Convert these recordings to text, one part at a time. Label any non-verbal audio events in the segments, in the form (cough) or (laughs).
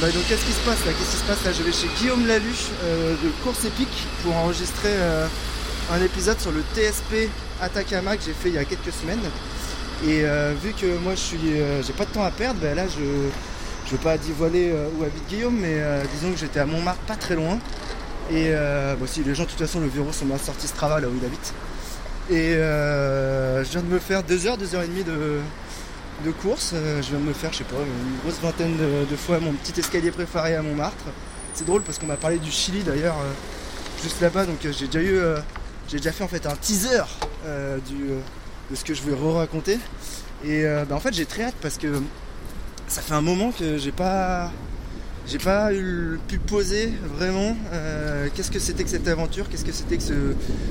bah donc qu'est-ce qui se passe là? Qu'est-ce qui se passe là? Je vais chez Guillaume Laluche euh, de Course Épique pour enregistrer euh, un épisode sur le TSP Atacama que j'ai fait il y a quelques semaines. Et euh, vu que moi je suis j'ai pas de temps à perdre, bah là je je veux pas dévoiler où habite Guillaume, mais disons que j'étais à Montmartre, pas très loin. Et si les gens de toute façon le verront sur ma sortie Strava là où il habite. Et je viens de me faire 2 heures, 2 heures et demie de, de course. Euh, je viens de me faire, je sais pas, une grosse vingtaine de, fois mon petit escalier préféré à Montmartre. C'est drôle parce qu'on m'a parlé du Chili d'ailleurs euh, juste là-bas, donc euh, j'ai déjà eu, j'ai déjà fait en fait un teaser de ce que je vais re-raconter. Et bah, en fait j'ai très hâte parce que ça fait un moment que j'ai pas, j'ai pas pu poser vraiment euh, qu'est-ce que c'était que cette aventure, qu'est-ce que c'était que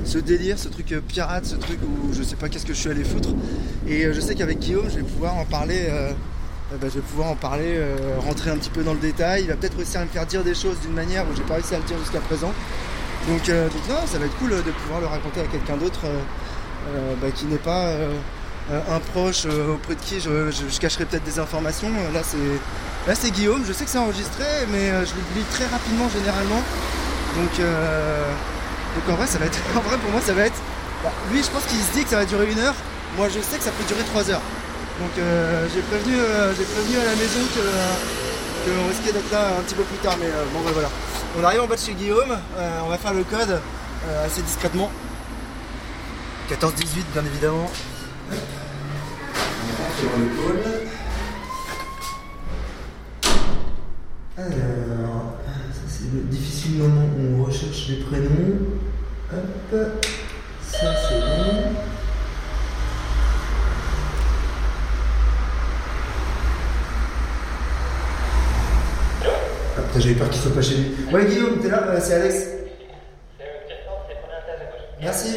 ce, délire, ce truc euh, pirate, ce truc où je sais pas qu'est-ce que je suis allé foutre. Et euh, je sais qu'avec Guillaume, je vais pouvoir en parler. bah, je vais pouvoir en parler, rentrer un petit peu dans le détail. Il va peut-être réussir à me faire dire des choses d'une manière où j'ai pas réussi à le dire jusqu'à présent. Donc, non, ça va être cool de pouvoir le raconter à quelqu'un d'autre bah, qui n'est pas un proche euh, auprès de qui je, je- je cacherai peut-être des informations. Euh, Là, c'est là c'est Guillaume. Je sais que c'est enregistré, mais euh, je l'oublie très rapidement généralement. Donc, euh, donc en vrai, ça va être. (laughs) En vrai, pour moi, ça va être. bah, lui, je pense qu'il se dit que ça va durer une heure. Moi, je sais que ça peut durer trois heures. Donc, euh, j'ai prévenu, euh, j'ai prévenu à la maison que risquait d'être là un petit peu plus tard. Mais euh, bon, bah, voilà. On arrive en bas de chez Guillaume. euh, on va faire le code euh, assez discrètement. 14-18, bien évidemment. Sur le pôle. Alors, ça c'est le difficile moment où on recherche les prénoms. Hop, ça c'est bon. Ah putain, j'avais peur qu'il soit pas chez lui. Ouais, Guillaume, t'es là Euh, C'est Alex. Merci.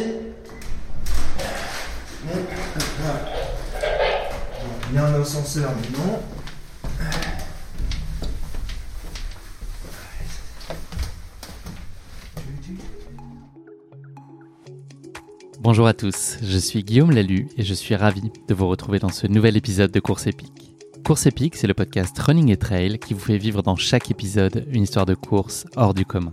Bonjour à tous, je suis Guillaume Lalu et je suis ravi de vous retrouver dans ce nouvel épisode de Course épique. Course épique, c'est le podcast Running et Trail qui vous fait vivre dans chaque épisode une histoire de course hors du commun.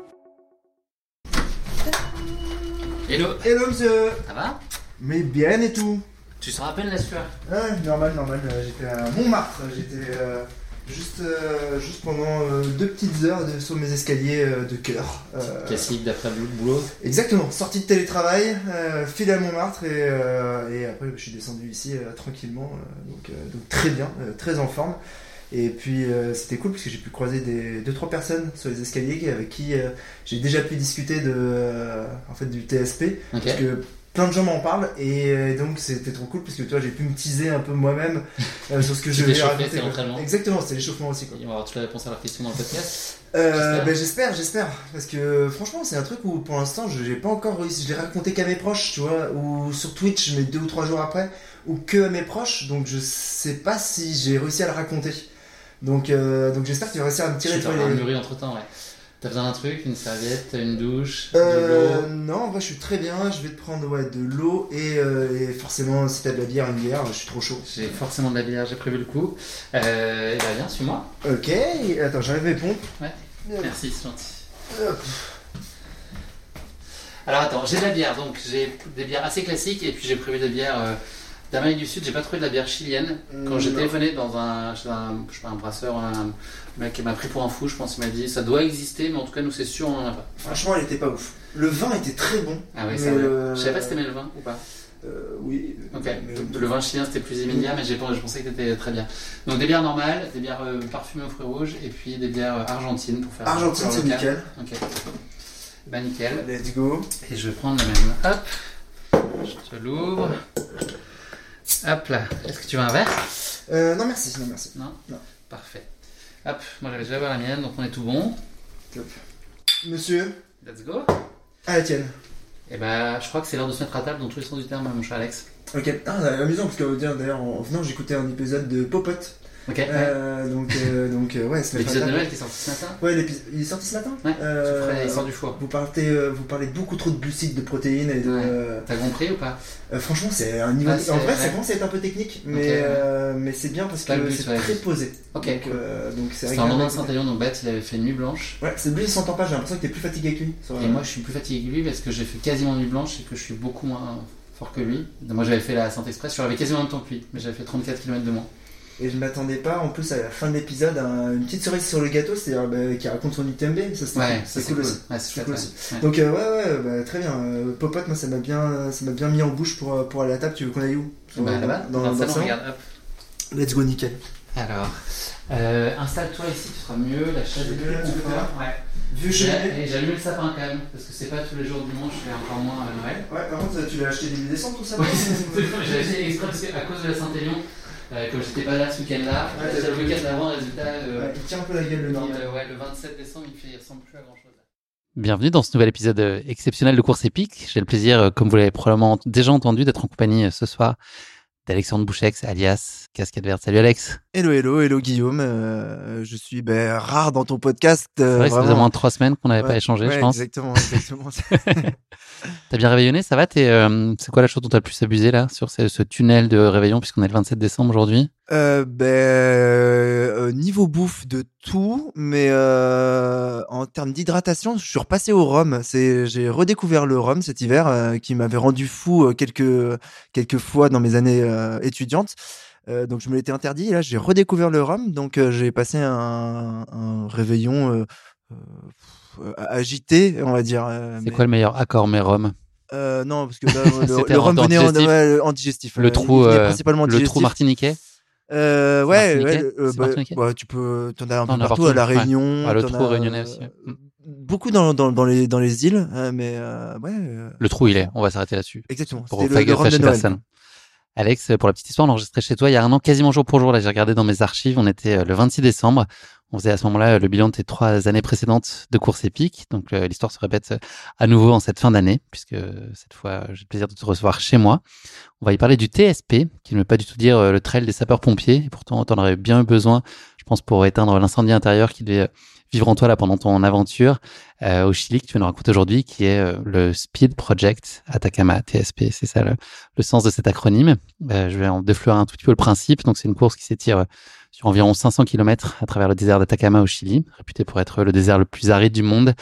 Hello, Hello monsieur ça va? Mais bien et tout Tu te rappelles la sueur? Ah, normal, normal. euh, J'étais à Montmartre. J'étais euh, juste, euh, juste pendant euh, deux petites heures de- sur mes escaliers de cœur. Classique d'après le boulot? exactement. Sortie de télétravail, filé à Montmartre et, et après je suis descendu ici tranquillement. donc, donc très bien, très en forme. Et puis euh, c'était cool parce que j'ai pu croiser des deux trois personnes sur les escaliers avec qui euh, j'ai déjà pu discuter de euh, en fait du TSP parce que plein de gens m'en parlent et donc c'était trop cool parce que toi j'ai pu me teaser un peu moi-même sur ce que (laughs) je vais raconter. Exactement, c'est l'échauffement aussi quoi. On va avoir toutes les réponses à leurs questions dans le podcast. Euh, J'espère. ben, j'espère, j'espère parce que franchement c'est un truc où pour l'instant je j'ai pas encore réussi, je l'ai raconté qu'à mes proches, tu vois, ou sur Twitch mais deux ou trois jours après, ou que à mes proches, donc je sais pas si j'ai réussi à le raconter. Donc euh, donc j'espère que tu vas réussir à me Tu tirer vas de faire un les... mûri entre temps, ouais. T'as besoin d'un truc, une serviette, une douche, Euh, de l'eau. non, en vrai, je suis très bien. Je vais te prendre ouais, de l'eau et, euh, et forcément, si t'as de la bière, une bière, je suis trop chaud. J'ai forcément de la bière, j'ai prévu le coup. Euh, et bah viens, suis-moi. Ok, attends, j'arrive mes pompes. Ouais. Merci, c'est gentil. Hop. Alors attends, j'ai de la bière, donc j'ai des bières assez classiques et puis j'ai prévu des bières euh, D'Amérique du Sud, j'ai pas trouvé de la bière chilienne. Quand j'ai téléphoné dans un, chez un, je sais pas, un brasseur, un mec qui m'a pris pour un fou, je pense, il m'a dit ça doit exister, mais en tout cas, nous c'est sûr, on en a pas. Franchement, elle était pas ouf. Le vin était très bon. Ah oui, ça va. le- Je savais pas si t'aimais le vin ou pas. Euh, oui. Ok. Mais- le vin chilien c'était plus immédiat, mais j'ai je pensais que t'étais très bien. Donc des bières normales, des bières euh, parfumées aux fruits rouges, et puis des bières euh, argentines pour faire. Argentine, c'est nickel. Ok. Bah nickel. Let's go. Et je vais prendre la même. Hop. Je te l'ouvre. Hop là. Est-ce que tu veux un verre? Euh, non, merci. Non, merci. Non? Non. Parfait. Hop, moi j'avais déjà voir la mienne, donc on est tout bon. Monsieur? Let's go. Ah, la tienne. Et bah, je crois que c'est l'heure de se mettre à table dans tous les sens du terme, mon cher Alex. Ok. Ah, amusant parce que d'ailleurs, en venant, j'écoutais un épisode de Popote. Ok. ouais. Euh, donc, euh, donc, euh, ouais, L'épisode de. Noël qui est sorti ce matin Ouais. Il est sorti ce matin. Ouais, Euh, frais, il sort du four. Vous parlez, euh, vous parlez beaucoup trop de glucides, de protéines et de. Ouais. euh, T'as compris ou pas euh, franchement, c'est un niveau. Ah, c'est en vrai, ça commence à être un peu technique, mais, ouais. euh, mais c'est bien parce que c'est très posé. Ok, donc, cool. euh, c'est C'était un Saint-Élion, donc Beth, il avait fait nuit blanche. Ouais, c'est lui, il s'entend pas. J'ai l'impression que t'es plus fatigué que lui. Et moi, je suis plus fatigué que lui parce que j'ai fait quasiment nuit blanche et que je suis beaucoup moins fort que lui. Moi, j'avais fait la Saint-Express, je suis arrivé quasiment en même temps que lui, mais j'avais fait 34 km de moins. Et je m'attendais pas, en plus, à la fin de l'épisode, à une petite cerise sur le gâteau, c'est-à-dire bah, qui raconte son UTMB. Ça, Ouais, cool. C'est cool aussi. Ouais, cool ouais. aussi. Ouais. Donc, euh, ouais, ouais, bah, très bien. Euh, Popote, moi, ça m'a bien, ça m'a bien mis en bouche pour, euh, pour aller à la table. Tu veux qu'on aille où? Bah, là-bas, dans, dans, dans le salon, regarde, hop. Let's go, nickel. Alors, euh, installe-toi ici, tu seras mieux. La chaise est plus confort. Ouais. Vieux. Et j'ai allumé le sapin quand même, parce que c'est pas tous les jours du monde, je fais encore moins à Noël. Ouais, par contre, tu l'as acheté début décembre, tout (laughs) ça Ouais, j'ai acheté exprès parce que à cause de la Saint-Élion, euh, comme j'étais pas là ce week-end-là, Ouais, t'as le week-end d'avant, résultat, euh, Ouais, il tient un peu la gueule, le normal. euh, ouais, le 27 décembre, il, fait, il ressemble plus à grand chose. Bienvenue dans ce nouvel épisode euh, exceptionnel de Course Épique. J'ai le plaisir, euh, comme vous l'avez probablement déjà entendu, d'être en compagnie euh, ce soir d'Alexandre Bouchex, alias Casquette Verte. Salut Alex. Hello, hello, hello Guillaume. Euh, je suis ben, rare dans ton podcast. euh, C'est vrai que ça faisait vraiment. moins de trois semaines qu'on n'avait pas Ouais, échangé, ouais, je pense. Exactement, exactement. (laughs) (laughs) T'as bien réveillonné, ça va euh, C'est quoi la chose dont t'as le plus abusé là, sur ce, tunnel de réveillon, puisqu'on est le 27 décembre aujourd'hui? Euh, ben, euh, niveau bouffe de tout, mais euh, en termes d'hydratation, je suis repassé au rhum. J'ai redécouvert le rhum cet hiver, euh, qui m'avait rendu fou quelques quelques fois dans mes années étudiantes. Donc je me l'étais interdit. Et là, j'ai redécouvert le rhum. Donc j'ai passé un, réveillon agité, on va dire. euh, C'est mais- quoi le meilleur accord, mais rhum euh, Non, parce que là, (laughs) le, le rhum en venait en, ouais, en digestif. Le Euh, trou, euh, principalement Le digestif. trou martiniquais? Euh, ouais, Martiniquais? ouais, euh, bah, martiniquais? bah, tu peux, t'en as un peu partout, à la. Réunion. Ouais, le t'en trou réunionnais aussi. euh, Mm. Beaucoup dans, dans, dans les dans les îles, hein, mais euh, ouais, euh, Le trou, il est. On va s'arrêter là-dessus. exactement. Pour le, le rhum de Noël. personne. Alex, pour la petite histoire, on enregistrait chez toi il y a un an, quasiment jour pour jour. Là, j'ai regardé dans mes archives, on était euh, le 26 décembre. On faisait à ce moment-là euh, le bilan de tes trois années précédentes de course épique. Donc, euh, l'histoire se répète à nouveau en cette fin d'année, puisque cette fois, j'ai le plaisir de te recevoir chez moi. On va y parler du TSP, qui ne veut pas du tout dire le trail des sapeurs-pompiers. Et pourtant, t'en aurais bien eu besoin, je pense, pour éteindre l'incendie intérieur qui devait vivre en toi là pendant ton aventure euh, au Chili que tu nous raconter aujourd'hui, qui est euh, le Speed Project Atacama TSP. C'est ça le, le sens de cet acronyme. Euh, je vais en défleurer un tout petit peu le principe. Donc, c'est une course qui s'étire euh, sur environ 500 km à travers le désert d'Atacama au Chili, réputé pour être le désert le plus aride du monde.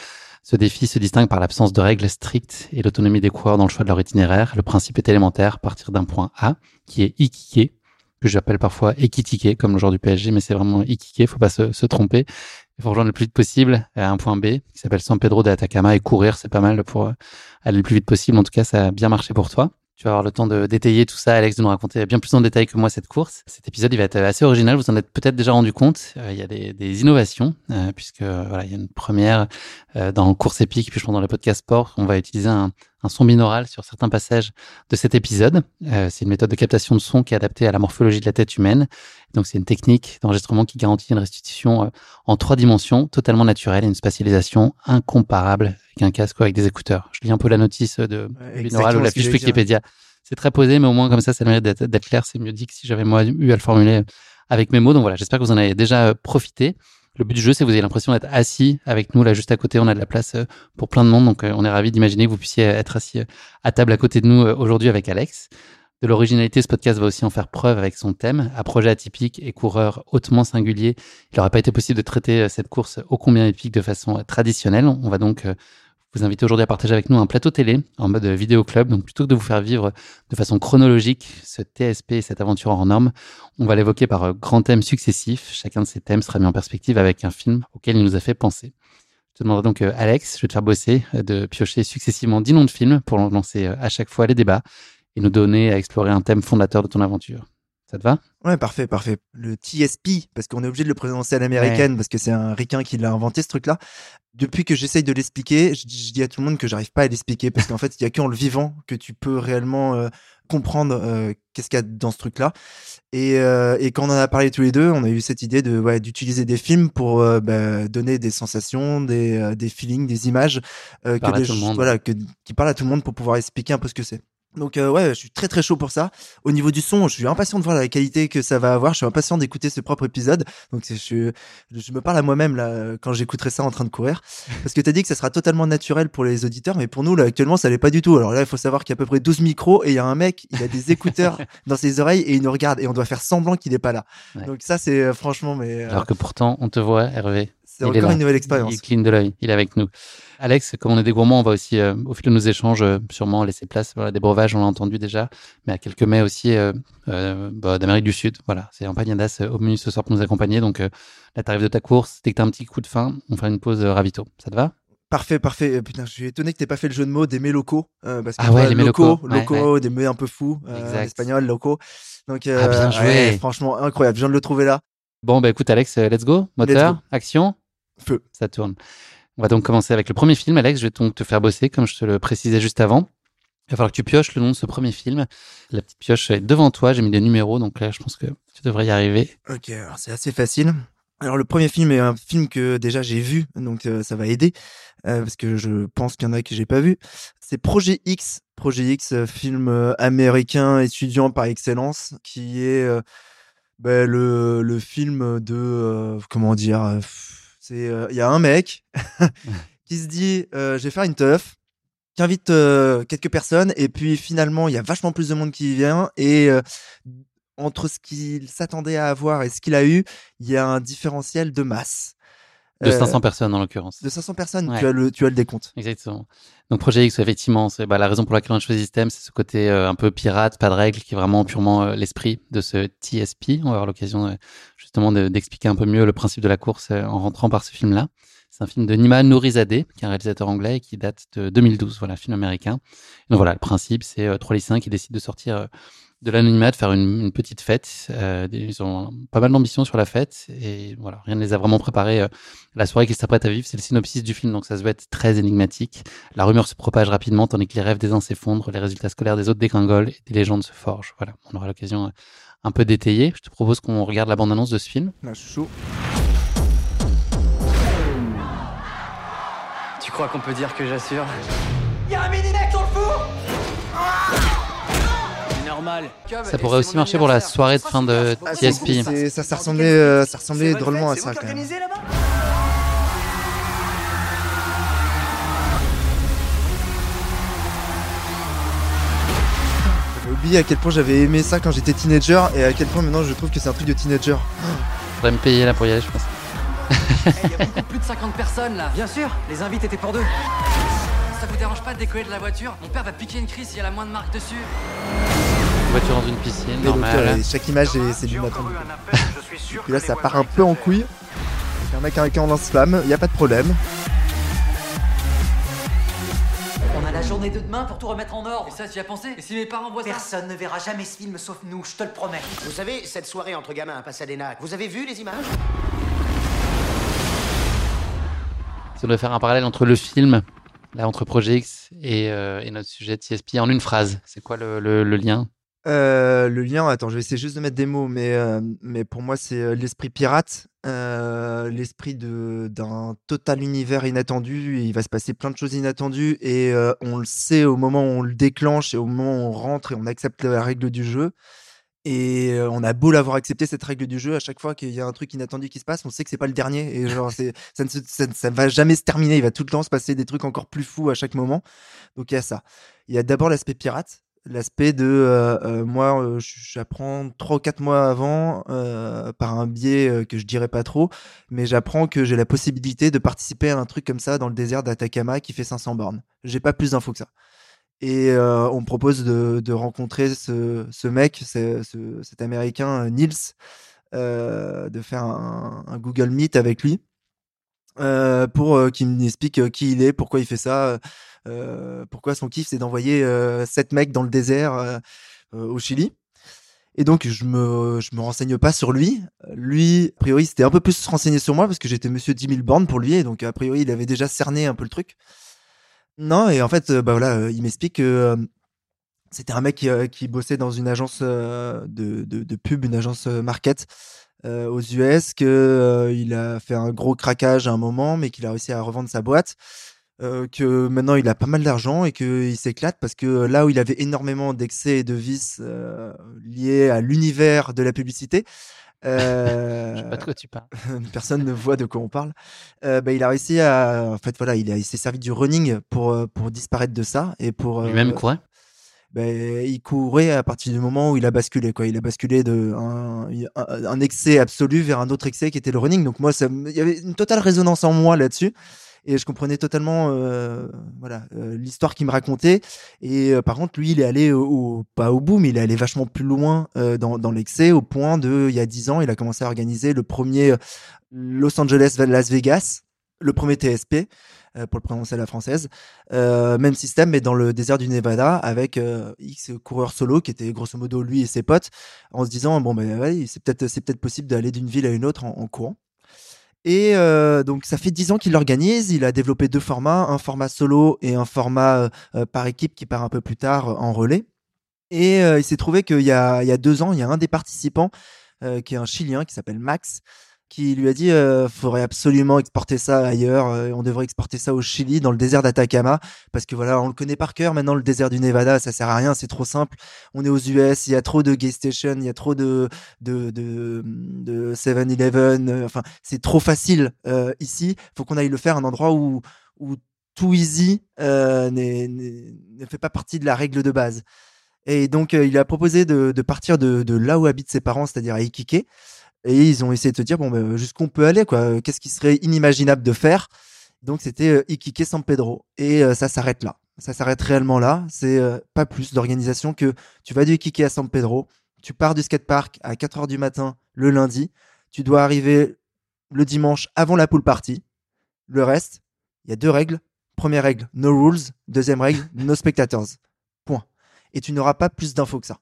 Ce défi se distingue par l'absence de règles strictes et l'autonomie des coureurs dans le choix de leur itinéraire. Le principe est élémentaire, partir d'un point A, qui est Iquique, que j'appelle parfois Ekitike, comme le joueur du PSG, mais c'est vraiment Iquique, faut pas se, se tromper. Il faut rejoindre le plus vite possible à un point B, qui s'appelle San Pedro de Atacama, et courir, c'est pas mal pour euh, aller le plus vite possible. En tout cas, ça a bien marché pour toi. Tu vas avoir le temps de détailler tout ça, Alex, de nous raconter bien plus en détail que moi cette course. Cet épisode, il va être assez original. Vous en êtes peut-être déjà rendu compte. Euh, il y a des, des innovations, euh, puisque voilà, il y a une première euh, dans course épique, puis je pense dans les podcasts sport, on va utiliser un, un son binaural sur certains passages de cet épisode. Euh, c'est une méthode de captation de son qui est adaptée à la morphologie de la tête humaine. Donc c'est une technique d'enregistrement qui garantit une restitution euh, en trois dimensions, totalement naturelle et une spatialisation incomparable avec un casque ou avec des écouteurs. Je lis un peu la notice de Ouais, binaural ou la fiche. Wikipédia. C'est très posé, mais au moins comme ça, ça mérite d'être clair. C'est mieux dit que si j'avais moi eu à le formuler avec mes mots. Donc voilà, j'espère que vous en avez déjà euh, profité. Le but du jeu, c'est que vous ayez l'impression d'être assis avec nous là juste à côté. On a de la place euh, pour plein de monde, donc euh, on est ravis d'imaginer que vous puissiez être assis euh, à table à côté de nous aujourd'hui avec Alex. De l'originalité, ce podcast va aussi en faire preuve avec son thème. À projet atypique et coureur hautement singulier, il n'aurait pas été possible de traiter cette course ô combien épique de façon traditionnelle. On va donc vous inviter aujourd'hui à partager avec nous un plateau télé en mode vidéo club. Donc plutôt que de vous faire vivre de façon chronologique ce TSP et cette aventure hors norme, on va l'évoquer par euh, grands thèmes successifs. Chacun de ces thèmes sera mis en perspective avec un film auquel il nous a fait penser. Je te demanderai donc, euh, Alex, je vais te faire bosser, euh, de piocher successivement 10 noms de films pour lancer à chaque fois les débats et nous donner à explorer un thème fondateur de ton aventure. Ça te va? Ouais, parfait, parfait. Le TSP, parce qu'on est obligé de le prononcer à l'américaine, parce que c'est un ricain qui l'a inventé, ce truc-là. Depuis que j'essaye de l'expliquer, je, dis à tout le monde que j'arrive pas à l'expliquer, parce qu'en fait, il y a qu'en le vivant que tu peux réellement euh, comprendre euh, qu'est-ce qu'il y a dans ce truc-là. Et, euh, et, quand on en a parlé tous les deux, on a eu cette idée de ouais, d'utiliser des films pour bah, donner des sensations, des, des feelings, des images que des, voilà, que, qui parlent à tout le monde pour pouvoir expliquer un peu ce que c'est. Donc euh, ouais, je suis très très chaud pour ça. Au niveau du son, je suis impatient de voir la qualité que ça va avoir. Je suis impatient d'écouter ce propre épisode. Donc je, je me parle à moi-même là quand j'écouterai ça en train de courir, (laughs) parce que tu as dit que ça sera totalement naturel pour les auditeurs, mais pour nous là actuellement ça l'est pas du tout. Alors là, il faut savoir qu'il y a à peu près 12 micros et il y a un mec, il a des (laughs) écouteurs dans ses oreilles et il nous regarde et on doit faire semblant qu'il est pas là. Donc ça c'est euh, franchement mais. Euh, Alors que pourtant on te voit, Hervé. C'est encore une nouvelle expérience. Il cligne de l'œil, il est avec nous. Alex, comme on est des gourmands, on va aussi, euh, au fil de nos échanges, euh, sûrement laisser place à des breuvages, on l'a entendu déjà, mais à quelques mets aussi euh, bah, d'Amérique du Sud. Voilà, c'est Empanadas au menu ce soir pour nous accompagner. Donc là, t'arrives de ta course, dès que t'as un petit coup de faim, on fera une pause ravito. Ça te va? Parfait, parfait. Putain, je suis étonné que t'aies pas fait le jeu de mots des mets locaux. parce que ah ouais, les mets locaux. Locaux, des mets un peu fous. Euh, espagnol, locaux. Donc, ah, bien joué. franchement, incroyable. Je viens de le trouver là. Bon, bah écoute, Alex, let's go. Moteur, action. Feu. Ça tourne. On va donc commencer avec le premier film, Alex. Je vais donc te faire bosser, comme je te le précisais juste avant. Il va falloir que tu pioches le nom de ce premier film. La petite pioche est devant toi. J'ai mis des numéros, donc là, je pense que tu devrais y arriver. Ok, alors c'est assez facile. Alors le premier film est un film que déjà j'ai vu, donc euh, ça va aider euh, parce que je pense qu'il y en a que j'ai pas vu. C'est Projet X, Projet X, euh, film américain étudiant par excellence, qui est le, le film de comment dire c'est euh, il y a un mec (laughs) qui se dit euh, je vais faire une teuf, qui invite euh, quelques personnes et puis finalement il y a vachement plus de monde qui vient et entre ce qu'il s'attendait à avoir et ce qu'il a eu, il y a un différentiel de masse. De 500 personnes en l'occurrence. De 500 personnes, tu, as le, tu as le décompte. Exactement. Donc Projet X, effectivement, c'est bah, la raison pour laquelle on a choisi ce thème, c'est ce côté un peu pirate, pas de règles, qui est vraiment purement l'esprit de ce TSP. On va avoir l'occasion justement d'expliquer un peu mieux le principe de la course euh, en rentrant par ce film-là. C'est un film de Nima Nourizadeh, qui est un réalisateur anglais et qui date de 2012, voilà, film américain. donc voilà, le principe, c'est euh, trois lycéens qui décident de sortir euh, de l'anonymat, de faire une, petite fête. Euh, ils ont pas mal d'ambition sur la fête et voilà, rien ne les a vraiment préparés. la soirée qu'ils s'apprêtent à vivre, c'est le synopsis du film, donc ça se veut être très énigmatique. La rumeur se propage rapidement, tandis que les rêves des uns s'effondrent, les résultats scolaires des autres dégringolent et des légendes se forgent. Voilà, on aura l'occasion un peu détaillé. Je te propose qu'on regarde la bande-annonce de ce film. Ah, chaud. Tu crois qu'on peut dire que j'assure? Normal. Ça pourrait aussi marcher pour la soirée de fin de ah, TSP. Ça, ça, ressemblait, euh, ça ressemblait drôlement à ça quand même. oublié à quel point j'avais aimé ça quand j'étais teenager et à quel point maintenant je trouve que c'est un truc de teenager. Faudrait me payer là pour y aller, je pense. Il y a beaucoup plus de 50 personnes là. Bien sûr, les invités étaient pour deux. Ça vous dérange pas de décoller de la voiture Mon père va piquer une crise s'il y a la moindre marque dessus. Voiture dans une piscine, normal. Euh, chaque image c'est du matin. (laughs) Et puis là ça part un peu en couille. Il y a un mec avec un lance-flamme, il y a pas de problème. la journée de demain pour tout remettre en ordre. Et ça, tu y as pensé Et si mes parents voient Personne ne verra jamais ce film sauf nous, je te le promets. Vous savez, cette soirée entre gamins à Pasadena, vous avez vu les images? Si on devait faire un parallèle entre le film, là, entre Projet X et, euh, notre sujet de CSP en une phrase, c'est quoi le, lien? Euh, le lien, attends, je vais essayer juste de mettre des mots, mais, euh, mais pour moi, c'est l'esprit pirate, l'esprit d'un total univers inattendu. Il va se passer plein de choses inattendues et on le sait au moment où on le déclenche et au moment où on rentre et on accepte la règle du jeu. Et on a beau l'avoir accepté cette règle du jeu, à chaque fois qu'il y a un truc inattendu qui se passe, on sait que c'est pas le dernier. Et genre, (laughs) ça, ne ça, ça, va jamais se terminer. Il va tout le temps se passer des trucs encore plus fous à chaque moment. Donc il y a ça. Il y a d'abord l'aspect pirate L'aspect de euh, euh, moi, euh, j'apprends trois ou quatre mois avant par un biais que je dirais pas trop, mais j'apprends que j'ai la possibilité de participer à un truc comme ça dans le désert d'Atacama qui fait 500 bornes. J'ai pas plus d'infos que ça. Et on me propose de, rencontrer ce, mec, cet américain Nils, de faire un, un, Google Meet avec lui pour qu'il m'explique qui il est, pourquoi il fait ça euh, pourquoi son kiff, c'est d'envoyer euh, sept mecs dans le désert euh, au Chili. Et donc, je me, je me renseigne pas sur lui. Lui, a priori, c'était un peu plus renseigné sur moi parce que j'étais monsieur 10 000 bornes pour lui. Et donc, a priori, il avait déjà cerné un peu le truc. Non, et en fait, bah voilà, il m'explique que c'était un mec qui, bossait dans une agence de, de, pub, une agence market aux US, qu'il il a fait un gros craquage à un moment, mais qu'il a réussi à revendre sa boîte. Euh, que maintenant il a pas mal d'argent et qu'il s'éclate parce que là où il avait énormément d'excès et de vices euh, liés à l'univers de la publicité, euh, je sais pas de quoi tu parles. (laughs) personne ne voit de quoi on parle. Euh, bah, il a réussi à, en fait, voilà, il, il s'est servi du running pour pour disparaître de ça et pour. Lui-même courait? Bah, il courait à partir du moment où il a basculé. Quoi. Il a basculé de un, un, excès absolu vers un autre excès qui était le running. Donc moi, ça, il y avait une totale résonance en moi là-dessus et je comprenais totalement euh, voilà euh, l'histoire qu'il me racontait. Et euh, par contre lui il est allé au, pas au bout mais il est allé vachement plus loin dans, l'excès au point de il y a dix ans il a commencé à organiser le premier Los Angeles Las Vegas le premier TSP pour le prononcer à la française. Même système mais dans le désert du Nevada avec X coureurs solo qui étaient grosso modo lui et ses potes en se disant bon ben ouais, c'est peut-être c'est peut-être possible d'aller d'une ville à une autre en courant et euh, donc ça fait dix ans qu'il l'organise. Il a développé deux formats, un format solo et un format euh, euh, par équipe qui part un peu plus tard en relais. Et il s'est trouvé qu'il y y a deux ans, il y a un des participants qui est un Chilien qui s'appelle Max, qui lui a dit euh, faudrait absolument exporter ça ailleurs, euh, on devrait exporter ça au Chili, dans le désert d'Atacama, parce que voilà, on le connaît par cœur maintenant, le désert du Nevada, ça sert à rien, c'est trop simple. On est aux US, il y a trop de gay stations, il y a trop de de de, de 7-Eleven, euh, enfin, c'est trop facile euh, ici, faut qu'on aille le faire à un endroit où où tout easy euh, ne fait pas partie de la règle de base. Et donc, il a proposé de, de partir de, de là où habitent ses parents, c'est-à-dire à Iquique, et ils ont essayé de se dire bon ben jusqu'où on peut aller quoi. Qu'est-ce qui serait inimaginable de faire? Donc c'était euh, Iquique San Pedro. Et euh, ça s'arrête là. Ça s'arrête réellement là. C'est euh, pas plus d'organisation que tu vas du Iquique à San Pedro tu pars du skatepark à 4 heures du matin le lundi. Tu dois arriver le dimanche avant la pool party le reste il y a deux règles. Première règle no rules. Deuxième règle (laughs) no spectators. Point. Et tu n'auras pas plus d'infos que ça.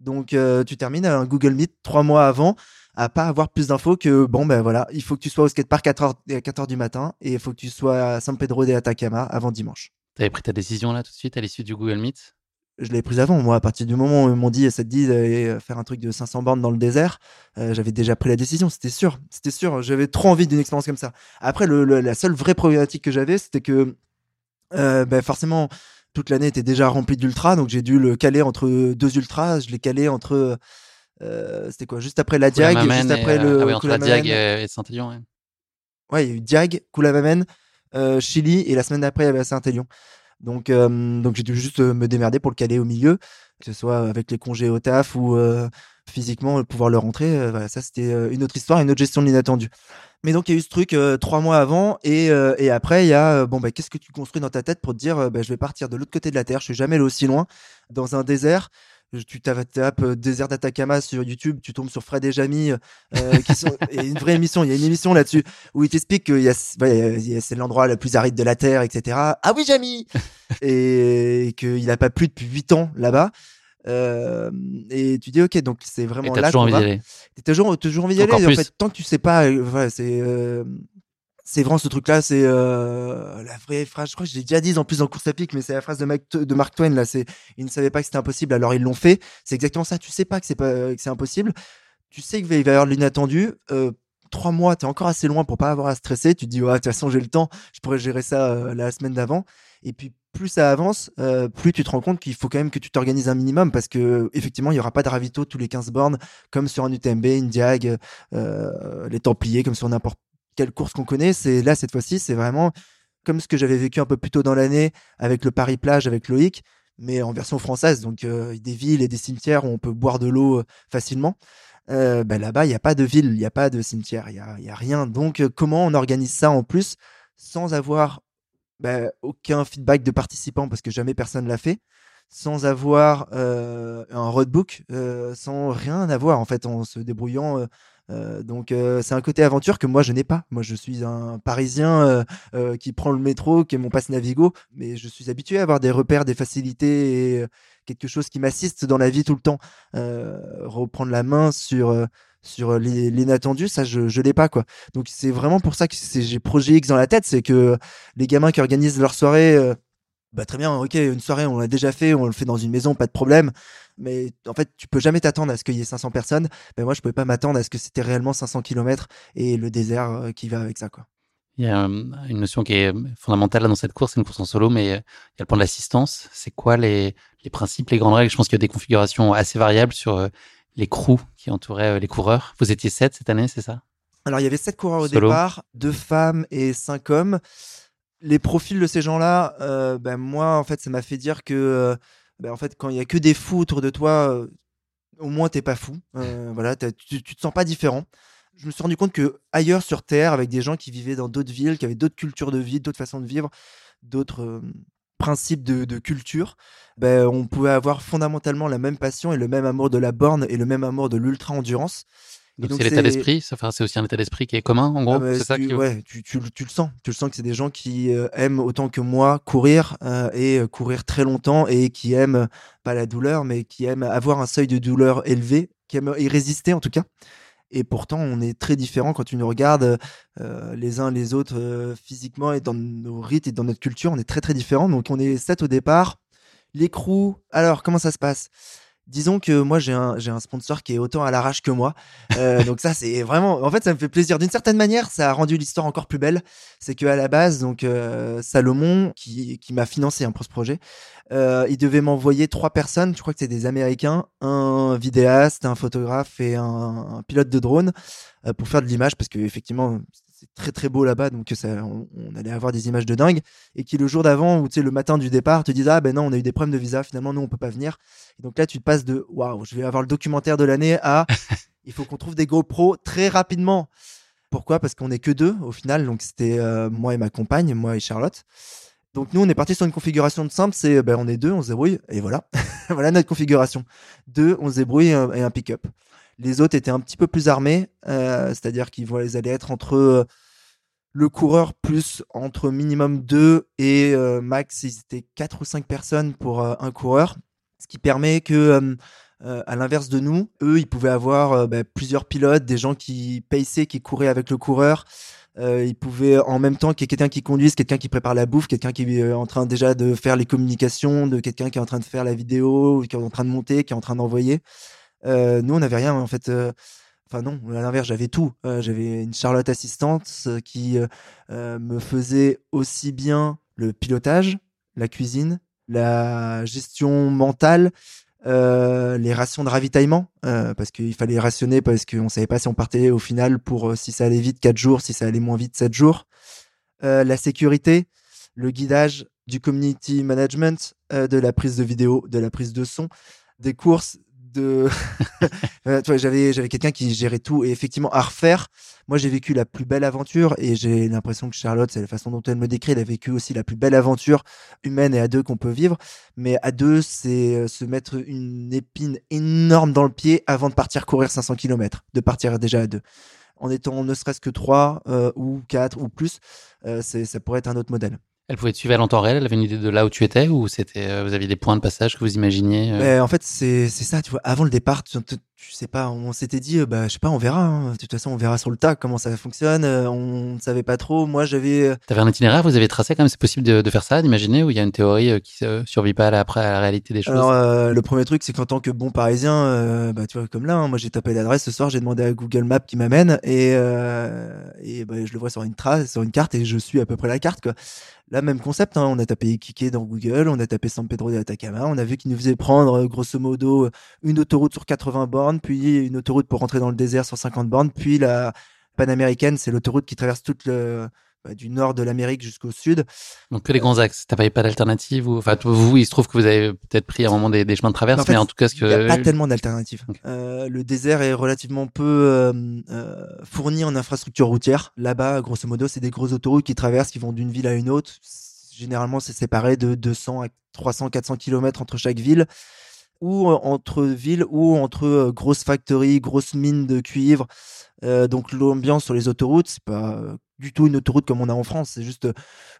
Donc tu termines un Google Meet trois mois avant à pas avoir plus d'infos que bon ben voilà, il faut que tu sois au skatepark à 4h, 4h du matin et il faut que tu sois à San Pedro de Atacama avant dimanche. Tu avais pris ta décision là tout de suite à l'issue du Google Meet? Je l'ai prise avant. Moi, à partir du moment où ils m'ont dit, ça te dit d'aller faire un truc de 500 bornes dans le désert, euh, j'avais déjà pris la décision. C'était sûr. C'était sûr. J'avais trop envie d'une expérience comme ça. Après, le, la seule vraie problématique que j'avais, c'était que, euh, ben forcément, toute l'année était déjà remplie d'ultras. Donc, j'ai dû le caler entre deux ultras. Je l'ai calé entre euh, c'était quoi? Juste après la Diag, juste après le. Euh, ah oui, entre la Diag et Saint-Élion. Ouais. ouais, il y a eu Diag, Koulamamen, euh, Chili, et la semaine d'après, il y avait Saint-Élion. Donc, donc j'ai dû juste me démerder pour le caler au milieu, que ce soit avec les congés au taf ou physiquement pouvoir le rentrer. voilà, ça, c'était une autre histoire, une autre gestion de l'inattendu. Mais donc, il y a eu ce truc trois mois avant, et, et après, il y a bon, bah, qu'est-ce que tu construis dans ta tête pour te dire, bah, je vais partir de l'autre côté de la Terre, je suis jamais allé aussi loin, dans un désert tu tapes euh, désert d'Atacama sur YouTube, tu tombes sur Fred et Jamie, euh, qui sont, (laughs) a une vraie émission, il y a une émission là-dessus où il t'explique que a, c'est l'endroit le plus aride de la Terre, etc. Ah oui, Jamie (laughs) Et, qu'il n'a pas plu depuis 8 ans là-bas. Euh, et tu dis ok donc c'est vraiment là toujours envie d'y aller t'as toujours toujours envie d'y aller en fait tant que tu sais pas voilà c'est c'est vraiment ce truc-là, c'est euh, la vraie phrase. Je crois que j'ai déjà dit en plus en course à pic, mais c'est la phrase de, de Mark Twain. Là, c'est ils ne savaient pas que c'était impossible, alors ils l'ont fait. C'est exactement ça. Tu sais pas que c'est pas que c'est impossible. Tu sais qu'il va y avoir l'inattendu. Euh, trois mois, tu es encore assez loin pour pas avoir à stresser. Tu te dis, ouais, de toute façon, j'ai le temps, je pourrais gérer ça euh, la semaine d'avant. Et puis, plus ça avance, plus tu te rends compte qu'il faut quand même que tu t'organises un minimum parce que, effectivement, il y aura pas de ravito tous les 15 bornes comme sur un UTMB, une Diag, les Templiers, comme sur n'importe quelle course qu'on connaît. C'est là cette fois-ci, c'est vraiment comme ce que j'avais vécu un peu plus tôt dans l'année avec le Paris plage avec Loïc. mais en version française, donc euh, des villes et des cimetières où on peut boire de l'eau euh, facilement. Euh, bah, là-bas, il n'y a pas de ville, il n'y a pas de cimetière, il n'y a, rien. Donc, comment on organise ça en plus sans avoir bah, aucun feedback de participants parce que jamais personne l'a fait, sans avoir un roadbook, sans rien avoir en fait, en se débrouillant. Euh, donc euh, c'est un côté aventure que moi je n'ai pas. Moi je suis un Parisien euh, euh, qui prend le métro, qui est mon passe Navigo, mais je suis habitué à avoir des repères, des facilités et euh, quelque chose qui m'assiste dans la vie tout le temps. Reprendre la main sur sur l'inattendu, ça je je l'ai pas quoi. Donc c'est vraiment pour ça que j'ai projet X dans la tête, c'est que les gamins qui organisent leur soirée, bah très bien, ok, une soirée on l'a déjà fait, on le fait dans une maison, pas de problème. Mais en fait, tu peux jamais t'attendre à ce qu'il y ait 500 personnes. Mais moi, je pouvais pas m'attendre à ce que c'était réellement 500 km et le désert euh, qui va avec ça quoi. Il y a euh, une notion qui est fondamentale dans cette course, c'est une course en solo, mais euh, il y a le point de l'assistance. C'est quoi les, les principes, les grandes règles? Je pense qu'il y a des configurations assez variables sur euh, les crews qui entouraient euh, les coureurs. Vous étiez sept cette année, c'est ça? Alors, il y avait sept coureurs au Solo. départ, deux femmes et cinq hommes. Les profils de ces gens-là, euh, ben moi, en fait, ça m'a fait dire que, euh, ben, en fait, quand il y a que des fous autour de toi, euh, au moins t'es pas fou. Euh, (laughs) voilà, tu, tu te sens pas différent. Je me suis rendu compte que ailleurs sur Terre, avec des gens qui vivaient dans d'autres villes, qui avaient d'autres cultures de vie, d'autres façons de vivre, d'autres principes de, de culture, ben, on pouvait avoir fondamentalement la même passion et le même amour de la borne et le même amour de l'ultra endurance. Et Donc c'est l'état d'esprit, ça, enfin, c'est aussi un état d'esprit qui est commun, en gros. ah bah, c'est ça tu, qui... ouais, tu, tu, le- tu le sens. Tu le sens que c'est des gens qui euh, aiment autant que moi courir euh, et euh, courir très longtemps et qui aiment pas la douleur, mais qui aiment avoir un seuil de douleur élevé, qui aiment y résister en tout cas. Et pourtant, on est très différents quand tu nous regardes euh, les uns les autres physiquement et dans nos rites et dans notre culture, on est très très différents. Donc on est sept au départ. Les crews, alors comment ça se passe? Disons que moi j'ai un, sponsor qui est autant à l'arrache que moi. Euh, donc ça c'est vraiment, en fait ça me fait plaisir. D'une certaine manière, ça a rendu l'histoire encore plus belle. C'est que à la base, donc euh, Salomon qui, m'a financé hein, pour ce projet, euh, il devait m'envoyer trois personnes. Je crois que c'est des Américains, un vidéaste, un photographe et un, un pilote de drone pour faire de l'image parce que effectivement c'est très très beau là-bas donc ça, on, on allait avoir des images de dingue. Et qui le jour d'avant ou tu sais le matin du départ te disent ah ben non on a eu des problèmes de visa finalement nous on peut pas venir. Et donc là tu te passes de waouh je vais avoir le documentaire de l'année à (laughs) il faut qu'on trouve des GoPro très rapidement. Pourquoi? Parce qu'on est que deux au final. Donc c'était euh, moi et ma compagne moi et Charlotte. Donc nous on est parti sur une configuration de simple c'est ben on est deux on se débrouille et voilà. (laughs) Voilà notre configuration. Deux on se débrouille et un- et un pick-up les autres étaient un petit peu plus armés, euh, c'est-à-dire qu'ils allaient être entre euh, le coureur plus entre minimum 2 et euh, max, ils étaient 4 ou 5 personnes pour un coureur. Ce qui permet que, à l'inverse de nous, eux, ils pouvaient avoir bah, plusieurs pilotes, des gens qui paissaient, qui couraient avec le coureur. Euh, ils pouvaient en même temps qu'il y ait quelqu'un qui conduise, quelqu'un qui prépare la bouffe, quelqu'un qui est en train déjà de faire les communications, de quelqu'un qui est en train de faire la vidéo, qui est en train de monter, qui est en train d'envoyer. Euh, nous, on n'avait rien en fait. euh, Enfin non, à l'inverse, j'avais tout. Euh, j'avais une Charlotte assistante qui me faisait aussi bien le pilotage, la cuisine, la gestion mentale, les rations de ravitaillement, parce qu'il fallait rationner parce qu'on savait pas si on partait au final pour si ça allait vite 4 jours, si ça allait moins vite 7 jours. La sécurité, le guidage, du community management, de la prise de vidéo, de la prise de son, des courses, (laughs) Euh, j'avais j'avais quelqu'un qui gérait tout. Et effectivement à refaire moi j'ai vécu la plus belle aventure et j'ai l'impression que Charlotte c'est la façon dont elle me décrit. Elle a vécu aussi la plus belle aventure humaine et à deux qu'on peut vivre. Mais à deux c'est euh, se mettre une épine énorme dans le pied avant de partir courir 500 km de partir déjà à deux. En étant ne serait-ce que trois euh, ou quatre ou plus euh, ça pourrait être un autre modèle Elle pouvait suivre en temps réel, elle avait une idée de là où tu étais, ou c'était, euh, vous aviez des points de passage que vous imaginiez euh, Mais en fait, c'est c'est ça, tu vois. Avant le départ, tu, tu sais pas, on s'était dit, euh, bah, je sais pas, on verra. hein. De toute façon, on verra sur le tas comment ça fonctionne. euh, On ne savait pas trop. Moi, j'avais. euh, T'avais un itinéraire, vous avez tracé quand même, c'est possible de, de faire ça, d'imaginer, ou il y a une théorie euh, qui ne survit pas à la, après à la réalité des choses? Alors, euh, le premier truc, c'est qu'en tant que bon parisien, euh, bah, tu vois, comme là, hein, moi, j'ai tapé l'adresse ce soir, j'ai demandé à Google Maps qui m'amène et, euh, et bah, je le vois sur une trace, sur une carte et je suis à peu près la carte, quoi. Là, même concept, hein, on a tapé Iquique dans Google, on a tapé San Pedro de Atacama, on a vu qu'il nous faisait prendre, euh, grosso modo, une autoroute sur 80 bornes, puis une autoroute pour rentrer dans le désert sur 50 bornes, puis la panaméricaine, c'est l'autoroute qui traverse toute le, bah, du nord de l'Amérique jusqu'au sud. Donc que les grands axes. T'as pas, pas d'alternative ou enfin vous, il se trouve que vous avez peut-être pris à un moment des, des chemins de traverse, mais en, tout cas, ce que il n'y a pas tellement d'alternatives. Euh, le désert est relativement peu euh, euh, fourni en infrastructure routière. Là-bas, grosso modo, c'est des grosses autoroutes qui traversent, qui vont d'une ville à une autre. Généralement, c'est séparé de 200 à 300, 400 km entre chaque ville ou entre villes ou entre grosses factories, grosses mines de cuivre. donc l'ambiance sur les autoroutes, c'est pas du tout une autoroute comme on a en France. C'est juste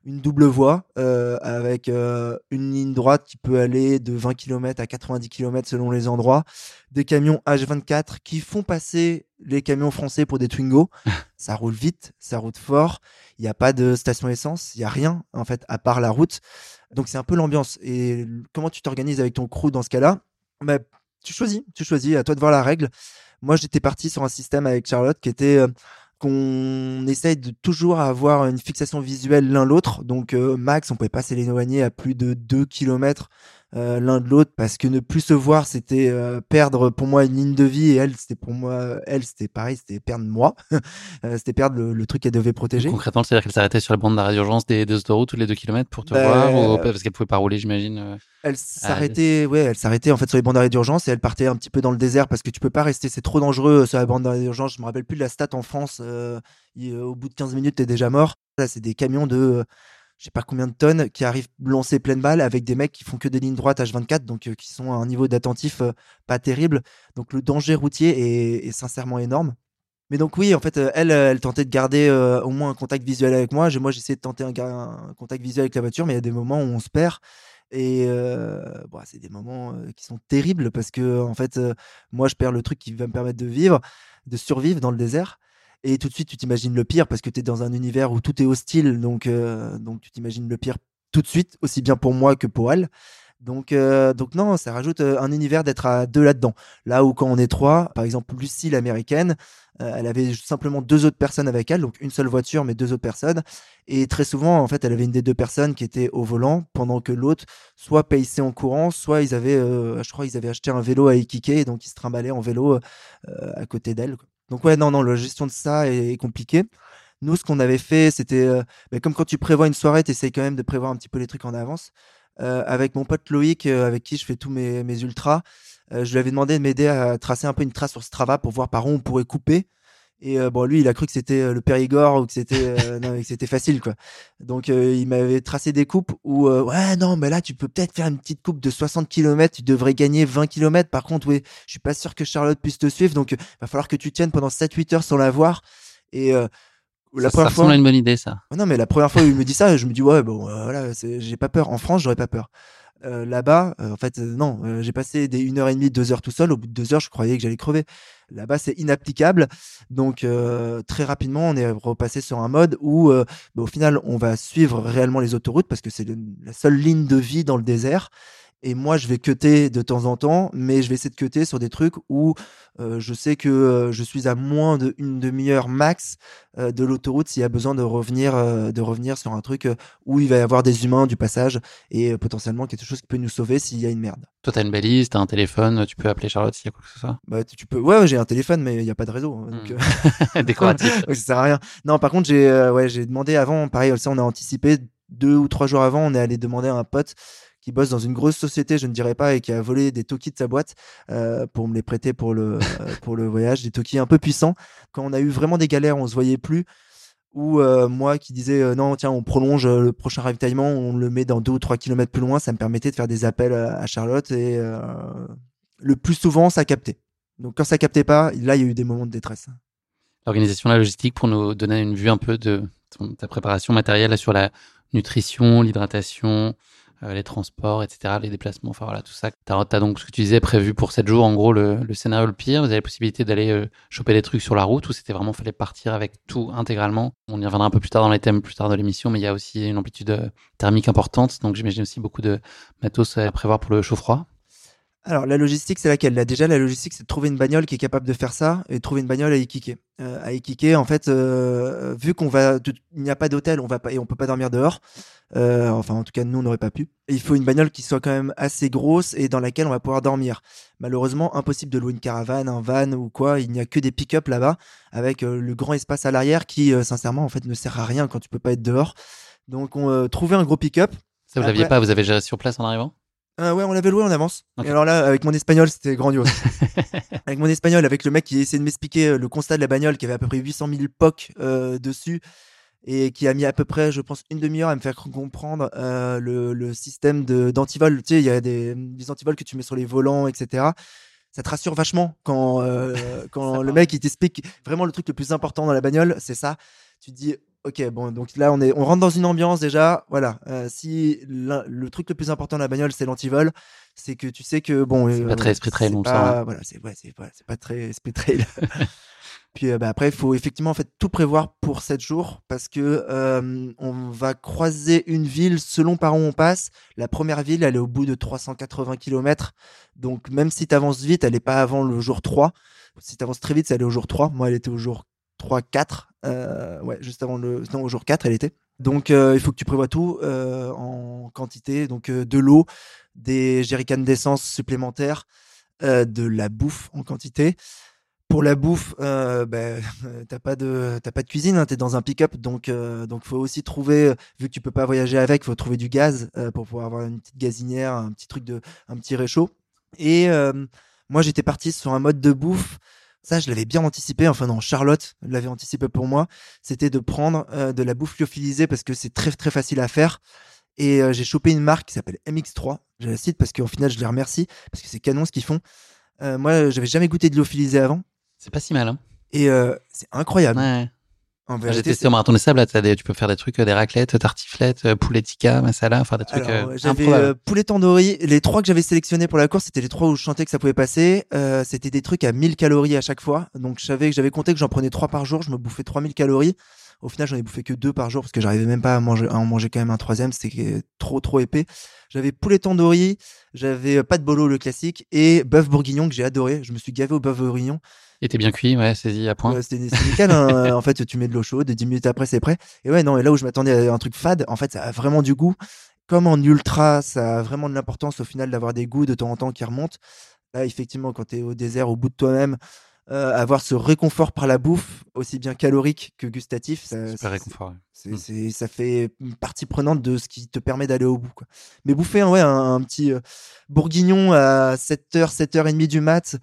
une double voie euh, avec euh, une ligne droite qui peut aller de 20 km à 90 km selon les endroits. Des camions H24 qui font passer les camions français pour des Twingo. (laughs) ça roule vite, ça roule fort. Il n'y a pas de station essence, il n'y a rien en fait à part la route. Donc c'est un peu l'ambiance. Et comment tu t'organises avec ton crew dans ce cas-là? Bah, Tu choisis, tu choisis, à toi de voir la règle. Moi j'étais parti sur un système avec Charlotte qui était... Euh, qu'on essaye de toujours avoir une fixation visuelle l'un l'autre. Donc euh, max, on pouvait pas s'éloigner à plus de 2 km euh, l'un de l'autre parce que ne plus se voir, c'était euh, perdre pour moi une ligne de vie et elle, c'était pour moi, elle, c'était pareil, c'était perdre moi, (laughs) c'était perdre le, truc qu'elle devait protéger. Concrètement, c'est-à-dire qu'elle s'arrêtait sur les bandes d'arrêt d'urgence des, des, autoroutes tous les 2 km pour te bah, voir ou parce qu'elle pouvait pas rouler, j'imagine. Elle s'arrêtait, ouais, elle s'arrêtait en fait sur les bandes d'arrêt d'urgence et elle partait un petit peu dans le désert parce que tu peux pas rester, c'est trop dangereux sur la bande d'arrêt d'urgence. Je me rappelle plus de la stat en France. au bout de 15 minutes, t'es déjà mort. Là, c'est des camions de je sais pas combien de tonnes qui arrivent lancer pleine balle avec des mecs qui font que des lignes droites H24 donc euh, qui sont à un niveau d'attentif euh, pas terrible. Donc le danger routier est, sincèrement énorme. Mais donc oui en fait euh, elle elle tentait de garder au moins un contact visuel avec moi. Moi j'essayais de tenter un, contact visuel avec la voiture mais il y a des moments où on se perd. Et bon, c'est des moments qui sont terribles parce que en fait moi je perds le truc qui va me permettre de vivre de survivre dans le désert et tout de suite tu t'imagines le pire parce que tu es dans un univers où tout est hostile donc euh, donc tu t'imagines le pire tout de suite aussi bien pour moi que pour elle. Donc euh, donc non ça rajoute euh, un univers d'être à deux là-dedans. Là où quand on est trois par exemple Lucie l'américaine elle avait simplement deux autres personnes avec elle donc une seule voiture mais deux autres personnes. Et très souvent en fait elle avait une des deux personnes qui était au volant pendant que l'autre soit paissait en courant soit ils avaient je crois ils avaient acheté un vélo à Ikike donc ils se trimballaient en vélo à côté d'elle donc ouais, non, non, la gestion de ça est, compliquée. Nous, ce qu'on avait fait, c'était euh, bah, comme quand tu prévois une soirée, tu essayes quand même de prévoir un petit peu les trucs en avance. Euh, avec mon pote Loïc, euh, avec qui je fais tous mes, mes ultras, je lui avais demandé de m'aider à tracer un peu une trace sur Strava pour voir par où on pourrait couper. Et bon, lui, il a cru que c'était le Périgord ou que c'était (laughs) c'était facile, quoi. Donc, il m'avait tracé des coupes où, ouais, non, mais là, tu peux peut-être faire une petite coupe de 60 km, tu devrais gagner 20 km. Par contre, oui, je suis pas sûr que Charlotte puisse te suivre, donc va falloir que tu tiennes pendant 7-8 heures sans la voir. Et la ça, première fois, une bonne idée, ça. non, mais la première fois où il me dit ça, je me dis ouais, bon, voilà, j'ai pas peur. En France, j'aurais pas peur. Euh, là-bas, euh, en fait, euh, non, j'ai passé des 1h30, 2 heures tout seul. Au bout de 2 heures, je croyais que j'allais crever. Là-bas, c'est inapplicable. Donc, très rapidement, on est repassé sur un mode où, bah, au final, on va suivre réellement les autoroutes parce que c'est la seule ligne de vie dans le désert. Et moi, je vais cutter de temps en temps, mais je vais essayer de cutter sur des trucs où euh, je sais que euh, je suis à moins d'une demi-heure max euh, de l'autoroute s'il y a besoin de revenir, de revenir sur un truc où il va y avoir des humains du passage et potentiellement quelque chose qui peut nous sauver s'il y a une merde. Toi, t'as une balise, t'as un téléphone, tu peux appeler Charlotte s'il y a quoi que ce soit. Bah, tu, peux. Ouais, j'ai un téléphone, mais il n'y a pas de réseau. Hein, donc, hmm. (laughs) (laughs) Décoratif. ça sert à rien. Non, par contre, j'ai ouais, j'ai demandé avant. Pareil, on a anticipé deux ou trois jours avant. On est allé demander à un pote qui bosse dans une grosse société, je ne dirais pas, et qui a volé des Toki de sa boîte euh, pour me les prêter pour le, euh, pour le voyage, des Toki un peu puissants. Quand on a eu vraiment des galères, on se voyait plus. Ou euh, moi qui disais non, tiens, on prolonge le prochain ravitaillement, on le met dans deux ou trois kilomètres plus loin, ça me permettait de faire des appels à Charlotte et le plus souvent, ça captait. Donc quand ça captait pas, là, il y a eu des moments de détresse. L'organisation, la logistique, pour nous donner une vue un peu de ta préparation matérielle sur la nutrition, l'hydratation, les transports, etc., les déplacements, enfin voilà, tout ça. Tu as, donc ce que tu disais prévu pour 7 jours, en gros, le, scénario le pire. Vous avez la possibilité d'aller euh, choper des trucs sur la route ou c'était vraiment, fallait partir avec tout intégralement? On y reviendra un peu plus tard dans les thèmes, plus tard de l'émission, mais il y a aussi une amplitude euh, thermique importante, donc j'imagine aussi beaucoup de matos à prévoir pour le chaud-froid. Alors, la logistique, c'est laquelle? Là, Déjà, la logistique, c'est de trouver une bagnole qui est capable de faire ça et de trouver une bagnole à Iquique. Euh, à Iquique, en fait, euh, vu qu'on va, il n'y a pas d'hôtel, on va pas et on peut pas dormir dehors. euh, enfin, en tout cas, nous, on n'aurait pas pu. Il faut une bagnole qui soit quand même assez grosse et dans laquelle on va pouvoir dormir. Malheureusement, impossible de louer une caravane, un van ou quoi. Il n'y a que des pick-up là-bas avec le grand espace à l'arrière qui, sincèrement, en fait, ne sert à rien quand tu peux pas être dehors. Donc, on trouver un gros pick-up. Ça, vous l'aviez pas, vous avez géré sur place en arrivant? Euh, ouais, on l'avait loué en avance. Et alors là, avec mon espagnol, c'était grandiose. (laughs) avec mon espagnol, avec le mec qui essayait de m'expliquer euh, le constat de la bagnole, qui avait à peu près 800 000 POC euh, dessus, et qui a mis à peu près, je pense, une demi-heure à me faire comprendre euh, le, le système d'antivol. Tu sais, il y a des, des antivols que tu mets sur les volants, etc. Ça te rassure vachement quand, euh, (laughs) quand le mec il t'explique vraiment le truc le plus important dans la bagnole, c'est ça. Tu te dis, ok, bon, donc là on est, on rentre dans une ambiance déjà. Voilà, Euh, si le truc le plus important dans la bagnole c'est l'antivol, c'est que tu sais que bon, C'est euh, pas très esprit trail, sent, hein. Voilà, c'est ouais, c'est ouais, pas très esprit trail. (laughs) Puis euh, bah, après, il faut effectivement en fait tout prévoir pour 7 jours parce que euh, on va croiser une ville selon par où on passe. La première ville, elle est au bout de 380 km. Donc même si tu avances vite, elle n'est pas avant le jour 3. Si tu avances très vite, elle est au jour 3. Moi, elle était au jour 3, 4. Euh, ouais, juste avant le. Non, au jour 4, elle était. Donc euh, il faut que tu prévois tout euh, en quantité. Donc de l'eau, des jerrycans d'essence supplémentaires, de la bouffe en quantité. Pour la bouffe, ben, (laughs) t'as pas de t'as pas de cuisine, hein, t'es dans un pick-up, donc donc faut aussi trouver, vu que tu peux pas voyager avec, faut trouver du gaz pour pouvoir avoir une petite gazinière, un petit truc de un petit réchaud. Et moi j'étais parti sur un mode de bouffe. Ça, je l'avais bien anticipé. Enfin non, Charlotte l'avait anticipé pour moi. C'était de prendre euh, de la bouffe lyophilisée parce que c'est très très facile à faire. Et euh, j'ai chopé une marque qui s'appelle MX3. Je la cite parce qu'au final, je les remercie parce que c'est canon ce qu'ils font. Euh, moi, j'avais jamais goûté de lyophilisé avant. C'est pas si mal, hein Et euh, c'est incroyable. Ouais. J'ai testé au marathon des sables, là, des- tu peux faire des trucs, euh, des raclettes, tartiflettes, euh, poulet tikka, masala, enfin des trucs Alors, euh, j'avais euh, poulet tandoori. Les trois que j'avais sélectionnés pour la course, c'était les trois où je sentais que ça pouvait passer. Euh, c'était des trucs à 1000 calories à chaque fois. Donc, je savais que j'avais compté que j'en prenais trois par jour. Je me bouffais 3000 calories. Au final, j'en ai bouffé que deux par jour parce que j'arrivais même pas à, manger, à en manger quand même un troisième. C'était trop, trop épais. J'avais poulet tandoori. J'avais euh, pas de bolo, le classique. Et bœuf bourguignon que j'ai adoré. Je me suis gavé au bœuf bourguignon. Était bien cuit, ouais, saisie à point. Ouais, c'était nickel. hein. (laughs) en fait, tu mets de l'eau chaude et 10 minutes après, c'est prêt. Et ouais, non, et là où je m'attendais à un truc fade, en fait, ça a vraiment du goût. Comme en ultra, ça a vraiment de l'importance au final d'avoir des goûts de temps en temps qui remontent. Là, effectivement, quand tu es au désert, au bout de toi-même, euh, avoir ce réconfort par la bouffe, aussi bien calorique que gustatif, ça, Super réconfort. ouais. c'est, Mm. c'est- ça fait partie prenante de ce qui te permet d'aller au bout. Quoi. Mais bouffer ouais, un, un petit euh, bourguignon à 7h, 7h30 du mat,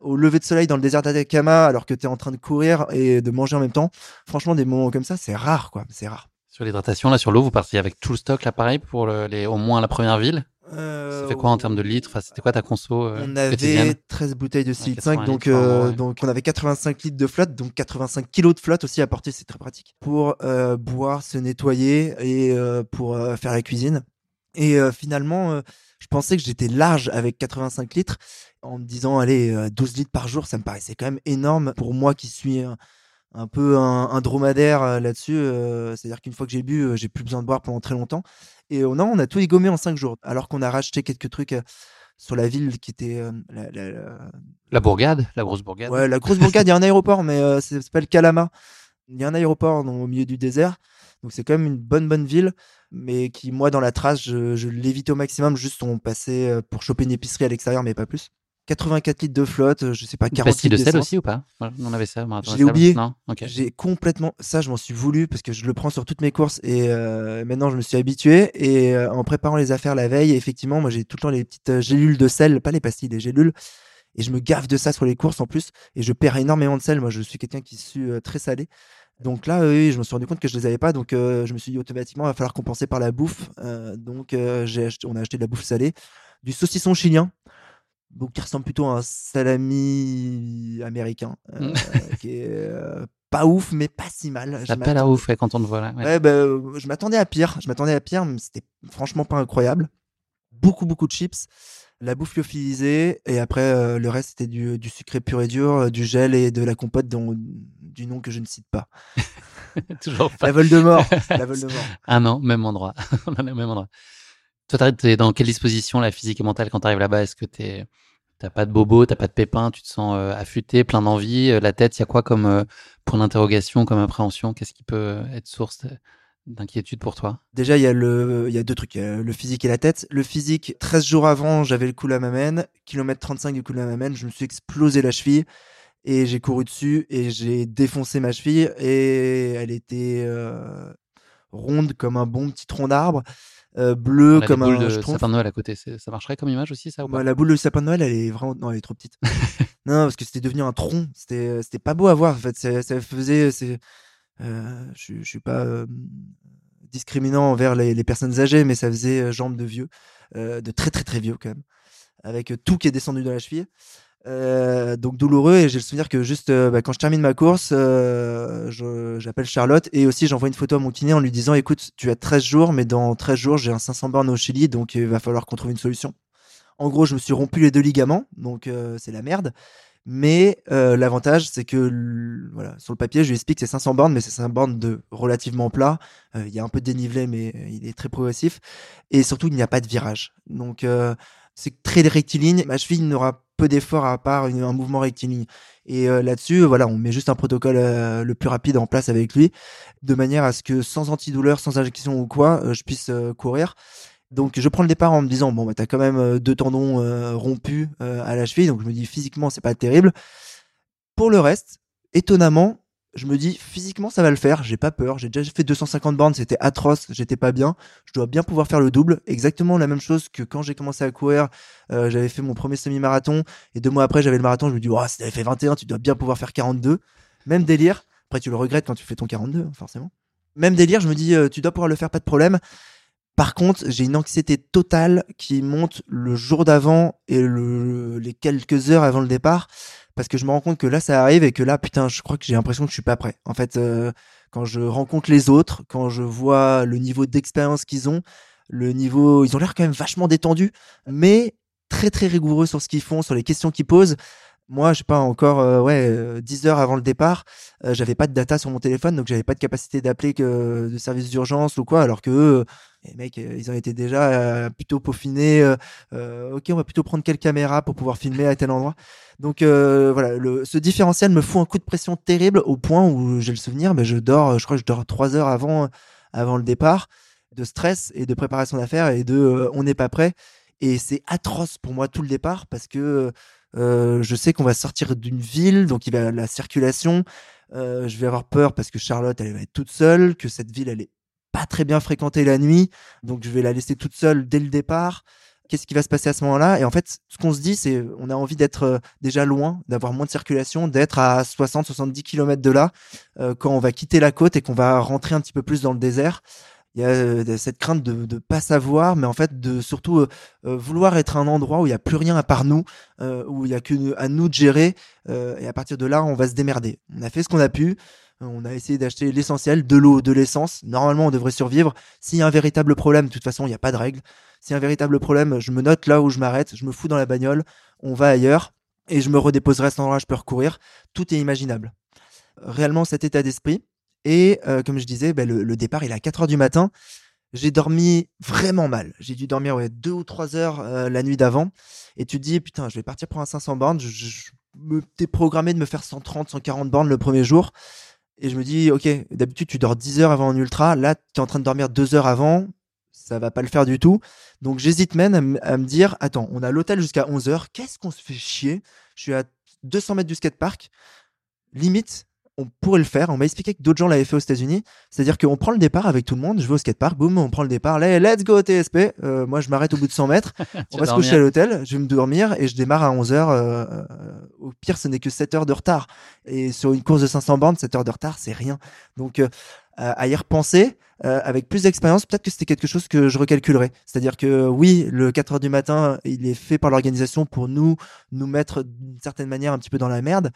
au lever de soleil dans le désert d'Atacama, alors que tu es en train de courir et de manger en même temps, franchement, des moments comme ça, c'est rare. quoi. C'est rare. Sur l'hydratation, là, sur l'eau, vous partiez avec tout le stock, là, pareil, pour le- les, au moins la première ville? Euh, Ça fait quoi en termes de litres? Enfin, c'était quoi ta conso euh, On avait quotidienne? 13 bouteilles de 6 litres 5, 80 donc, euh, ouais. donc on avait 85 litres de flotte, donc 85 kilos de flotte aussi à porter, c'est très pratique. Pour euh, boire, se nettoyer et euh, pour euh, faire la cuisine. Et finalement, je pensais que j'étais large avec 85 litres en me disant, allez, euh, 12 litres par jour, ça me paraissait quand même énorme pour moi qui suis un, un peu un, un dromadaire euh, là-dessus. euh, C'est-à-dire qu'une fois que j'ai bu, euh, j'ai plus besoin de boire pendant très longtemps. Et euh, non, on a tout égommé en 5 jours, alors qu'on a racheté quelques trucs euh, sur la ville qui était euh, la, la- la- La bourgade, la grosse bourgade. Ouais, la grosse bourgade, il y a un aéroport, mais euh, c'est- ça s'appelle Calama. Il y a un aéroport au milieu du désert. Donc c'est quand même une bonne, bonne ville, mais qui, moi, dans la trace, je, je l'évitais au maximum. Juste, on passait euh, pour choper une épicerie à l'extérieur, mais pas plus. 84 litres de flotte, euh, je sais pas, Une 40 pastille litres de sel aussi ou pas? On avait ça. des sables. oublié. J'ai complètement ça, je m'en suis voulu parce que je le prends sur toutes mes courses et euh, maintenant je me suis habitué. Et euh, en préparant les affaires la veille, effectivement, moi j'ai tout le temps les petites gélules de sel, pas les pastilles, les gélules. Et je me gaffe de ça sur les courses en plus. Et je perds énormément de sel. Moi, je suis quelqu'un qui sue euh, très salé. Donc là, oui, je me suis rendu compte que je les avais pas. Donc je me suis dit automatiquement, il va falloir compenser par la bouffe. Donc j'ai acheté, on a acheté de la bouffe salée, du saucisson chilien. Donc qui ressemble plutôt à un salami américain, euh, (laughs) qui est euh, pas ouf, mais pas si mal. Ça à m'attendais- ouf ouais, quand on te voit là. ouais. Ouais, bah, euh, je m'attendais à pire. Je m'attendais à pire, mais c'était franchement pas incroyable. Beaucoup, beaucoup de chips, la bouffe lyophilisée, et après, euh, le reste, c'était du, du sucré pur et dur, du gel et de la compote dont- du nom que je ne cite pas. (laughs) Toujours pas. La Voldemort. (laughs) la Voldemort. Ah non, même endroit. On est au même endroit. Toi, t'es dans quelle disposition, la physique et mentale, quand tu arrives là-bas? Est-ce que t'es T'as pas de bobo, t'as pas de pépin, tu te sens euh, affûté, plein d'envie. Euh, la tête, il y a quoi comme euh, point d'interrogation, comme appréhension? Qu'est-ce qui peut être source d'inquiétude pour toi? Déjà, il y, a deux trucs, le physique et la tête. Le physique, 13 jours avant, j'avais le coup à ma main, kilomètre 35 du coup à ma main, je me suis explosé la cheville et j'ai couru dessus et j'ai défoncé ma cheville et elle était ronde comme un bon petit tronc d'arbre. Euh, bleu comme un de sapin de Noël à côté. Ça marcherait comme image aussi, ça ou bah, La boule de sapin de Noël, elle est vraiment. Non, elle est trop petite. (laughs) non, parce que c'était devenu un tronc. C'était, c'était pas beau à voir. En fait, ça, faisait. Euh, je, je suis pas euh, discriminant envers les, les, personnes âgées, mais ça faisait jambes de vieux, de très très très vieux quand même, avec tout qui est descendu dans la cheville. Euh, donc douloureux et j'ai le souvenir que juste euh, bah, quand je termine ma course, euh, j'appelle Charlotte et aussi j'envoie une photo à mon kiné en lui disant écoute tu as 13 jours mais dans 13 jours j'ai un 500 bornes au Chili donc il va falloir qu'on trouve une solution. En gros je me suis rompu les deux ligaments donc c'est la merde. Mais l'avantage c'est que voilà sur le papier je lui explique que c'est 500 bornes mais c'est 500 bornes de relativement plat. Il y a un peu de dénivelé mais il est très progressif et surtout il n'y a pas de virage. Donc c'est très rectiligne. Ma cheville n'aura peu d'efforts à part un mouvement rectiligne. Et euh, là-dessus, voilà, on met juste un protocole euh, le plus rapide en place avec lui, de manière à ce que sans antidouleur, sans injection ou quoi, euh, je puisse courir. Donc je prends le départ en me disant bon bah t'as quand même deux tendons rompus à la cheville, donc je me dis physiquement c'est pas terrible. Pour le reste, étonnamment, je me dis physiquement ça va le faire, j'ai pas peur, j'ai déjà fait 250 bornes, c'était atroce, j'étais pas bien, je dois bien pouvoir faire le double, exactement la même chose que quand j'ai commencé à courir, euh, j'avais fait mon premier semi-marathon. Et deux mois après j'avais le marathon, je me dis oh, si t'avais fait 21, tu dois bien pouvoir faire 42. Même délire, après tu le regrettes quand tu fais ton 42 hein, forcément. Même délire, je me dis euh, tu dois pouvoir le faire. Pas de problème. Par contre, j'ai une anxiété totale qui monte le jour d'avant et le, les quelques heures avant le départ parce que je me rends compte que là ça arrive et que là putain je crois que j'ai l'impression que je suis pas prêt. En fait euh, quand je rencontre les autres quand je vois le niveau d'expérience qu'ils ont le niveau ils ont l'air quand même vachement détendus mais très très rigoureux sur ce qu'ils font sur les questions qu'ils posent moi, je sais pas encore euh, ouais 10 heures avant le départ, euh, j'avais pas de data sur mon téléphone donc j'avais pas de capacité d'appeler que de service d'urgence ou quoi alors que les mecs, euh, ils ont été déjà euh, plutôt peaufinés. Euh, ok, on va plutôt prendre quelle caméra pour pouvoir filmer à tel endroit. Donc voilà, ce différentiel me fout un coup de pression terrible au point où j'ai le souvenir, mais je dors, je crois que je dors trois heures avant, avant le départ, de stress et de préparation d'affaires et de on n'est pas prêt. Et c'est atroce pour moi tout le départ parce que je sais qu'on va sortir d'une ville, donc il va la circulation. je vais avoir peur parce que Charlotte, elle va être toute seule, que cette ville, elle est pas très bien fréquentée la nuit, donc je vais la laisser toute seule dès le départ. Qu'est-ce qui va se passer à ce moment-là? Et en fait, ce qu'on se dit, c'est on a envie d'être euh, déjà loin, d'avoir moins de circulation, d'être à 60-70 km de là euh, quand on va quitter la côte et qu'on va rentrer un petit peu plus dans le désert. Il y a euh, cette crainte de ne pas savoir, mais en fait de surtout vouloir être un endroit où il n'y a plus rien à part nous, où il n'y a que à nous de gérer. et à partir de là, on va se démerder. On a fait ce qu'on a pu. On a essayé d'acheter l'essentiel, de l'eau, de l'essence. Normalement, on devrait survivre. S'il y a un véritable problème, de toute façon, il n'y a pas de règle. S'il y a un véritable problème, je me note là où je m'arrête, je me fous dans la bagnole, on va ailleurs et je me redéposerai à cet endroit, je peux recourir. Tout est imaginable. Réellement, cet état d'esprit. Et euh, comme je disais, ben, le, départ, il est à 4 heures du matin. J'ai dormi vraiment mal. J'ai dû dormir ouais, deux ou trois heures euh, la nuit d'avant. Et tu te dis, putain, je vais partir pour un 500 bornes. Je, je t'es programmé de me faire 130, 140 bornes le premier jour. Et je me dis, ok, d'habitude tu dors 10 heures avant un ultra, là tu es en train de dormir 2 heures avant, ça va pas le faire du tout. Donc j'hésite même à, me dire, attends, on a l'hôtel jusqu'à 11 heures, qu'est-ce qu'on se fait chier? Je suis à 200 mètres du skatepark, limite, on pourrait le faire. On m'a expliqué que d'autres gens l'avaient fait aux États-Unis. C'est-à-dire qu'on prend le départ avec tout le monde. Je vais au skatepark, boum, on prend le départ. let's go TSP. Euh, moi, je m'arrête au bout de 100 mètres. (laughs) on va se coucher à l'hôtel. Je vais me dormir et je démarre à 11 heures. Euh, au pire, ce n'est que 7 heures de retard. Et sur une course de 500 bornes, 7 heures de retard, c'est rien. Donc, euh, à y repenser, avec plus d'expérience, peut-être que c'était quelque chose que je recalculerais. C'est-à-dire que oui, le 4 heures du matin, il est fait par l'organisation pour nous, nous mettre d'une certaine manière un petit peu dans la merde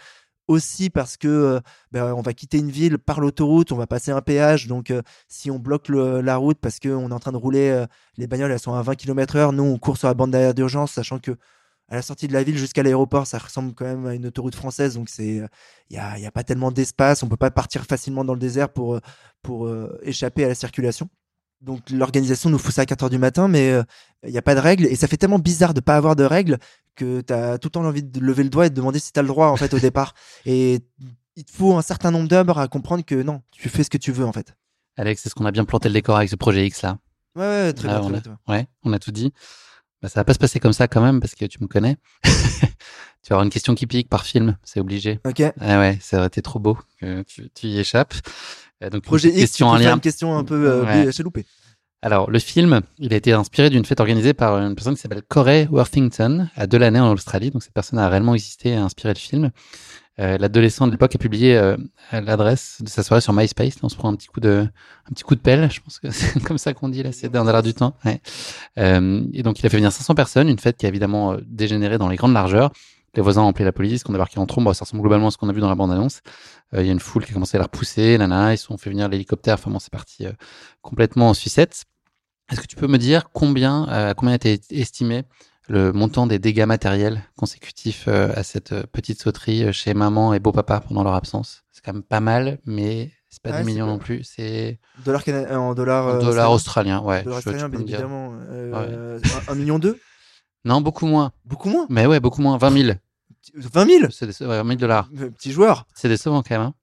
aussi parce que euh, ben, on va quitter une ville par l'autoroute, on va passer un péage, donc euh, si on bloque la route parce qu'on est en train de rouler, euh, les bagnoles elles sont à 20 km heure, nous on court sur la bande d'arrière d'urgence, sachant que à la sortie de la ville jusqu'à l'aéroport, ça ressemble quand même à une autoroute française, donc il y a, y a, pas tellement d'espace, on peut pas partir facilement dans le désert pour pour échapper à la circulation. Donc l'organisation nous fout ça à 4 heures du matin, mais il n'y a pas de règles. Et ça fait tellement bizarre de pas avoir de règles que tu as tout le temps envie de lever le doigt et de demander si tu as le droit en fait au départ. Et il te faut un certain nombre d'heures à comprendre que non, tu fais ce que tu veux en fait. Alex, est-ce qu'on a bien planté le décor avec ce projet X là Ouais, ouais, très, bien, on très a- bien. Ouais, on a tout dit. Bah, ça va pas se passer comme ça quand même parce que tu me connais. (laughs) tu vas avoir une question qui pique par film, c'est obligé. Ok. Ah ouais, ça aurait été trop beau que tu, tu y échappes. Euh, donc Projet X, question en lien. une question un peu euh, Ouais. Alors, le film, il a été inspiré d'une fête organisée par une personne qui s'appelle Corey Worthington à Delaney en Australie. Donc, cette personne a réellement existé et a inspiré le film. Euh, L'adolescent de l'époque a publié euh, l'adresse de sa soirée sur MySpace. On se prend un petit coup de, un petit coup de pelle. Je pense que (laughs) c'est comme ça qu'on dit là. C'est dans l'air du temps. Euh, et donc, il a fait venir 500 personnes. Une fête qui a évidemment dégénéré dans les grandes largeurs. Les voisins ont appelé la police, qu'on débarqué en trombe. Ça ressemble globalement à ce qu'on a vu dans la bande-annonce. Il y a une foule qui a commencé à la repousser. Nana, ils se sont fait venir l'hélicoptère. Enfin bon, c'est parti complètement en sucette. Est-ce que tu peux me dire combien, euh, combien a été estimé le montant des dégâts matériels consécutifs euh, à cette euh, petite sauterie euh, chez maman et beau-papa pendant leur absence? C'est quand même pas mal, mais c'est pas Ouais, 10 c'est millions pas- non plus, c'est Dollar cana- euh, en dollars. en dollars australiens. ouais. Dollars australiens, bien évidemment. Euh, un, un million deux? Non, beaucoup moins. Beaucoup moins? Mais ouais, beaucoup moins. 20 000. 20 000 C'est des, ouais, 20 000 dollars. Petit joueur. C'est décevant quand même. Hein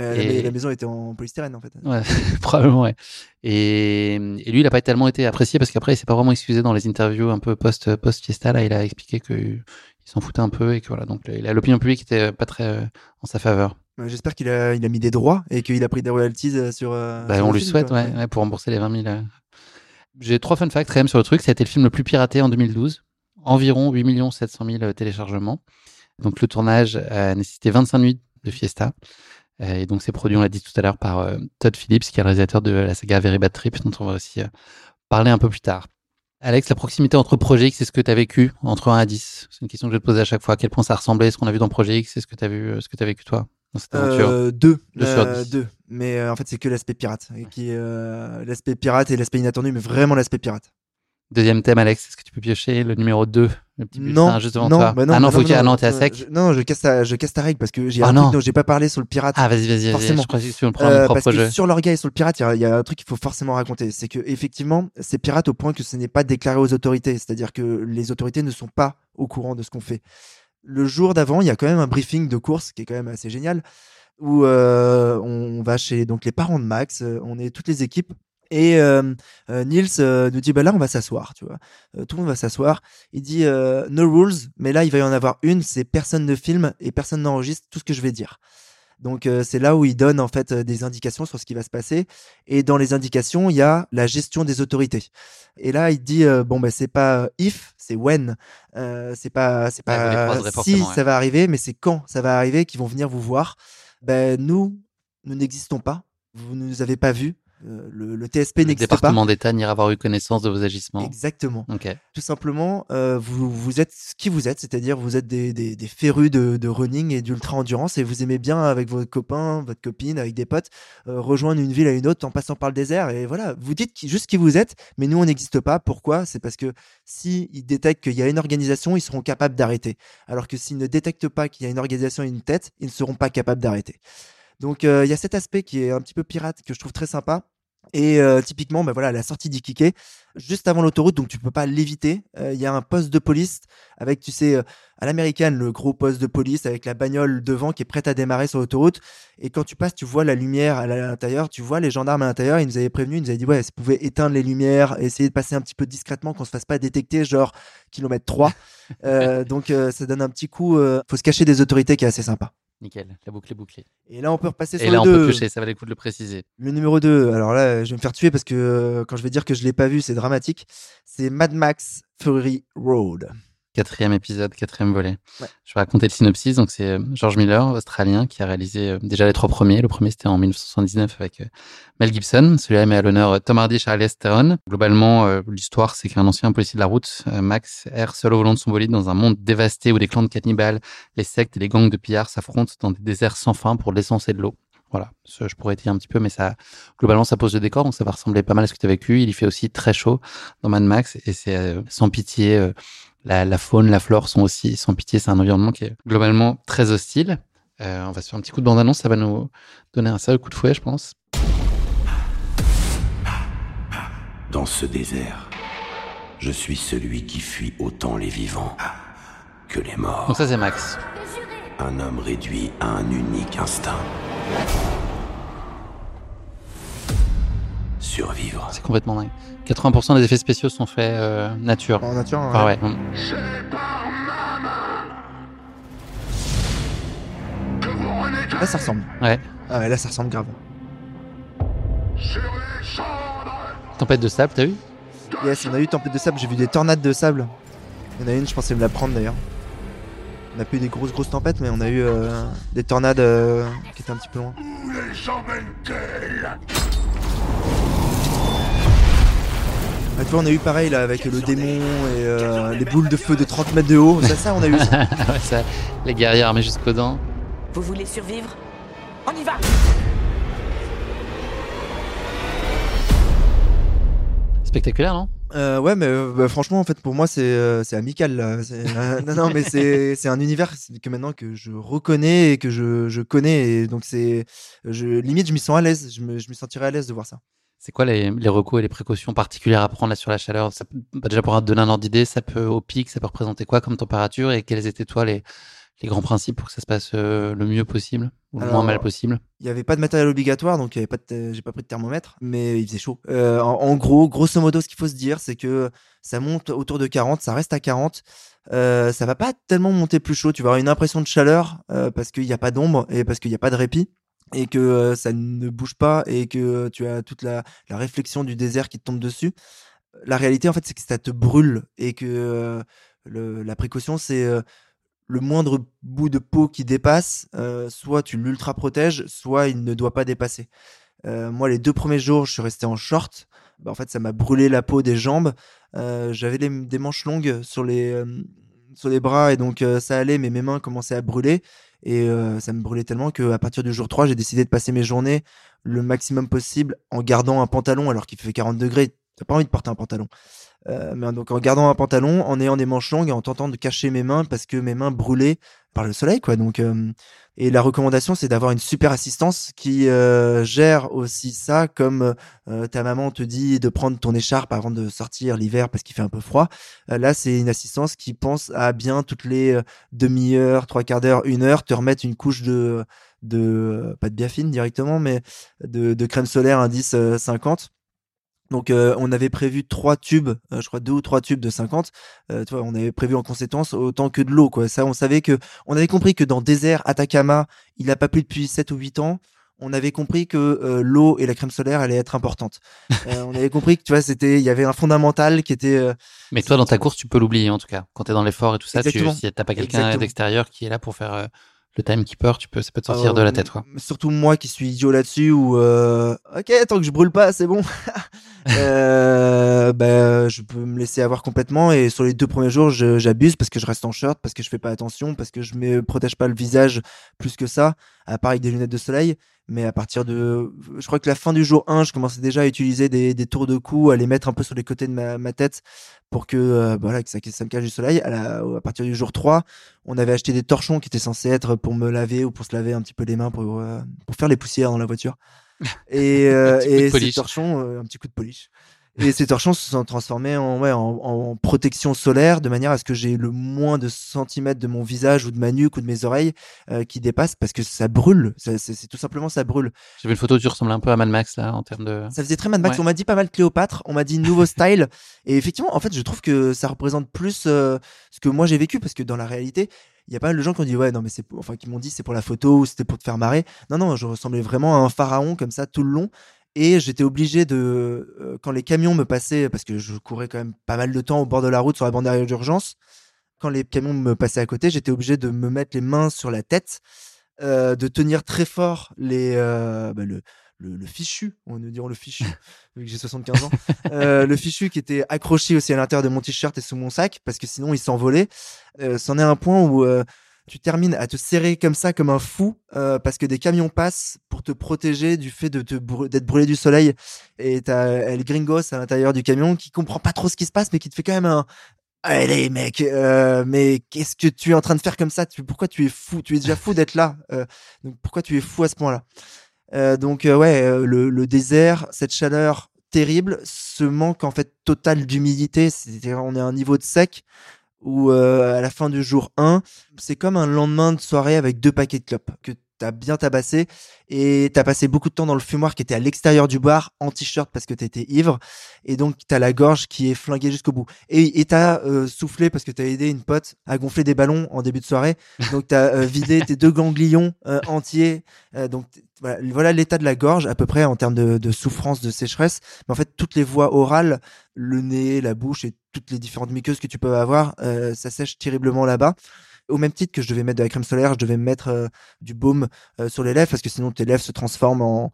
Et- la, maison était en polystyrène en fait. Ouais, (laughs) probablement, ouais. Et, et lui, il a pas tellement été apprécié parce qu'après, il s'est pas vraiment excusé dans les interviews un peu post, post-fiesta. Là, il a expliqué qu'il s'en foutait un peu et que voilà. Donc, l'opinion publique était pas très euh, en sa faveur. J'espère qu'il a, il a mis des droits et qu'il a pris des royalties euh, sur. euh, Bah, sur on lui film, souhaite, ouais, ouais, pour rembourser les 20 000. euh. J'ai trois fun facts quand même sur le truc. Ça a été le film le plus piraté en 2012. Environ 8 700 000 téléchargements. Donc, le tournage a nécessité 25 nuits de fiesta. Euh, Et donc, c'est produit, on l'a dit tout à l'heure, par euh, Todd Phillips, qui est le réalisateur de la saga Very Bad Trip, dont on va aussi euh, parler un peu plus tard. Alex, la proximité entre Projet X et ce que tu as vécu entre 1 à 10 C'est une question que je vais te poser à chaque fois. À quel point ça ressemblait, ce qu'on a vu dans Projet X et ce que tu as vu, ce que tu as vécu toi dans cette aventure? Euh, deux. Deux sur Euh, dix. deux. Mais euh, en fait, c'est que l'aspect pirate. Qui l'aspect pirate et l'aspect inattendu, mais vraiment l'aspect pirate. Deuxième thème, Alex, est-ce que tu peux piocher le numéro 2 Le petit Non, juste devant non, toi. bah non, ah non, bah faut non, t'es à euh, sec. je- non, je casse ta, je casse ta règle parce que j'ai Ah un non. truc dont j'ai pas parlé sur le pirate. Ah, vas-y, vas-y, vas-y. Forcément. Je crois que tu me Euh, mon parce propre que jeu. sur l'orga et sur le pirate, il y a- il y, a un truc qu'il faut forcément raconter. C'est que effectivement, c'est pirate au point que ce n'est pas déclaré aux autorités. C'est-à-dire que les autorités ne sont pas au courant de ce qu'on fait. Le jour d'avant, il y a quand même un briefing de course qui est quand même assez génial où euh, on va chez donc les parents de Max, on est toutes les équipes. Et euh, euh, Niels euh, nous dit bah là on va s'asseoir, tu vois. Euh, tout le monde va s'asseoir. Il dit euh, no rules, mais là il va y en avoir une, c'est personne ne filme et personne n'enregistre tout ce que je vais dire. Donc euh, c'est là où il donne en fait des indications sur ce qui va se passer. Et dans les indications, il y a la gestion des autorités. Et là, il dit bon ben c'est pas if, c'est when. Euh, c'est pas c'est pas si ouais. ça va arriver, mais c'est quand ça va arriver qu'ils vont venir vous voir. Ben nous, nous n'existons pas. Vous ne nous avez pas vus. Euh, le, le TSP Le n'existe pas. département d'État n'ira avoir eu connaissance de vos agissements. Exactement. Tout simplement, euh, vous, vous êtes ce qui vous êtes, c'est-à-dire vous êtes des, des, des férus de, de running et d'ultra endurance et vous aimez bien avec vos copains, votre copine, avec des potes, euh, rejoindre une ville à une autre en passant par le désert et voilà, vous dites qui- juste qui vous êtes, mais nous on n'existe pas. Pourquoi? C'est parce que si ils détectent qu'il y a une organisation, ils seront capables d'arrêter. Alors que s'ils ne détectent pas qu'il y a une organisation et une tête, ils ne seront pas capables d'arrêter. Donc euh, il y a cet aspect qui est un petit peu pirate que je trouve très sympa. Et euh, typiquement, bah voilà, à la sortie d'Ikike, juste avant l'autoroute, donc tu peux pas l'éviter. euh, Il y a un poste de police avec, tu sais, euh, à l'américaine, le gros poste de police avec la bagnole devant qui est prête à démarrer sur l'autoroute. Et quand tu passes, tu vois la lumière à l'intérieur, tu vois les gendarmes à l'intérieur. Ils nous avaient prévenu, ils nous avaient dit, ouais, si vous pouvez éteindre les lumières, essayer de passer un petit peu discrètement, qu'on se fasse pas détecter, genre kilomètre 3. Euh, (laughs) donc euh, ça donne un petit coup. euh, faut se cacher des autorités qui est assez sympa. Nickel. La boucle est bouclée. Et là, on peut repasser sur Et le là, on 2. peut piocher. Ça valait le coup de le préciser. Le numéro 2, alors là, je vais me faire tuer parce que euh, quand je vais dire que je l'ai pas vu, c'est dramatique. C'est Mad Max Fury Road. Quatrième épisode, quatrième volet. Ouais. Je vais raconter le synopsis. Donc, c'est euh, George Miller, australien, qui a réalisé euh, déjà les trois premiers. Le premier, c'était en 1979 avec euh, Mel Gibson. Celui-là met à l'honneur Tom Hardy et Charlize Theron. Globalement, l'histoire, c'est qu'un ancien policier de la route, Max, erre seul au volant de son bolide dans un monde dévasté où des clans de cannibales, les sectes et les gangs de pillards s'affrontent dans des déserts sans fin pour l'essence et de l'eau. Voilà, Ça, je pourrais dire un petit peu, mais ça, globalement, ça pose le décor, donc ça va ressembler pas mal à ce que tu as vécu. Il y fait aussi très chaud dans Mad Max, et c'est euh, sans pitié. euh, la, la faune, la flore sont aussi sans pitié. C'est un environnement qui est globalement très hostile. Euh, on va se faire un petit coup de bande-annonce, ça va nous donner un sérieux coup de fouet, je pense. dans ce désert, je suis celui qui fuit autant les vivants que les morts. Donc ça c'est Max. Un homme réduit à un unique instinct. Survivre. C'est complètement dingue. 80% des effets spéciaux sont faits euh, nature. En nature, Ah ouais. ouais. hum. Là, ça ressemble. Ouais. Ah ouais, là, ça ressemble grave. Tempête de sable, t'as vu? Yes, on a eu tempête de sable, j'ai vu des tornades de sable. Il y en a une, je pensais me la prendre d'ailleurs. On n'a pas eu des grosses grosses tempêtes, mais on a eu euh, des tornades euh, qui étaient un petit peu loin. Ah, tu vois, on a eu pareil là avec le démon et euh, les boules de feu de 30 mètres de haut. Ça, ça, on a eu ça. (laughs) Ouais, ça, Les guerriers armés jusqu'aux dents. Vous voulez survivre? On y va Spectaculaire, non? Euh, ouais, mais euh, bah, franchement, en fait, pour moi, c'est euh, c'est amical. Là. C'est- euh, non, non, mais c'est c'est un univers que maintenant que je reconnais et que je, je connais. Et donc, c'est. Je, limite, je m'y sens à l'aise. Je me, je me sentirais à l'aise de voir ça. C'est quoi les, les recours et les précautions particulières à prendre là sur la chaleur? Ça peut, bah, Déjà pour te donner un ordre d'idée, ça peut au pic, ça peut représenter quoi comme température et quels étaient toi les, les grands principes pour que ça se passe euh, le mieux possible ou le moins mal possible? Il n'y avait pas de matériel obligatoire, donc il y avait pas de- j'ai pas pris de thermomètre, mais il faisait chaud. Euh, en, en gros, grosso modo, ce qu'il faut se dire, c'est que ça monte autour de 40, ça reste à 40. Euh, ça va pas tellement monter plus chaud. Tu vas avoir une impression de chaleur euh, parce qu'il n'y a pas d'ombre et parce qu'il n'y a pas de répit et que ça ne bouge pas et que tu as toute la, la réflexion du désert qui te tombe dessus. La réalité, en fait, c'est que ça te brûle et que la précaution, c'est le moindre bout de peau qui dépasse, soit tu l'ultra protèges, soit il ne doit pas dépasser. Moi, les deux premiers jours, je suis resté en short. Bah, en fait, ça m'a brûlé la peau des jambes. J'avais des manches longues sur les, sur les bras et donc ça allait, mais mes mains commençaient à brûler. Et euh, ça me brûlait tellement qu'à partir du jour 3, j'ai décidé de passer mes journées le maximum possible en gardant un pantalon alors qu'il fait 40 degrés. T'as pas envie de porter un pantalon. Euh, mais donc en gardant un pantalon, en ayant des manches longues et en tentant de cacher mes mains parce que mes mains brûlaient par le soleil, quoi. Donc, euh, et la recommandation, c'est d'avoir une super assistance qui euh, gère aussi ça, comme euh, ta maman te dit de prendre ton écharpe avant de sortir l'hiver parce qu'il fait un peu froid. Euh, là, c'est une assistance qui pense à bien toutes les euh, demi-heures, trois quarts d'heure, une heure, te remettre une couche de de pas de biafine directement, mais de, de crème solaire indice euh, 50. Donc euh, on avait prévu trois tubes, euh, je crois deux ou trois tubes de 50. Euh, tu vois, on avait prévu en conséquence autant que de l'eau quoi. Ça on savait que on avait compris que dans désert Atacama, il n'a pas plu depuis 7 ou 8 ans. On avait compris que euh, l'eau et la crème solaire allaient être importantes. Euh, on avait compris que tu vois, c'était il y avait un fondamental qui était euh, Mais toi, dans ta course, tu peux l'oublier en tout cas. Quand tu es dans l'effort et tout ça, tu, Exactement. si t'as pas quelqu'un d'extérieur qui est là pour faire euh, le timekeeper, tu peux, ça peut te sortir Euh, de la tête. Quoi. Surtout moi qui suis idiot là-dessus ou euh, ok tant que je brûle pas c'est bon. (laughs) euh, bah, je peux me laisser avoir complètement et sur les deux premiers jours j'abuse parce que je reste en shirt parce que je fais pas attention parce que je me protège pas le visage plus que ça à part avec des lunettes de soleil mais à partir de je crois que la fin du jour 1 je commençais déjà à utiliser des, des tours de cou à les mettre un peu sur les côtés de ma, ma tête pour que euh, voilà que ça, que ça me cache du soleil à, la- à partir du jour 3 on avait acheté des torchons qui étaient censés être pour me laver ou pour se laver un petit peu les mains pour, euh, pour faire les poussières dans la voiture. (laughs) Et, euh, et ces torchons, un petit coup de polish. Et ces torchons se sont transformés en, ouais, en, en protection solaire de manière à ce que j'ai le moins de centimètres de mon visage ou de ma nuque ou de mes oreilles euh, qui dépassent parce que ça brûle. C'est tout simplement ça brûle. J'ai vu une photo, tu ressembles un peu à Mad Max là en termes de. Ça faisait très Mad Max. Ouais. On m'a dit pas mal Cléopâtre. On m'a dit nouveau style. (laughs) Et effectivement, en fait, je trouve que ça représente plus euh, ce que moi j'ai vécu parce que dans la réalité, il y a pas mal de gens qui ont dit ouais non mais c'est enfin qui m'ont dit c'est pour la photo ou c'était pour te faire marrer. Non non, je ressemblais vraiment à un pharaon comme ça tout le long. Et j'étais obligé de euh, quand les camions me passaient parce que je courais quand même pas mal de temps au bord de la route sur la bande d'arrêt d'urgence. Quand les camions me passaient à côté, j'étais obligé de me mettre les mains sur la tête, euh, de tenir très fort les euh, bah, le, le, le fichu, on nous dirons le fichu, (laughs) vu que j'ai 75 ans, le fichu qui était accroché aussi à l'intérieur de mon t-shirt et sous mon sac, parce que sinon il s'envolait. C'en est un point où tu termines à te serrer comme ça, comme un fou, euh, parce que des camions passent pour te protéger du fait d'être brûlé du soleil. Et t'as El Gringos à l'intérieur du camion qui comprend pas trop ce qui se passe, mais qui te fait quand même un Allez mec, euh, mais qu'est-ce que tu es en train de faire comme ça? Pourquoi tu es fou? Tu es déjà fou d'être là. euh, donc pourquoi tu es fou à ce point-là? Donc ouais, le, le désert, cette chaleur terrible, ce manque en fait total d'humidité, on est à un niveau de sec où euh, à la fin du jour 1, c'est comme un lendemain de soirée avec deux paquets de clopes t'as bien tabassé et t'as passé beaucoup de temps dans le fumoir qui était à l'extérieur du bar en t-shirt parce que t'étais ivre et donc t'as la gorge qui est flinguée jusqu'au bout. Et t'as euh, soufflé parce que t'as aidé une pote à gonfler des ballons en début de soirée. (laughs) Donc t'as euh, vidé tes deux ganglions euh, entiers donc voilà, voilà l'état de la gorge à peu près en termes de, de souffrance de sécheresse. Mais en fait toutes les voies orales le nez la bouche et toutes les différentes muqueuses que tu peux avoir ça sèche terriblement là-bas au même titre que je devais mettre de la crème solaire, je devais mettre euh, du baume euh, sur les lèvres parce que sinon tes lèvres se transforment en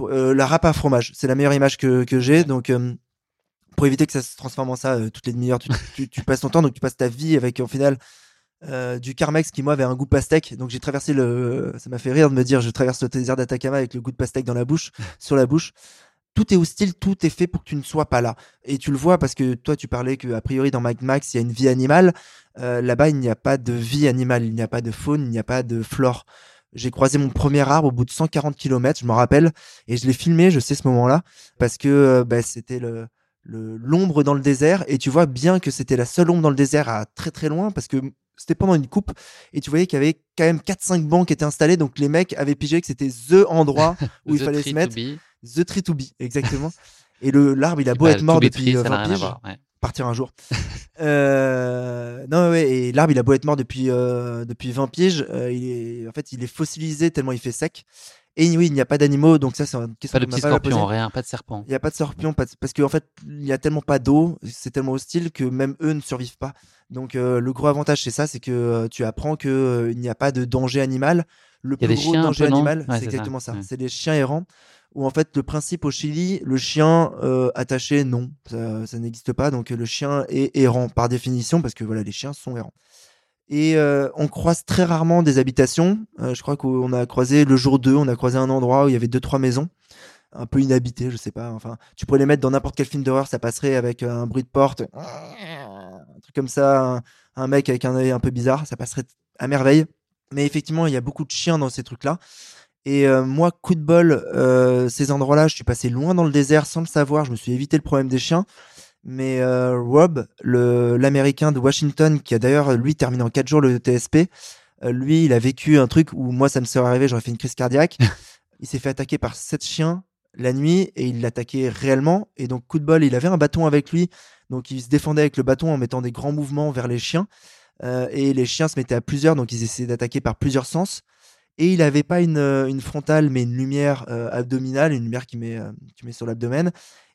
euh, la râpe à fromage. C'est la meilleure image que, que j'ai. Donc pour éviter que ça se transforme en ça toutes les demi-heures, tu, passes ton temps, donc tu passes ta vie avec au final du Carmex qui moi avait un goût pastèque. Donc j'ai traversé le, ça m'a fait rire de me dire je traverse le désert d'Atacama avec le goût de pastèque dans la bouche, sur la bouche. Tout est hostile, tout est fait pour que tu ne sois pas là. Et tu le vois parce que toi tu parlais que a priori dans Mad Max il y a une vie animale. Euh, Là-bas il n'y a pas de vie animale, il n'y a pas de faune, il n'y a pas de flore. J'ai croisé mon premier arbre au bout de 140 km, je m'en rappelle, et je l'ai filmé, je sais ce moment-là, parce que euh, bah, c'était le l'ombre dans le désert, et tu vois bien que c'était la seule ombre dans le désert à très très loin, parce que c'était pendant une coupe, et tu voyais qu'il y avait quand même 4-5 bancs qui étaient installés, donc les mecs avaient pigé que c'était THE endroit (laughs) où il fallait se mettre. The tree to be, exactement. et le l'arbre, il a (laughs) beau Bah, être mort depuis tree, euh, ça n'a 20 rien à piges voir, ouais. partir un jour. (laughs) Euh, non, ouais, et l'arbre, il a beau être mort depuis, euh, depuis 20 piges, euh, il est, en fait, il est fossilisé tellement il fait sec. Et oui, il n'y a pas d'animaux, donc ça, c'est une question Pas de petits pas scorpions, rien, pas de serpent. Il n'y a pas de scorpions, pas de- parce qu'en fait, il y a tellement pas d'eau, c'est tellement hostile que même eux ne survivent pas. Donc, euh, le gros avantage, c'est ça, c'est que euh, tu apprends que euh, n'y a pas de danger animal. Le plus gros chiens danger animal, Ouais, c'est ça, exactement ça. ouais. C'est les chiens errants. Où en fait, le principe au Chili, le chien euh, attaché, non, ça, n'existe pas. Donc, le chien est errant par définition, parce que voilà, les chiens sont errants. Et euh, on croise très rarement des habitations. Euh, je crois qu'on a croisé le jour 2, on a croisé un endroit où il y avait deux trois maisons un peu inhabitées, je sais pas. Enfin, tu pourrais les mettre dans n'importe quel film d'horreur, ça passerait avec un bruit de porte, un truc comme ça, un, un mec avec un œil un peu bizarre, ça passerait à merveille. Mais effectivement, il y a beaucoup de chiens dans ces trucs-là. Et euh, moi, coup de bol, euh, ces endroits-là, je suis passé loin dans le désert sans le savoir. Je me suis évité le problème des chiens. Mais euh, Rob, le l'américain de Washington, qui a d'ailleurs lui terminé en 4 jours le TSP, euh, lui, il a vécu un truc où moi, ça me serait arrivé, j'aurais fait une crise cardiaque. (laughs) il s'est fait attaquer par sept chiens la nuit et il l'attaquait réellement. Et donc, coup de bol, il avait un bâton avec lui. Donc, il se défendait avec le bâton en mettant des grands mouvements vers les chiens. Euh, et les chiens se mettaient à plusieurs, donc ils essayaient d'attaquer par plusieurs sens. Et il n'avait pas une, euh, une frontale, mais une lumière euh, abdominale, une lumière qui met, euh, qui met sur l'abdomen.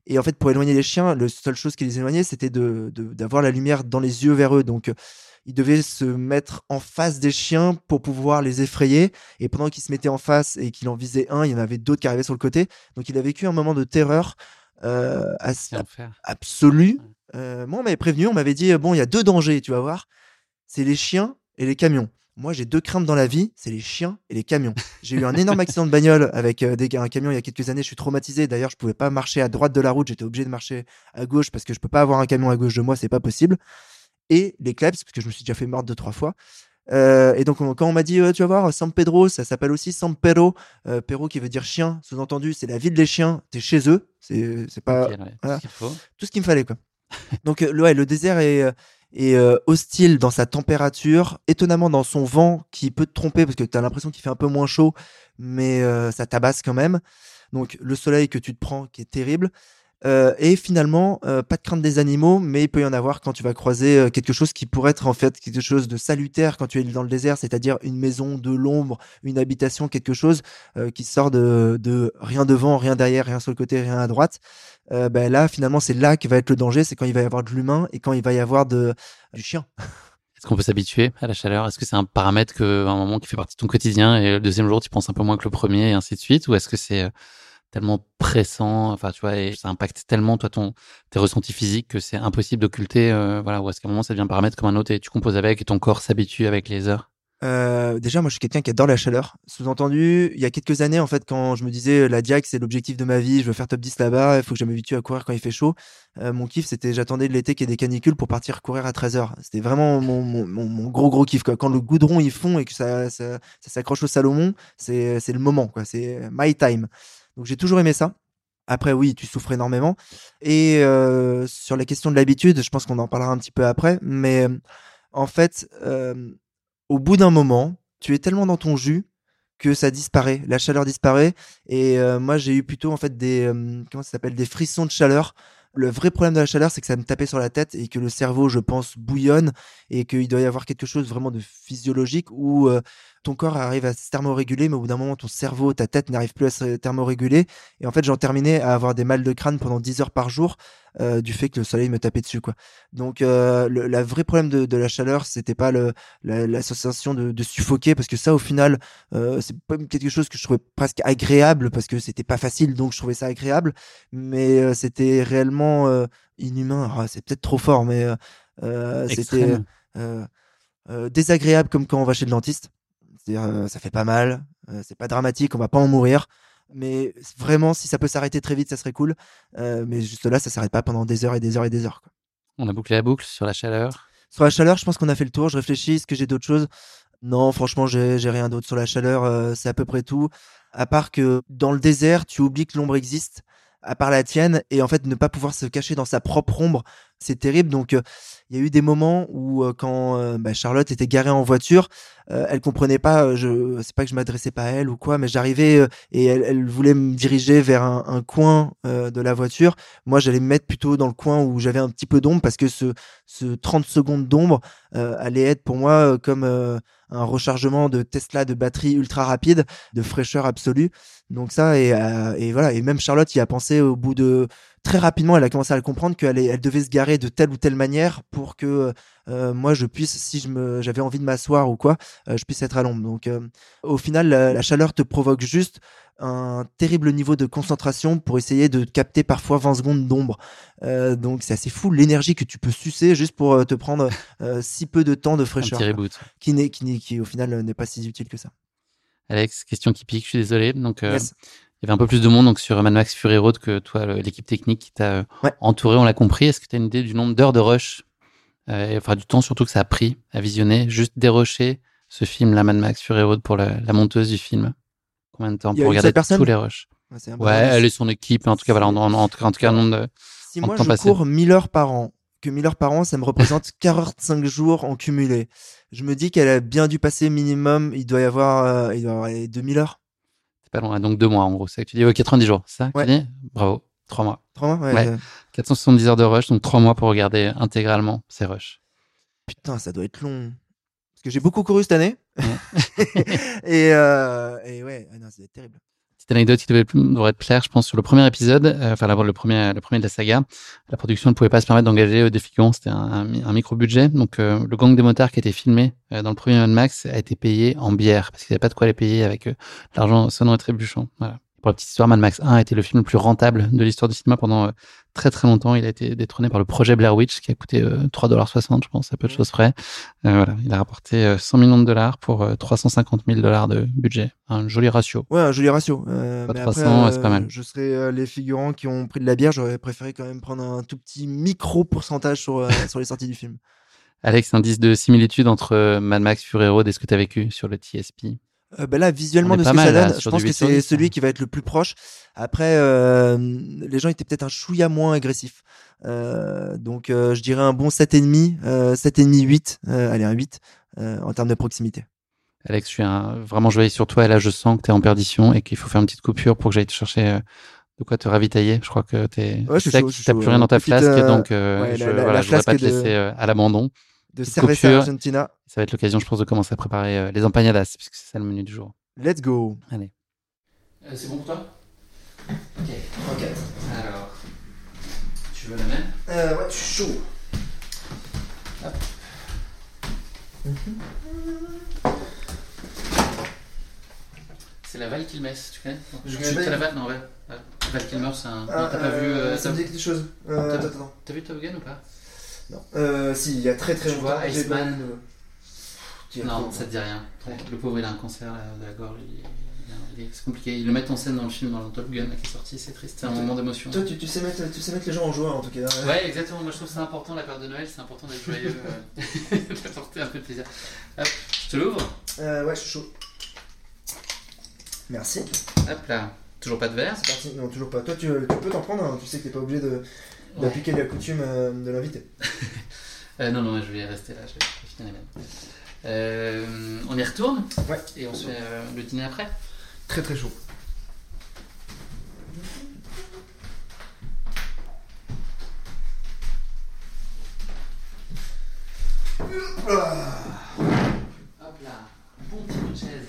Et en fait, pour éloigner les chiens, la seule chose qui les éloignait, c'était de, de- d'avoir la lumière dans les yeux vers eux. Donc, il devait se mettre en face des chiens pour pouvoir les effrayer. Et pendant qu'il se mettait en face et qu'il en visait un, il y en avait d'autres qui arrivaient sur le côté. Donc, il a vécu un moment de terreur euh, assez, Quel enfer. absolu. Euh, moi, on m'avait prévenu, on m'avait dit, bon, il y a deux dangers, tu vas voir. C'est les chiens et les camions. Moi, j'ai deux craintes dans la vie, c'est les chiens et les camions. J'ai eu un énorme accident de bagnole avec euh, des, un camion il y a quelques années. Je suis traumatisé. D'ailleurs, je pouvais pas marcher à droite de la route. J'étais obligé de marcher à gauche parce que je peux pas avoir un camion à gauche de moi, c'est pas possible. Et les kleps, parce que je me suis déjà fait mordre deux trois fois. Euh, et donc, on- quand on m'a dit, euh, tu vas voir, San Pedro, ça s'appelle aussi San Pedro, Perro qui veut dire chien. Sous-entendu, c'est la ville des chiens. T'es chez eux. C'est pas ouais, tout voilà ce qu'il faut. tout ce qu'il me fallait quoi. Donc ouais, le désert est, est euh, hostile dans sa température, étonnamment dans son vent qui peut te tromper parce que tu as l'impression qu'il fait un peu moins chaud, mais euh, ça tabasse quand même. Donc le soleil que tu te prends qui est terrible. Euh, et finalement, euh, pas de crainte des animaux, mais il peut y en avoir quand tu vas croiser euh, quelque chose qui pourrait être en fait quelque chose de salutaire quand tu es dans le désert, c'est-à-dire une maison, de l'ombre, une habitation, quelque chose qui sort de, rien devant, rien derrière, rien sur le côté, rien à droite. Ben là, finalement, c'est là que va être le danger, c'est quand il va y avoir de l'humain et quand il va y avoir de, du chien. Est-ce qu'on peut s'habituer à la chaleur? Est-ce que c'est un paramètre que, à un moment qui fait partie de ton quotidien et le deuxième jour tu penses un peu moins que le premier et ainsi de suite? Ou est-ce que c'est tellement pressant, enfin tu vois, et ça impacte tellement toi ton tes ressentis physiques que c'est impossible d'occulter, euh, voilà, ou est-ce qu'à un moment ça devient un paramètre comme un autre et tu composes avec et ton corps s'habitue avec les heures Euh, déjà, moi, je suis quelqu'un qui adore la chaleur. Sous-entendu, il y a quelques années, en fait, quand je me disais la Diac, c'est l'objectif de ma vie, je veux faire top 10 là-bas, il faut que je m'habitue à courir quand il fait chaud. Euh, mon kiff, c'était j'attendais l'été qu'il y ait des canicules pour partir courir à 13h. C'était vraiment mon, mon, gros gros kiff. Quoi. Quand le goudron il fond et que ça, ça, ça s'accroche au Salomon, c'est c'est le moment. quoi. C'est my time. Donc j'ai toujours aimé ça. Après, oui, tu souffres énormément. Et euh, sur la question de l'habitude, je pense qu'on en parlera un petit peu après. Mais euh, en fait, euh, au bout d'un moment, tu es tellement dans ton jus que ça disparaît, la chaleur disparaît. Et moi, j'ai eu plutôt en fait des comment ça s'appelle des frissons de chaleur. Le vrai problème de la chaleur, c'est que ça me tapait sur la tête et que le cerveau, je pense, bouillonne et qu'il doit y avoir quelque chose vraiment de physiologique où ton corps arrive à se thermoréguler, mais au bout d'un moment, ton cerveau, ta tête n'arrive plus à se thermoréguler. Et en fait, j'en terminais à avoir des mal de crâne pendant 10 heures par jour euh, du fait que le soleil me tapait dessus. Quoi. Donc, euh, le la vrai problème de, de la chaleur, c'était pas le, la, de, de suffoquer, parce que ça, au final, euh, c'est quelque chose que je trouvais presque agréable, parce que c'était pas facile, donc je trouvais ça agréable, mais c'était réellement inhumain. Ah, c'est peut-être trop fort, mais c'était désagréable comme quand on va chez le dentiste. C'est-à-dire, euh, ça fait pas mal, euh, c'est pas dramatique, on va pas en mourir. Mais vraiment, si ça peut s'arrêter très vite, ça serait cool. Euh, mais juste là, ça s'arrête pas pendant des heures et des heures et des heures. quoi. On a bouclé la boucle sur la chaleur. Sur la chaleur, je pense qu'on a fait le tour. Je réfléchis, est-ce que j'ai d'autres choses? Non, franchement, j'ai rien d'autre. Sur la chaleur, c'est à peu près tout. À part que dans le désert, tu oublies que l'ombre existe, à part la tienne, et en fait, ne pas pouvoir se cacher dans sa propre ombre, c'est terrible. Donc, euh, il y a eu des moments où, euh, quand euh, bah, Charlotte était garée en voiture, elle comprenait pas. Je, c'est pas que je m'adressais pas à elle ou quoi, mais j'arrivais et elle, voulait me diriger vers un, coin de la voiture. Moi, j'allais me mettre plutôt dans le coin où j'avais un petit peu d'ombre parce que ce, ce 30 secondes d'ombre allait être pour moi comme un rechargement de Tesla de batterie ultra rapide, de fraîcheur absolue. Donc ça et, euh, et voilà et même Charlotte y a pensé au bout de très rapidement, elle a commencé à le comprendre qu'elle elle devait se garer de telle ou telle manière pour que euh, moi je puisse, si j'avais envie de m'asseoir ou quoi, euh, je puisse être à l'ombre. Donc euh, au final, la, la chaleur te provoque juste un terrible niveau de concentration pour essayer de capter parfois 20 secondes d'ombre. Donc c'est assez fou l'énergie que tu peux sucer juste pour te prendre si peu de temps de Un fraîcheur, petit qui, n'est, qui, au final n'est pas si utile que ça. Alex, question qui pique, je suis désolé. Donc, Yes. Il y avait un peu plus de monde donc sur Mad Max Fury Road que toi, l'équipe technique qui t'a euh, Ouais. entouré, on l'a compris. Est-ce que tu as une idée du nombre d'heures de rush euh, et, Enfin, du temps surtout que ça a pris à visionner, juste dérocher ce film, la Mad Max Fury Road, pour la, la monteuse du film Combien de temps pour regarder tous les rushs? Ouais, elle et son équipe, en tout cas, voilà, en, en- en tout cas, en tout cas, un nombre de... Si moi temps je passé. cours 1000 heures par an, que 1000 heures par an, ça me représente (laughs) 45 jours en cumulé. Je me dis qu'elle a bien dû passer minimum, il doit y avoir, euh, il doit y avoir les 2000 heures. C'est pas loin, donc deux mois en gros. C'est que tu dis, ouais, 90 jours, c'est ça Ouais. tu dis? Bravo, trois mois. Trois mois ouais, Ouais. euh, 470 heures de rush, donc trois mois pour regarder intégralement ces rushs. Putain, ça doit être long. Parce que j'ai beaucoup couru cette année. (laughs) et, euh, et ouais, ah non, ça doit être terrible. Petite anecdote qui devait, devrait te plaire, je pense, sur le premier épisode, euh, enfin le premier, le premier de la saga, la production ne pouvait pas se permettre d'engager euh, des figurants, c'était un, un, micro-budget. Donc euh, le gang des motards qui a été filmé euh, dans le premier Mad Max a été payé en bière, parce qu'ils n'avaient pas de quoi les payer avec l'argent sonnant et trébuchant. Voilà. Pour la petite histoire, Mad Max 1 a été le film le plus rentable de l'histoire du cinéma pendant euh, très très longtemps. Il a été détrôné par le projet Blair Witch qui a coûté euh, 3,60$, je pense, à peu de choses près. Euh, voilà. Il a rapporté euh, 100 millions de dollars pour euh, 350 000 dollars de budget. Un joli ratio. Ouais, un joli ratio. Euh, Pas mais 300, après, ouais, c'est pas mal. Je serais euh, les figurants qui ont pris de la bière, j'aurais préféré quand même prendre un tout petit micro pourcentage sur, euh, (laughs) sur les sorties du film. Alex, indice de similitude entre euh, Mad Max Fury Road et ce que tu as vécu sur le TSP. Euh, ben là, visuellement, de ce que ça là, donne, je sur pense que 8 sur c'est 10, celui hein. qui va être le plus proche. Après, euh, les gens étaient peut-être un chouïa moins agressifs. Euh, donc, euh, je dirais un bon 7,5, euh, 7,5, 8. Euh, allez, un 8 euh, en termes de proximité. Alex, je suis un... vraiment, je veille sur toi et là, je sens que tu es en perdition et qu'il faut faire une petite coupure pour que j'aille te chercher de quoi te ravitailler. Je crois que tu es. Ouais, je chaud, je plus rien dans ta Petite, flasque, donc euh, ouais, je, la- voilà, la je voudrais pas te de- laisser à l'abandon. De Cerveza coupure. Argentina. Ça va être l'occasion, je pense, de commencer à préparer euh, les empanadas, puisque c'est ça le menu du jour. Let's go. Allez. Euh, c'est bon pour toi? Ok. Ok. Alors, tu veux la même? Euh, ouais, je suis chaud. C'est la Val Kilmes, tu connais? Je connais pas. la Val, non, ouais. Val Kilmer, c'est un. Ah, non, t'as pas vu. euh, ça me dit quelque chose. Euh, Top- attends, attends. T'as vu Top Gun ou pas? Non. Euh, si, il y a très très Tu longtemps. vois, Iceman Non, ça te dit rien. Le pauvre, il a un cancer de la gorge. il C'est compliqué. Ils le mettent en scène dans le film, dans le Top Gun là, qui est sorti. C'est triste. C'est un moment d'émotion. Toi, tu, tu sais mettre, tu sais mettre les gens en joie en tout cas. Ouais, exactement. Moi, je trouve que c'est important la période de Noël. C'est important d'être joyeux, (laughs) euh, (laughs) d'apporter un peu de plaisir. Hop, je te l'ouvre. Euh, ouais, je suis chaud. Merci. Hop là. Toujours pas de verre C'est parti. Non, toujours pas. Toi, tu, tu peux t'en prendre. hein. Tu sais que t'es pas obligé de- d'appliquer la coutume euh, de l'invité. (laughs) Euh, non, non, je vais rester là, je vais finir les mêmes. Euh, on y retourne Ouais. Et on se fait euh, le dîner après? Très très chaud. Hop là, bon petit bout de chaise.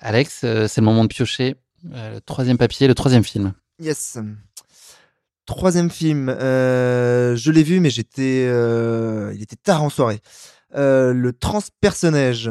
Alex, euh, c'est le moment de piocher euh, le troisième papier, le troisième film. Yes. Troisième film. euh, je l'ai vu, mais j'étais. euh, il était tard en soirée. Euh, le transpersonnage.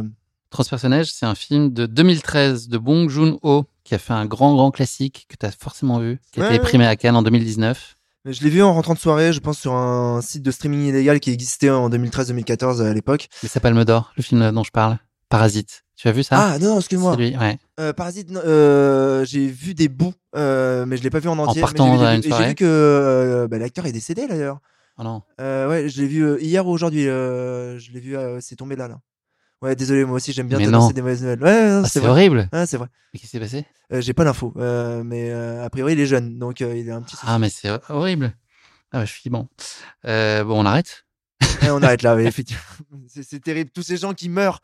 Transpersonnage, c'est un film de 2013 de Bong Joon-ho qui a fait un grand, grand classique que tu as forcément vu, qui a Ouais, été primé à Cannes en 2019. Je l'ai vu en rentrant de soirée, je pense, sur un site de streaming illégal qui existait en 2013-2014 à l'époque. Mais c'est Palme d'Or, le film dont je parle. Parasite. Tu as vu ça? Ah non, excuse-moi. C'est lui, ouais. Euh, Parasite, euh, j'ai vu des bouts, euh, mais je l'ai pas vu en entier. mais partant j'ai vu soirée. J'ai vu que bah, l'acteur est décédé d'ailleurs. Oh non. Ouais, je l'ai vu hier ou aujourd'hui. je l'ai vu, c'est tombé là, là. Ouais, désolé, moi aussi j'aime bien Mais t'annoncer non. des mauvaises nouvelles. Ouais, Ah, c'est vrai. horrible. C'est vrai. Mais Qu'est-ce qui s'est passé? J'ai pas l'info, mais a priori il est jeune, donc il est un petit. souci. Ah, mais c'est horrible. Ah, bah, je suis bon. Bon, on arrête on arrête là, oui, (laughs) effectivement. C'est terrible, tous ces gens qui meurent.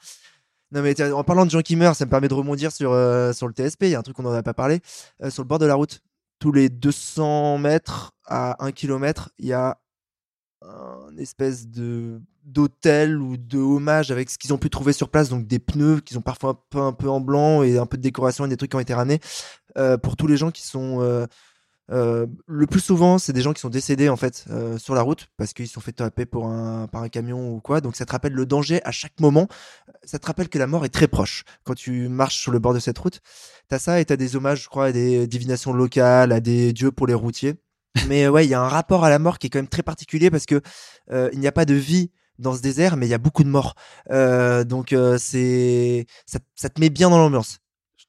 Non mais en parlant de gens qui meurent, ça me permet de rebondir sur, euh, sur le TSP, il y a un truc qu'on n'en a pas parlé. Euh, sur le bord de la route, tous les 200 mètres à 1 km, il y a un espèce de d'hôtel ou de hommage avec ce qu'ils ont pu trouver sur place, donc des pneus qui sont parfois un peu, un peu en blanc et un peu de décoration et des trucs qui ont été ramenés euh, pour tous les gens qui sont euh, le plus souvent, c'est des gens qui sont décédés en fait euh, sur la route parce qu'ils sont fait taper par un camion ou quoi. Donc ça te rappelle le danger à chaque moment. Ça te rappelle que la mort est très proche quand tu marches sur le bord de cette route. T'as ça et t'as des hommages, je crois, à des divinations locales, à des dieux pour les routiers. Mais ouais, il y a un rapport à la mort qui est quand même très particulier parce que euh, il n'y a pas de vie dans ce désert, mais il y a beaucoup de morts. Donc c'est ça, ça te met bien dans l'ambiance.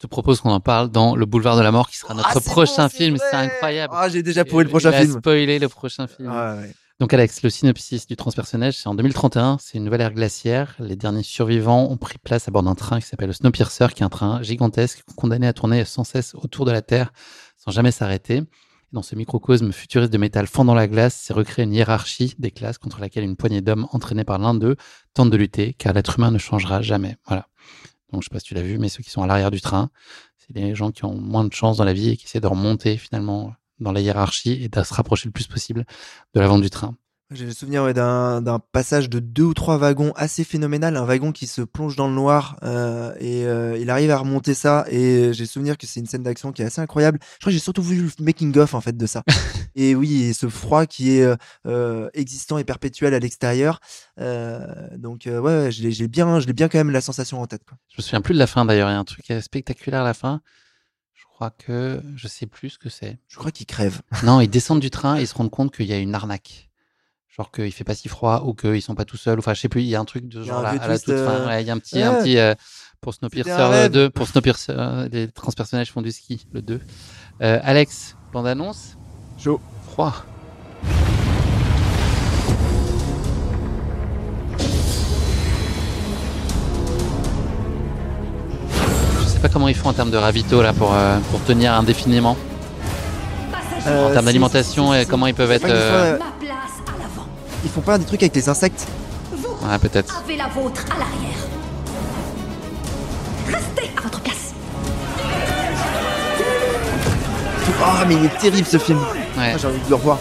Je te propose qu'on en parle dans Le Boulevard de la Mort, qui sera notre Ah, prochain bon, film. C'est incroyable. Ah, j'ai déjà pourri le prochain a film. spoilé le prochain film. Ah, ouais. Donc Alex, le synopsis du transpersonnage, c'est en 2031, c'est une nouvelle ère glaciaire. Les derniers survivants ont pris place à bord d'un train qui s'appelle le Snowpiercer, qui est un train gigantesque condamné à tourner sans cesse autour de la Terre sans jamais s'arrêter. Dans ce microcosme futuriste de métal fendant la glace, s'est recréée une hiérarchie des classes contre laquelle une poignée d'hommes entraînés par l'un d'eux tentent de lutter, car l'être humain ne changera jamais. Voilà. Donc je sais pas si tu l'as vu, mais ceux qui sont à l'arrière du train, c'est des gens qui ont moins de chance dans la vie et qui essaient de remonter finalement dans la hiérarchie et de se rapprocher le plus possible de l'avant du train. J'ai le souvenir ouais, d'un passage de deux ou trois wagons assez phénoménal, un wagon qui se plonge dans le noir euh, et euh, il arrive à remonter ça et j'ai le souvenir que c'est une scène d'action qui est assez incroyable. Je crois que j'ai surtout vu le making of en fait de ça. (laughs) et oui, et ce froid qui est euh, existant et perpétuel à l'extérieur. Donc ouais, ouais, je l'ai j'ai bien, je l'ai bien quand même la sensation en tête. Quoi. Je me souviens plus de la fin d'ailleurs. Il y a un truc spectaculaire à la fin. Je crois que je sais plus ce que c'est. Je crois qu'il crève. Non, ils descendent du train et ils se rendent compte qu'il y a une arnaque. Genre qu'il fait pas si froid ou qu'ils sont pas tout seuls. Enfin, je sais plus. Il y a un truc de genre vieux à la toute fin. euh, Ouais, il y a un petit, ouais. un petit euh, pour Snowpiercer rêve. 2, pour Snowpiercer, euh, les transpersonages font du ski, le 2. Euh, Alex, bande annonce. Chaud. Froid. Je sais pas comment ils font en termes de ravito là pour, euh, pour tenir indéfiniment. en Euh, termes d'alimentation et comment ils peuvent être. Ils font pas des trucs avec les insectes. Ouais, peut-être. Avez la vôtre à l'arrière. Restez à votre place. Ah mais il est terrible ce film. Ouais. Ah, J'ai envie de le revoir.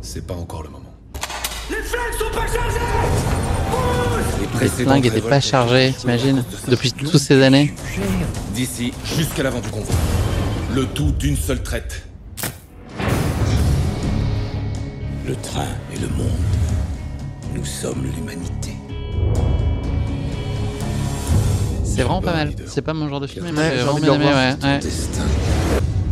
C'est pas encore le moment. Les flingues sont pas chargées Les flingues n'étaient pas chargés, t'imagines Depuis toutes ces années. D'ici jusqu'à l'avant du convoi. Le tout d'une seule traite. Le train et le monde. Nous sommes l'humanité. C'est vraiment pas mal. C'est pas mon genre de film, mais Ouais, j'ai vraiment envie de bien le aimé. Ouais, ouais. Destin.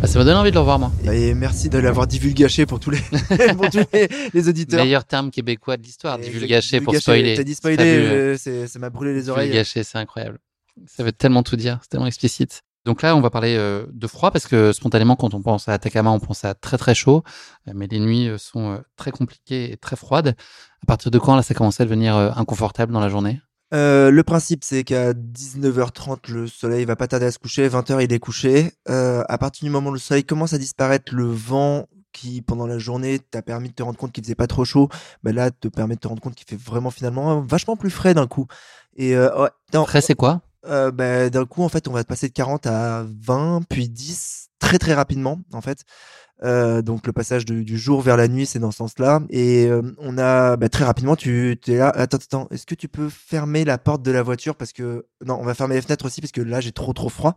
Ah, ça m'a donné envie de le revoir, moi. Et merci de l'avoir divulgaché pour tous les, (laughs) pour tous les, les auditeurs. Meilleur terme québécois de l'histoire, Exact- divulgacher pour spoiler. T'as dit spoiler, fabuleux. euh, c'est- ça m'a brûlé les oreilles. Divulgacher, c'est incroyable. Ça veut tellement tout dire, c'est tellement explicite. Donc là, on va parler euh, de froid parce que spontanément, quand on pense à Atacama, on pense à très très chaud. Euh, mais les nuits euh, sont très compliquées et très froides. À partir de quand là, ça commençait à devenir inconfortable dans la journée? Euh, le principe, c'est qu'à 19h30, le soleil va pas tarder à se coucher. 20h, il est couché. Euh, à partir du moment où le soleil commence à disparaître, le vent qui, pendant la journée, t'a permis de te rendre compte qu'il faisait pas trop chaud, ben là, te permet de te rendre compte qu'il fait vraiment finalement vachement plus frais d'un coup. Et euh, ouais, non, Frais, c'est quoi? Euh, ben, d'un coup, en fait, on va passer de 40 à 20, puis 10, très très rapidement, en fait. Euh, donc le passage du, du jour vers la nuit, c'est dans ce sens-là. Et euh, on a bah, très rapidement, tu es là. Attends, attends. Est-ce que tu peux fermer la porte de la voiture? Parce que non, on va fermer les fenêtres aussi parce que là j'ai trop trop froid.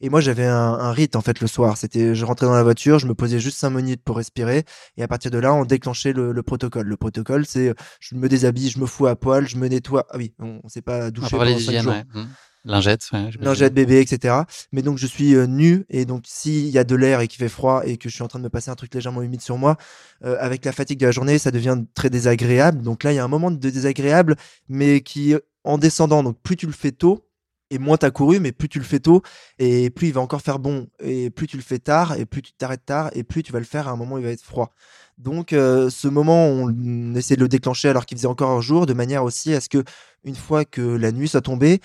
Et moi j'avais un, un rite en fait le soir. C'était, je rentrais dans la voiture, je me posais juste cinq minutes pour respirer, et à partir de là, on déclenchait le, le protocole. Le protocole, c'est je me déshabille, je me fous à poil, je me nettoie. Ah oui, on, on s'est pas douché pendant cinq jours. ouais. Mmh. Lingette, ouais. Lingette bébé, etc. Mais donc je suis euh, nu et donc s'il y a de l'air et qu'il fait froid et que je suis en train de me passer un truc légèrement humide sur moi, euh, avec la fatigue de la journée, ça devient très désagréable. Donc là, il y a un moment de désagréable, mais qui en descendant. Donc plus tu le fais tôt et moins t'as couru, mais plus tu le fais tôt et plus il va encore faire bon et plus tu le fais tard et plus tu t'arrêtes tard et plus tu vas le faire à un moment où il va être froid. Donc euh, ce moment, on essaie de le déclencher alors qu'il faisait encore un jour, de manière aussi à ce que une fois que la nuit soit tombée,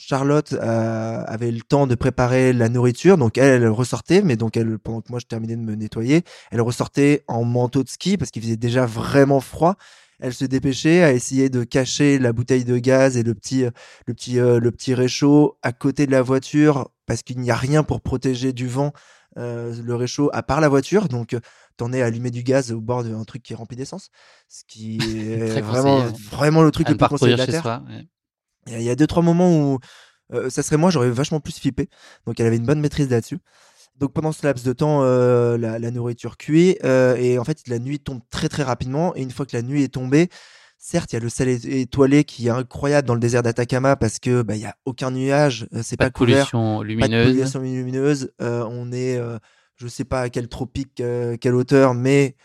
Charlotte euh, avait le temps de préparer la nourriture, donc elle, elle ressortait, mais donc elle, pendant que moi je terminais de me nettoyer, elle ressortait en manteau de ski parce qu'il faisait déjà vraiment froid. Elle se dépêchait à essayer de cacher la bouteille de gaz et le petit, le petit, euh, le petit réchaud à côté de la voiture parce qu'il n'y a rien pour protéger du vent euh, le réchaud à part la voiture. Donc euh, t'en es à allumer du gaz au bord d'un truc qui est rempli d'essence, ce qui (laughs) est vraiment, conseillé, ouais. vraiment le truc À le plus conseillé de la terre. soi. ouais. Il y a- deux, trois moments où euh, ça serait moi, j'aurais vachement plus flippé. Donc elle avait une bonne maîtrise là-dessus. Donc pendant ce laps de temps, euh, la, la nourriture cuit euh, et en fait la nuit tombe très très rapidement. Et une fois que la nuit est tombée, certes il y a le é- étoilé qui est incroyable dans le désert d'Atacama parce que bah il y a aucun nuage, euh, c'est Pas pas, de couvert, pollution pas de lumineuse. pollution lumineuse. On est, je sais pas à quel tropique, quelle hauteur, mais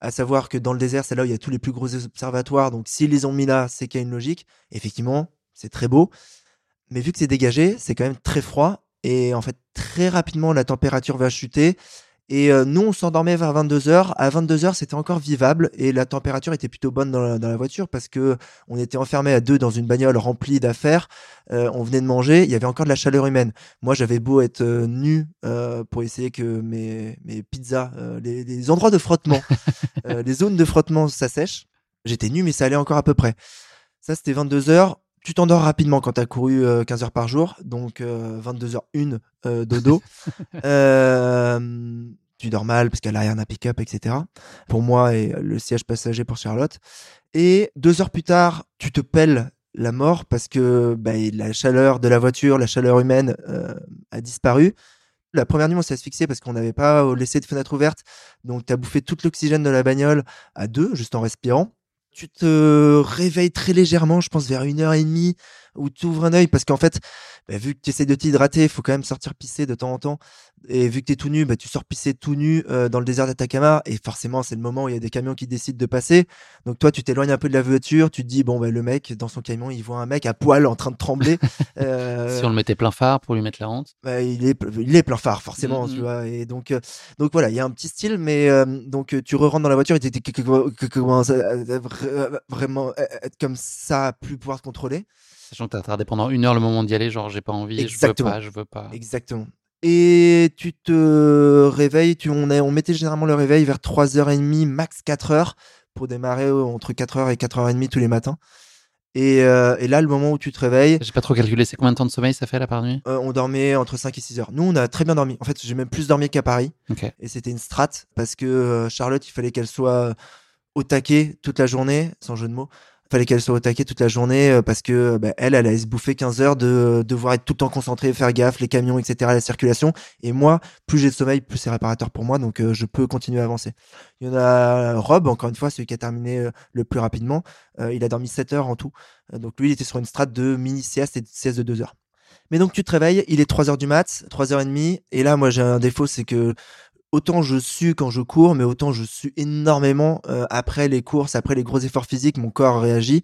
à savoir que dans le désert, c'est là où il y a tous les plus gros observatoires. Donc, s'ils les ont mis là, c'est qu'il y a une logique. Effectivement, c'est très beau. Mais vu que c'est dégagé, c'est quand même très froid. Et en fait, très rapidement, la température va chuter. Et euh, nous, on s'endormait vers 22h. À 22h, c'était encore vivable. Et la température était plutôt bonne dans la, dans la voiture parce que on était enfermés à deux dans une bagnole remplie d'affaires. Euh, on venait de manger. Il y avait encore de la chaleur humaine. Moi, j'avais beau être euh, nu pour essayer que mes, mes pizzas, les, les endroits de frottement, (laughs) les zones de frottement s'assèchent. J'étais nu, mais ça allait encore à peu près. Ça, c'était 22 heures. Tu t'endors rapidement quand tu as couru euh, 15 heures par jour, donc euh, 22h01 euh, dodo. (laughs) Euh, tu dors mal parce qu'à l'arrière d'un pick-up, etc. Pour moi et le siège passager pour Charlotte. Et deux heures plus tard, tu te pelles la mort parce que bah, la chaleur de la voiture, la chaleur humaine euh, a disparu. La première nuit, on s'est asphyxié parce qu'on n'avait pas laissé de fenêtre ouverte. Donc, tu as bouffé tout l'oxygène de la bagnole à deux, juste en respirant. Tu te réveilles très légèrement, je pense vers une heure et demie, où tu ouvres un œil parce qu'en fait, bah, vu que tu essaies de t'hydrater, il faut quand même sortir pisser de temps en temps. Et vu que tu es tout nu, bah, tu sors pisser tout nu euh, dans le désert d'Atacama. Et forcément, c'est le moment où il y a des camions qui décident de passer. Donc toi, tu t'éloignes un peu de la voiture, tu te dis, bon, bah, le mec, dans son camion, il voit un mec à poil en train de trembler. Euh, Si on le mettait plein phare pour lui mettre la honte. bah, il est il est plein phare forcément Mhm. tu vois et donc euh, donc voilà il y a un petit style mais euh, donc euh, tu re-rentres dans la voiture et tu commences vraiment être comme ça à plus pouvoir te contrôler Sachant que pendant une heure le moment d'y aller, genre j'ai pas envie, Exactement. je veux pas, je veux pas. exactement et tu te réveilles tu on mettait généralement le réveil vers 3h30 max 4h pour démarrer euh, entre 4h et 4h30 tous les matins et, euh, et là le moment où tu te réveilles J'ai pas trop calculé, c'est combien de temps de sommeil ça fait là par nuit? Euh, on dormait entre 5 et 6 heures. Nous, on a très bien dormi. En fait, j'ai même plus dormi qu'à Paris. Ok. Et c'était une strat parce que Charlotte, il fallait qu'elle soit au taquet toute la journée, sans jeu de mots. Fallait qu'elle soit au taquet toute la journée euh, parce que bah, elle, elle allait se bouffer 15 heures de devoir être tout le temps concentrée, faire gaffe, les camions, etc., la circulation. Et moi, plus j'ai de sommeil, plus c'est réparateur pour moi, donc euh, je peux continuer à avancer. Il y en a Rob, encore une fois, celui qui a terminé euh, le plus rapidement. Euh, il a dormi 7 heures en tout. Euh, donc lui, il était sur une strat de mini sieste et de sieste de 2 heures. Mais donc tu te réveilles, il est 3 heures du mat, 3 heures et demie, et là moi j'ai un défaut, c'est que autant je sue quand je cours, mais autant je sue énormément euh, après les courses, après les gros efforts physiques, mon corps réagit.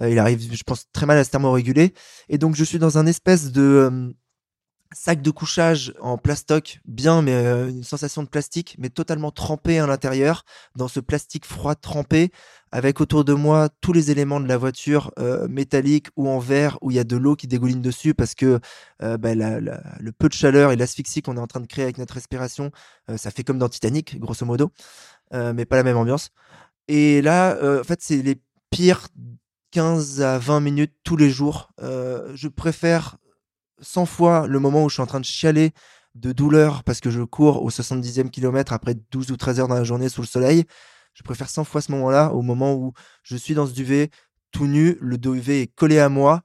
Euh, il arrive, je pense, très mal à se thermoréguler. Et donc je suis dans un espèce de... sac de couchage en plastoc, bien, mais euh, une sensation de plastique, mais totalement trempé à l'intérieur, dans ce plastique froid trempé, avec autour de moi tous les éléments de la voiture euh, métallique ou en verre, où il y a de l'eau qui dégouline dessus, parce que euh, bah, le peu de chaleur et l'asphyxie qu'on est en train de créer avec notre respiration, euh, ça fait comme dans Titanic, grosso modo, mais pas la même ambiance. Et là, en fait, c'est les pires 15 à 20 minutes tous les jours. Je préfère 100 fois le moment où je suis en train de chialer de douleur parce que je cours au 70e kilomètre après 12 ou 13 heures dans la journée sous le soleil. Je préfère 100 fois ce moment-là au moment où je suis dans ce duvet tout nu, le duvet est collé à moi.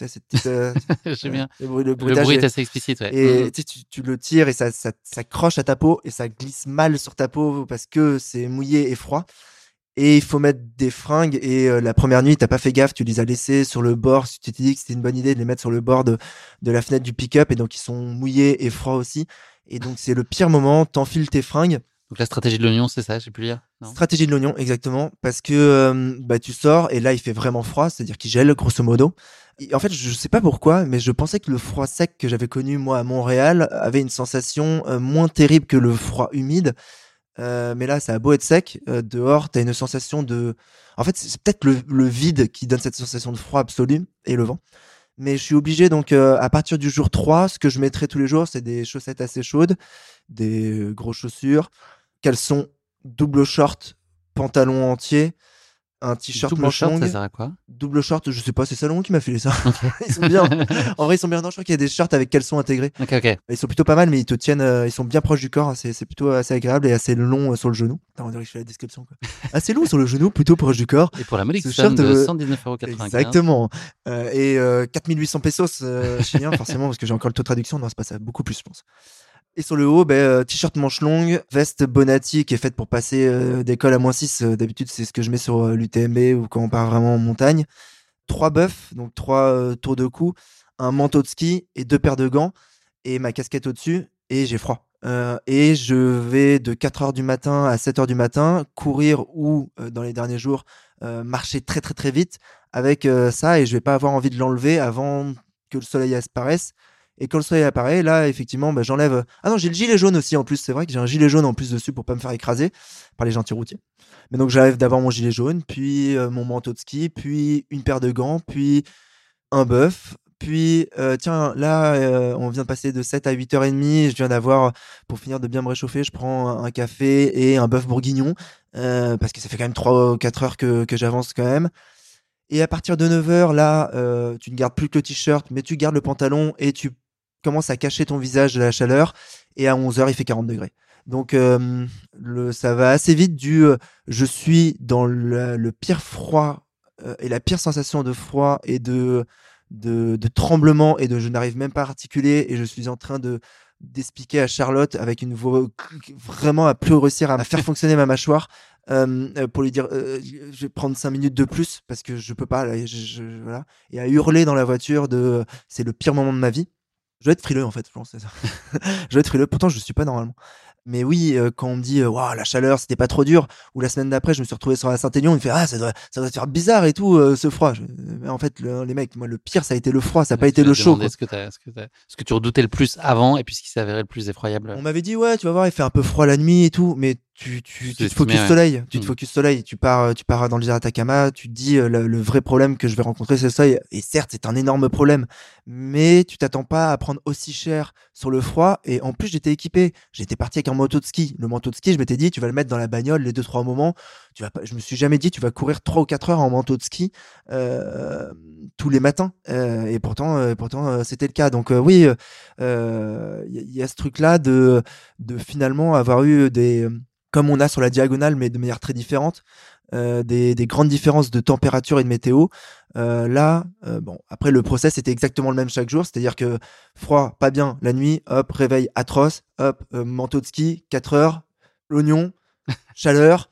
Cette petite, euh, (laughs) J'aime bien. le bruit, le Le bruitage bruit est- assez explicite, ouais. et Mhm. tu, sais, tu- tu le tires et ça, ça, ça croche à ta peau et ça glisse mal sur ta peau parce que c'est mouillé et froid. Et il faut mettre des fringues. Et euh, la première nuit, t'as pas fait gaffe, tu les as laissés sur le bord. Tu t'es dit que c'était une bonne idée de les mettre sur le bord de, de la fenêtre du pick-up. Et donc, ils sont mouillés et froids aussi. Et donc, c'est le pire moment. T'enfiles tes fringues. Donc la stratégie de l'oignon, c'est ça, j'ai pu lire non? Stratégie de l'oignon, exactement. Parce que euh, bah, tu sors et là, il fait vraiment froid, c'est-à-dire qu'il gèle, grosso modo. Et en fait, je sais pas pourquoi, mais je pensais que le froid sec que j'avais connu, moi, à Montréal, avait une sensation euh, moins terrible que le froid humide. Euh, mais là, ça a beau être sec. euh, dehors, t'as une sensation de. En fait, c'est peut-être le, vide qui donne cette sensation de froid absolu et le vent. Mais je suis obligé, donc, euh, à partir du jour 3, ce que je mettrai tous les jours, c'est des chaussettes assez chaudes, des grosses chaussures, caleçons double short, pantalon entier, un t-shirt Double short, ça sert à quoi? Double short, je sais pas, c'est Salomon qui m'a filé ça. (laughs) ils sont bien. (laughs) En vrai, ils sont bien. Non, je crois qu'il y a des shorts avec caleçons intégrés. Ok, ok. Ils sont plutôt pas mal, mais ils te tiennent, euh, ils sont bien proches du corps. C'est c'est plutôt assez agréable et assez long euh, sur le genou. Attends, on dirait que je fais la description. Quoi. (laughs) Assez long sur le genou, plutôt proche du corps. Et pour la modique somme de euh, 119,95€. Exactement. Euh, et euh, 4800 pesos chiliens, forcément, parce que j'ai encore le taux de traduction. Non, c'est pas ça, beaucoup plus, je pense. Et sur le haut, ben, euh, t-shirt manche longue, veste Bonatti qui est faite pour passer euh, d'école à moins 6. Euh, D'habitude, c'est ce que je mets sur l'UTMB ou quand on part vraiment en montagne. Trois buffs, donc trois tours de cou, un manteau de ski et deux paires de gants et ma casquette au-dessus et j'ai froid. Et je vais de 4 heures du matin à 7 heures du matin courir ou dans les derniers jours marcher très très très vite avec ça et je vais pas avoir envie de l'enlever avant que le soleil apparaisse. Et quand le soleil apparaît, là, effectivement, bah, j'enlève. Ah non, j'ai le gilet jaune aussi en plus. C'est vrai que j'ai un gilet jaune en plus dessus pour pas me faire écraser par les gentils routiers. Mais donc j'enlève d'abord mon gilet jaune, puis euh, mon manteau de ski, puis une paire de gants, puis un bœuf. Puis, euh, tiens, là, euh, on vient de passer de 7 à 8h30. Je viens d'avoir, pour finir de bien me réchauffer, je prends un, café et un bœuf bourguignon. parce que ça fait quand même 3 ou 4 heures que, que j'avance quand même. Et à partir de 9h, là, tu ne gardes plus que le t-shirt, mais tu gardes le pantalon et tu commences à cacher ton visage de la chaleur. Et à 11h, il fait 40 degrés. Donc, euh, ça va assez vite du euh, je suis dans le, pire froid euh, et la pire sensation de froid et de, de, tremblement et de je n'arrive même pas à articuler et je suis en train de d'expliquer à Charlotte avec une voix vraiment à plus réussir à faire fonctionner ma mâchoire pour lui dire je vais prendre cinq minutes de plus parce que je peux pas et à hurler dans la voiture de c'est le pire moment de ma vie je dois être frileux en fait je pense c'est ça (laughs) je dois être frileux pourtant je suis pas normalement mais oui euh, quand on me dit euh, Waouh, la chaleur c'était pas trop dur ou la semaine d'après je me suis retrouvé sur la Saint-Aignan il me fait ah ça doit ça doit faire bizarre et tout euh, ce froid Je- en fait le- les mecs moi le pire ça a été le froid ça n'a pas été le chaud quoi. Ce que, que tu redoutais le plus avant et puis ce qui s'est avéré le plus effroyable. On m'avait dit ouais, tu vas voir, il fait un peu froid la nuit et tout, mais tu, tu, tu te sous-estimé, focus ouais. soleil, tu te Mm. focus soleil, tu pars, euh, tu pars dans le désert Atacama, tu te dis euh, le, le vrai problème que je vais rencontrer c'est le soleil. Et certes, c'est un énorme problème, mais tu t'attends pas à prendre aussi cher sur le froid. Et en plus, j'étais équipé, j'étais parti avec un manteau de ski. Le manteau de ski, je m'étais dit, tu vas le mettre dans la bagnole les deux trois moments. Tu vas pas, je me suis jamais dit, tu vas courir trois ou quatre heures en manteau de ski euh, tous les matins. Euh, et pourtant, euh, pourtant, c'était le cas. Donc oui, il euh, y, a- y a ce truc-là de, de finalement avoir eu des, comme on a sur la diagonale, mais de manière très différente, euh, des, des grandes différences de température et de météo. Euh, là, euh, bon, après le process était exactement le même chaque jour, c'est-à-dire que froid, pas bien, la nuit, hop, réveil atroce, hop, euh, manteau de ski, 4 heures, l'oignon, (laughs) chaleur,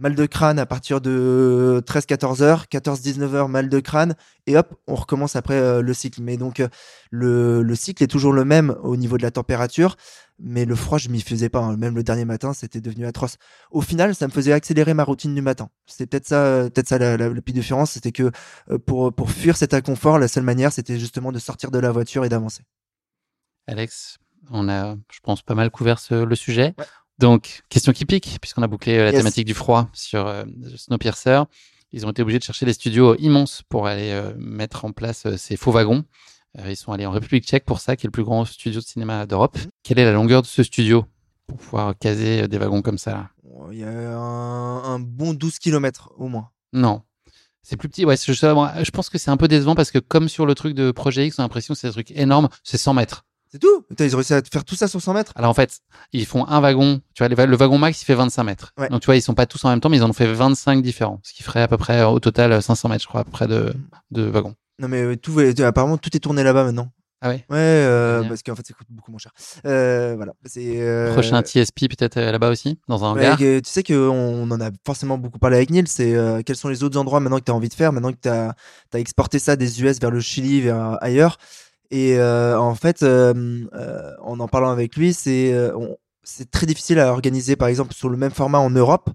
mal de crâne à partir de 13-14 heures, 14-19 heures, mal de crâne, et hop, on recommence après euh, le cycle. Mais donc, euh, le, le cycle est toujours le même au niveau de la température, mais le froid, je m'y faisais pas. hein. Même le dernier matin, c'était devenu atroce. Au final, ça me faisait accélérer ma routine du matin. C'est peut-être ça, euh, peut-être ça la, la, la petite différence, c'était que euh, pour, pour fuir cet inconfort, la seule manière, c'était justement de sortir de la voiture et d'avancer. Alex, on a, je pense, pas mal couvert ce- le sujet. Ouais. Donc, question qui pique, puisqu'on a bouclé euh, la Yes. thématique du froid sur euh, Snowpiercer. Ils ont été obligés de chercher des studios immenses pour aller euh, mettre en place euh, ces faux wagons. Euh, ils sont allés en République tchèque pour ça, qui est le plus grand studio de cinéma d'Europe. Mhm. Quelle est la longueur de ce studio pour pouvoir caser euh, des wagons comme ça là? Bon, Il y a un, un bon 12 km au moins. Non. C'est plus petit. Ouais, je, je pense que c'est un peu décevant parce que comme sur le truc de Projet X, on a l'impression que c'est un truc énorme. C'est 100 mètres. C'est tout Ils ont réussi à faire tout ça sur 100 mètres Alors en fait, ils font un wagon. Tu vois, le wagon max, il fait 25 mètres. Ouais. Donc tu vois, ils sont pas tous en même temps, mais ils en ont fait 25 différents. Ce qui ferait à peu près, euh, au total, euh, 500 mètres, je crois, à peu près de, de wagons. Non mais euh, tout, va- apparemment tout est tourné là-bas maintenant. Ah ouais Ouais, euh, parce qu'en fait ça coûte beaucoup moins cher. Euh, voilà. C'est euh, Prochain TSP peut-être euh, là-bas aussi, dans un hangar. tu sais qu'on on en a forcément beaucoup parlé avec Neil, c'est euh, quels sont les autres endroits maintenant que tu as envie de faire, maintenant que tu as, exporté ça des US vers le Chili, vers euh, ailleurs. Et euh, en fait, euh, euh, en en parlant avec lui, c'est euh, c'est très difficile à organiser, par exemple, sur le même format en Europe,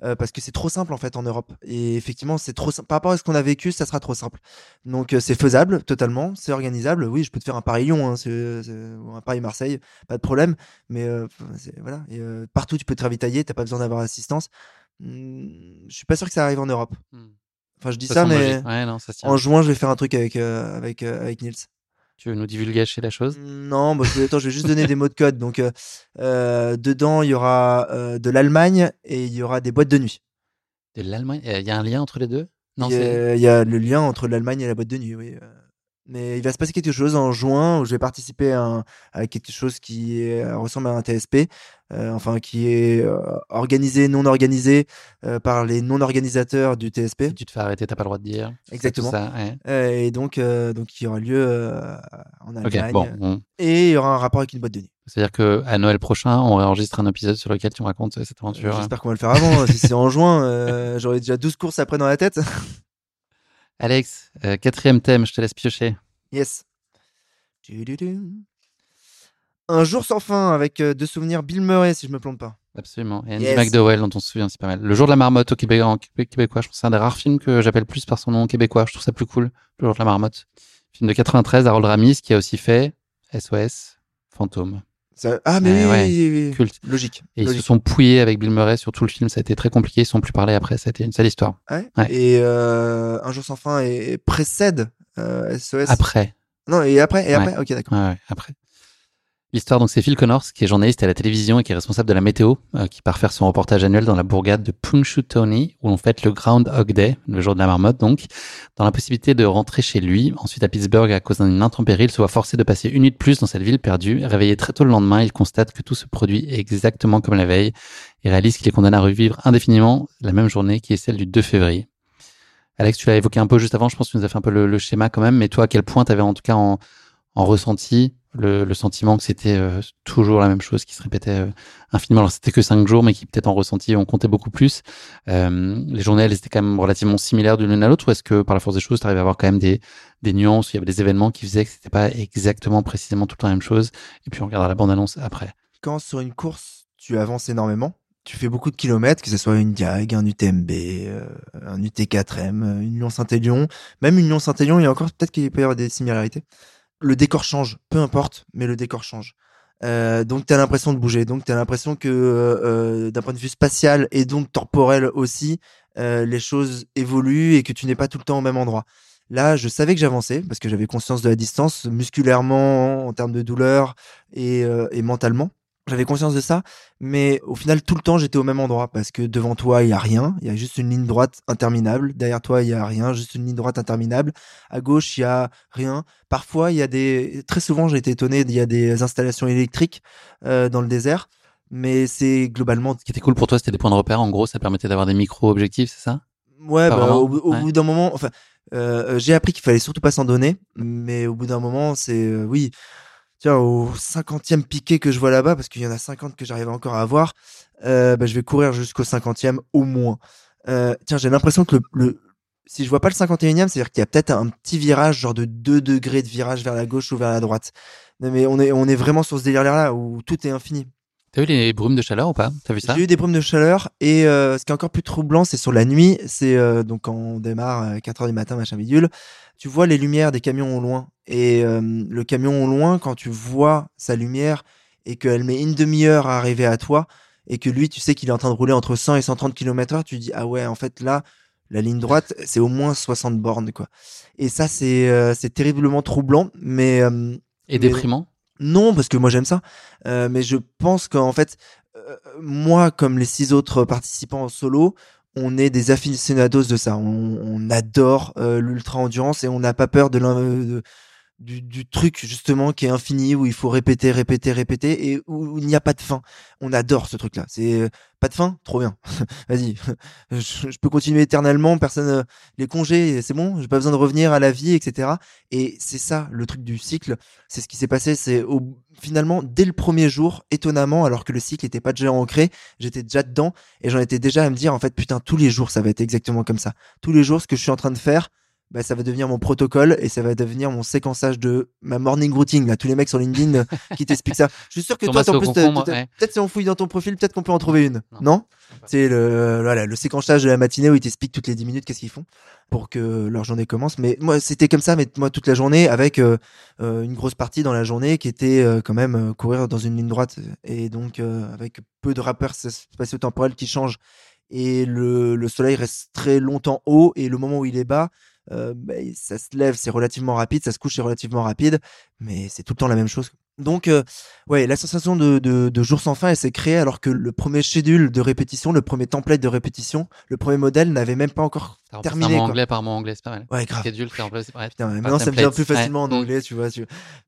parce que c'est trop simple en fait en Europe. Et effectivement, c'est trop simple. Par rapport à ce qu'on a vécu, ça sera trop simple. Donc c'est faisable totalement, c'est organisable. Oui, je peux te faire un Paris-Lyon, hein, ou un Paris-Marseille, pas de problème. Mais voilà, Et, partout tu peux te ravitailler, t'as pas besoin d'avoir assistance. Hmm, je suis pas sûr que ça arrive en Europe. Hmm. Enfin, je dis Ça mais. Ouais, non, ça en juin, je vais faire un truc avec euh, avec euh, avec Niels. Tu veux nous divulgacher la chose? Non, bah, je vais, attends, je vais juste donner des mots de code. Donc, euh, euh, dedans, il y aura euh, de l'Allemagne et il y aura des boîtes de nuit. De l'Allemagne? Il y a un lien entre les deux? Non, il, y c'est. a, il y a le lien entre l'Allemagne et la boîte de nuit, oui. Mais il va se passer quelque chose en juin où je vais participer à, un- à quelque chose qui est- euh, ressemble à un TSP, euh, enfin qui est euh, organisé, non organisé euh, par les non-organisateurs du TSP. Si tu te fais arrêter, t'as pas le droit de dire. Exactement. ça, ouais. Et donc, donc, il y aura lieu en Allemagne. Ok, bon. on- Et il y aura un rapport avec une boîte de nuit. C'est-à-dire que à Noël prochain, on enregistre un épisode sur lequel tu me racontes cette aventure. J'espère qu'on va le faire avant. si c'est en (laughs) juin, j'aurai déjà 12 courses après dans la tête. (laughs) Alex, euh, quatrième thème, je te laisse piocher. Yes. Un jour sans fin avec euh, deux souvenirs Bill Murray, si je me plante pas. Absolument. Et Andy Yes. McDowell, dont on se souvient, c'est pas mal. Le jour de la marmotte au Québec, en Québé- québécois, je pense que c'est un des rares films que j'appelle plus par son nom québécois. Je trouve ça plus cool. Le jour de la marmotte. Film de 93, Harold Ramis, qui a aussi fait SOS, Fantôme. Ça- Ah, mais Eh oui, ouais, oui, oui, oui. Culte. Logique. Et ils se sont pouillés avec Bill Murray sur tout le film. Ça a été très compliqué. Ils se sont plus parlé après. Été une sale histoire. Ouais. Ouais. Et euh, Un jour sans fin et, précède euh, SOS. Après. Non, et après, et après, ok, d'accord. Après. L'histoire, donc, c'est Phil Connors, qui est journaliste à la télévision et qui est responsable de la météo, euh, qui part faire son reportage annuel dans la bourgade de Punxsutawney, où on fête le Groundhog Day, le jour de la marmotte, donc. Dans la possibilité de rentrer chez lui, ensuite à Pittsburgh à cause d'une intempérie, il se voit forcé de passer une nuit de plus dans cette ville perdue. Réveillé très tôt le lendemain, il constate que tout se produit exactement comme la veille et réalise qu'il est condamné à revivre indéfiniment la même journée qui est celle du 2 février. Alex, tu l'as évoqué un peu juste avant, je pense que tu nous as fait un peu le, schéma quand même, mais toi, à quel point tu avais en tout cas en ressenti le, sentiment que c'était euh, toujours la même chose qui se répétait euh, infiniment. Alors c'était que cinq jours, mais qui peut-être en ressenti on comptait beaucoup plus. Euh, les journées, elles étaient quand même relativement similaires d'une l'une à l'autre, ou est-ce que par la force des choses, tu arrivais à avoir quand même des, des nuances, il y avait des événements qui faisaient que c'était pas exactement précisément tout la même chose, et puis on regardera la bande-annonce après. Quand sur une course, tu avances énormément, tu fais beaucoup de kilomètres, que ce soit une Diag, un UTMB, un UT4M, euh, une Lyon-Saint-Élion, même une Lyon-Saint-Élion, il y a encore peut-être qu'il peut y avoir des similarités. Le décor change, peu importe, mais le décor change. Euh, donc tu as l'impression de bouger, donc tu as l'impression que euh, euh, d'un point de vue spatial et donc temporel aussi, les choses évoluent et que tu n'es pas tout le temps au même endroit. Là, je savais que j'avançais parce que j'avais conscience de la distance, musculairement, en termes de douleur et mentalement. J'avais conscience de ça, mais au final, tout le temps, j'étais au même endroit parce que devant toi, il y a rien, il y a juste une ligne droite interminable. Derrière toi, il y a rien, juste une ligne droite interminable. À gauche, il y a rien. Parfois, il y a des. Très souvent, j'ai été étonné, il y a des installations électriques euh, dans le désert, mais c'est globalement. Ce qui était cool pour toi, c'était des points de repère. En gros, ça permettait d'avoir des micro-objectifs, c'est ça? Ouais, bah, au, bout- au Ouais. bout d'un moment, enfin, euh, j'ai appris qu'il fallait surtout pas s'en donner, mais au bout d'un moment, c'est euh, oui. Tiens, au cinquantième piqué que je vois là-bas, parce qu'il y en a 50 que j'arrive encore à avoir, euh, bah, je vais courir jusqu'au cinquantième au moins. Euh, tiens, j'ai l'impression que le, si je vois pas le 51e, c'est-à-dire qu'il y a peut-être un petit virage, genre de 2 degrés de virage vers la gauche ou vers la droite. Mais on est, on est vraiment sur ce délire-là où tout est infini. T'as eu les brumes de chaleur ou pas? T'as vu ça? J'ai eu des brumes de chaleur et euh, ce qui est encore plus troublant, c'est sur la nuit. C'est euh, donc quand on démarre à 4 heures du matin, machin bidule. Tu vois les lumières des camions au loin et euh, le camion au loin, quand tu vois sa lumière et qu'elle met une demi-heure à arriver à toi et que lui, tu sais qu'il est en train de rouler entre 100 et 130 km/h, tu dis ah ouais, en fait là, la ligne droite, c'est au moins 60 bornes quoi. Et ça, c'est euh, terriblement troublant, mais euh, Et mais- déprimant? Non, parce que moi j'aime ça. Euh, mais je pense qu'en fait, euh, moi, comme les six autres participants en solo, on est des aficionados de ça. On, adore euh, l'ultra endurance et on n'a pas peur de, de- du, du truc justement qui est infini où il faut répéter, répéter, répéter et où, il n'y a pas de fin. On adore ce truc-là. C'est euh, pas de fin, trop bien. (laughs) Vas-y, (laughs) je, peux continuer éternellement. Personne, euh, les congés, c'est bon. J'ai pas besoin de revenir à la vie, etc. Et c'est ça le truc du cycle c'est ce qui s'est passé. C'est finalement dès le premier jour, étonnamment, alors que le cycle n'était pas déjà ancré, j'étais déjà dedans et j'en étais déjà à me dire en fait putain tous les jours ça va être exactement comme ça. Tous les jours ce que je suis en train de faire, bah, ça va devenir mon protocole et ça va devenir mon séquençage de ma morning routine. Là, tous les mecs sur LinkedIn euh, (laughs) qui t'expliquent ça. Je suis sûr que toi, en plus, ouais. peut-être si on fouille dans ton profil, peut-être qu'on peut en trouver une. Non, C'est le, voilà, le séquençage de la matinée où ils t'expliquent toutes les 10 minutes qu'est-ce qu'ils font pour que leur journée commence. Mais moi, c'était comme ça, mais moi, toute la journée, avec euh, euh, une grosse partie dans la journée qui était euh, quand même euh, courir dans une ligne droite et donc avec peu de rappeurs spatio-temporels qui changent et le, le soleil reste très longtemps haut et le moment où il est bas, euh, ça se lève, c'est relativement rapide, ça se couche, c'est relativement rapide, mais c'est tout le temps la même chose. Donc, euh, ouais, la sensation de jour sans fin, elle s'est créée alors que le premier schedule de répétition, le premier template de répétition, le premier modèle n'avait même pas encore T'as terminé. un mot anglais par mot anglais, c'est pas mal. Ouais, grave. Schedule, t'as remplacé- ouais. Putain, Par maintenant ça me vient template. plus facilement Ouais. en anglais, tu vois. tu-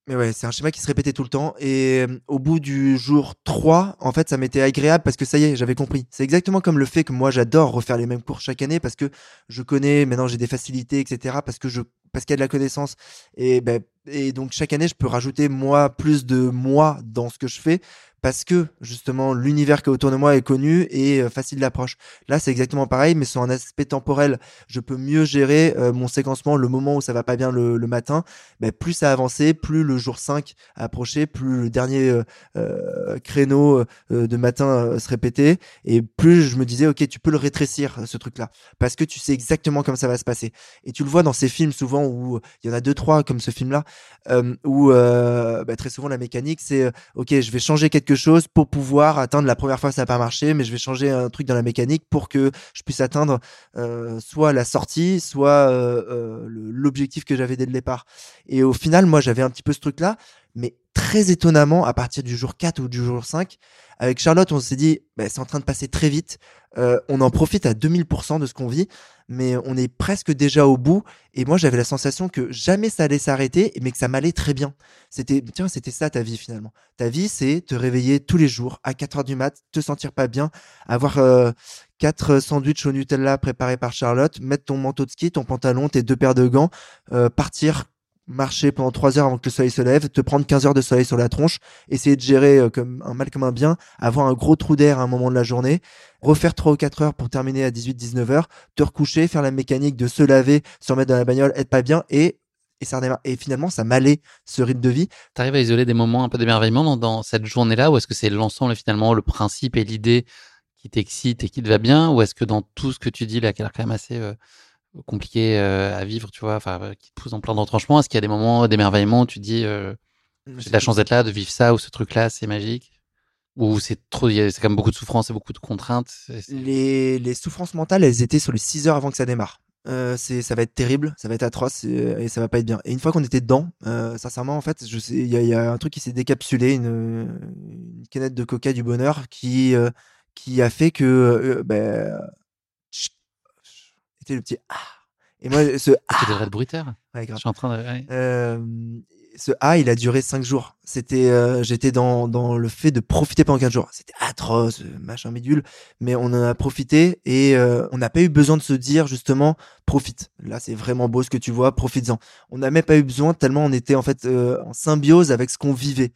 Mais ouais, c'est un schéma qui se répétait tout le temps. Et euh, au bout du jour 3, en fait, ça m'était agréable parce que ça y est, j'avais compris. C'est exactement comme le fait que moi, j'adore refaire les mêmes cours chaque année parce que je connais, maintenant j'ai des facilités, etc. Parce que je, parce qu'il y a de la connaissance. Et, ben, et donc chaque année, je peux rajouter moi plus de moi dans ce que je fais parce que justement l'univers qui est autour de moi est connu et euh, facile d'approche. Là, c'est exactement pareil, mais sur un aspect temporel, je peux mieux gérer euh, mon séquencement, le moment où ça va pas bien le, matin. Ben, plus ça avançait, plus le jour 5 approchait, plus le dernier euh, créneau de matin se répétait, et plus je me disais, ok, tu peux le rétrécir ce truc-là, parce que tu sais exactement comme ça va se passer. Et tu le vois dans ces films souvent où il y en a deux trois comme ce film-là, où ben, très souvent la mécanique c'est, ok, je vais changer quelque chose pour pouvoir atteindre la première fois ça n'a pas marché, mais je vais changer un truc dans la mécanique pour que je puisse atteindre euh, soit la sortie, soit euh, euh, l'objectif que j'avais dès le départ. Et au final, moi, j'avais un petit peu ce truc-là, mais très étonnamment, à partir du jour 4 ou du jour 5, avec Charlotte, on s'est dit, bah, c'est en train de passer très vite, euh, on en profite à 2000% de ce qu'on vit, mais on est presque déjà au bout, et moi, j'avais la sensation que jamais ça allait s'arrêter, mais que ça m'allait très bien. C'était, tiens, c'était ça ta vie finalement. Ta vie, c'est te réveiller tous les jours à 4 heures du mat, te sentir pas bien, avoir euh, quatre sandwichs au Nutella préparés par Charlotte, mettre ton manteau de ski, ton pantalon, tes deux paires de gants, euh, partir marcher pendant 3 heures avant que le soleil se lève, te prendre 15 heures de soleil sur la tronche, essayer de gérer euh, comme un mal comme un bien, avoir un gros trou d'air à un moment de la journée, refaire 3 ou 4 heures pour terminer à 18-19 heures, te recoucher, faire la mécanique de se laver, se remettre dans la bagnole, être pas bien et ça. Et finalement, ça m'allait ce rythme de vie. T'arrives à isoler des moments un peu d'émerveillement dans, dans cette journée-là, ou est-ce que c'est l'ensemble finalement, le principe et l'idée qui t'excite et qui te va bien, ou est-ce que dans tout ce que tu dis là, qui a l'air quand même assez euh, compliqué euh, à vivre, tu vois, enfin, euh, qui te pousse en plein d'entranchements, est-ce qu'il y a des moments d'émerveillement où tu dis, euh, j'ai de la chance d'être là, de vivre ça, ou ce truc-là, c'est magique, ou c'est trop, c'est quand même beaucoup de souffrance et beaucoup de contraintes. Les, les souffrances mentales, elles étaient sur les 6 heures avant que ça démarre. Euh, c'est, ça va être terrible, ça va être atroce et, et ça va pas être bien. Et une fois qu'on était dedans, euh, sincèrement, en fait, je sais, il y, a- il y a un truc qui s'est décapsulé, une, une canette de coca du bonheur qui, qui a fait que, euh, chut, était le petit ah. Et moi, ce ah, Tu devrais être bruiteur. Ouais, grave. Je suis en train de. ouais. Euh, ce A, il a duré 5 jours. C'était, euh, j'étais dans, dans le fait de profiter pendant 15 jours. C'était atroce, machin bidule, mais on en a profité et euh, on n'a pas eu besoin de se dire justement profite. Là, c'est vraiment beau ce que tu vois, profites-en. On n'a même pas eu besoin tellement on était en fait euh, en symbiose avec ce qu'on vivait.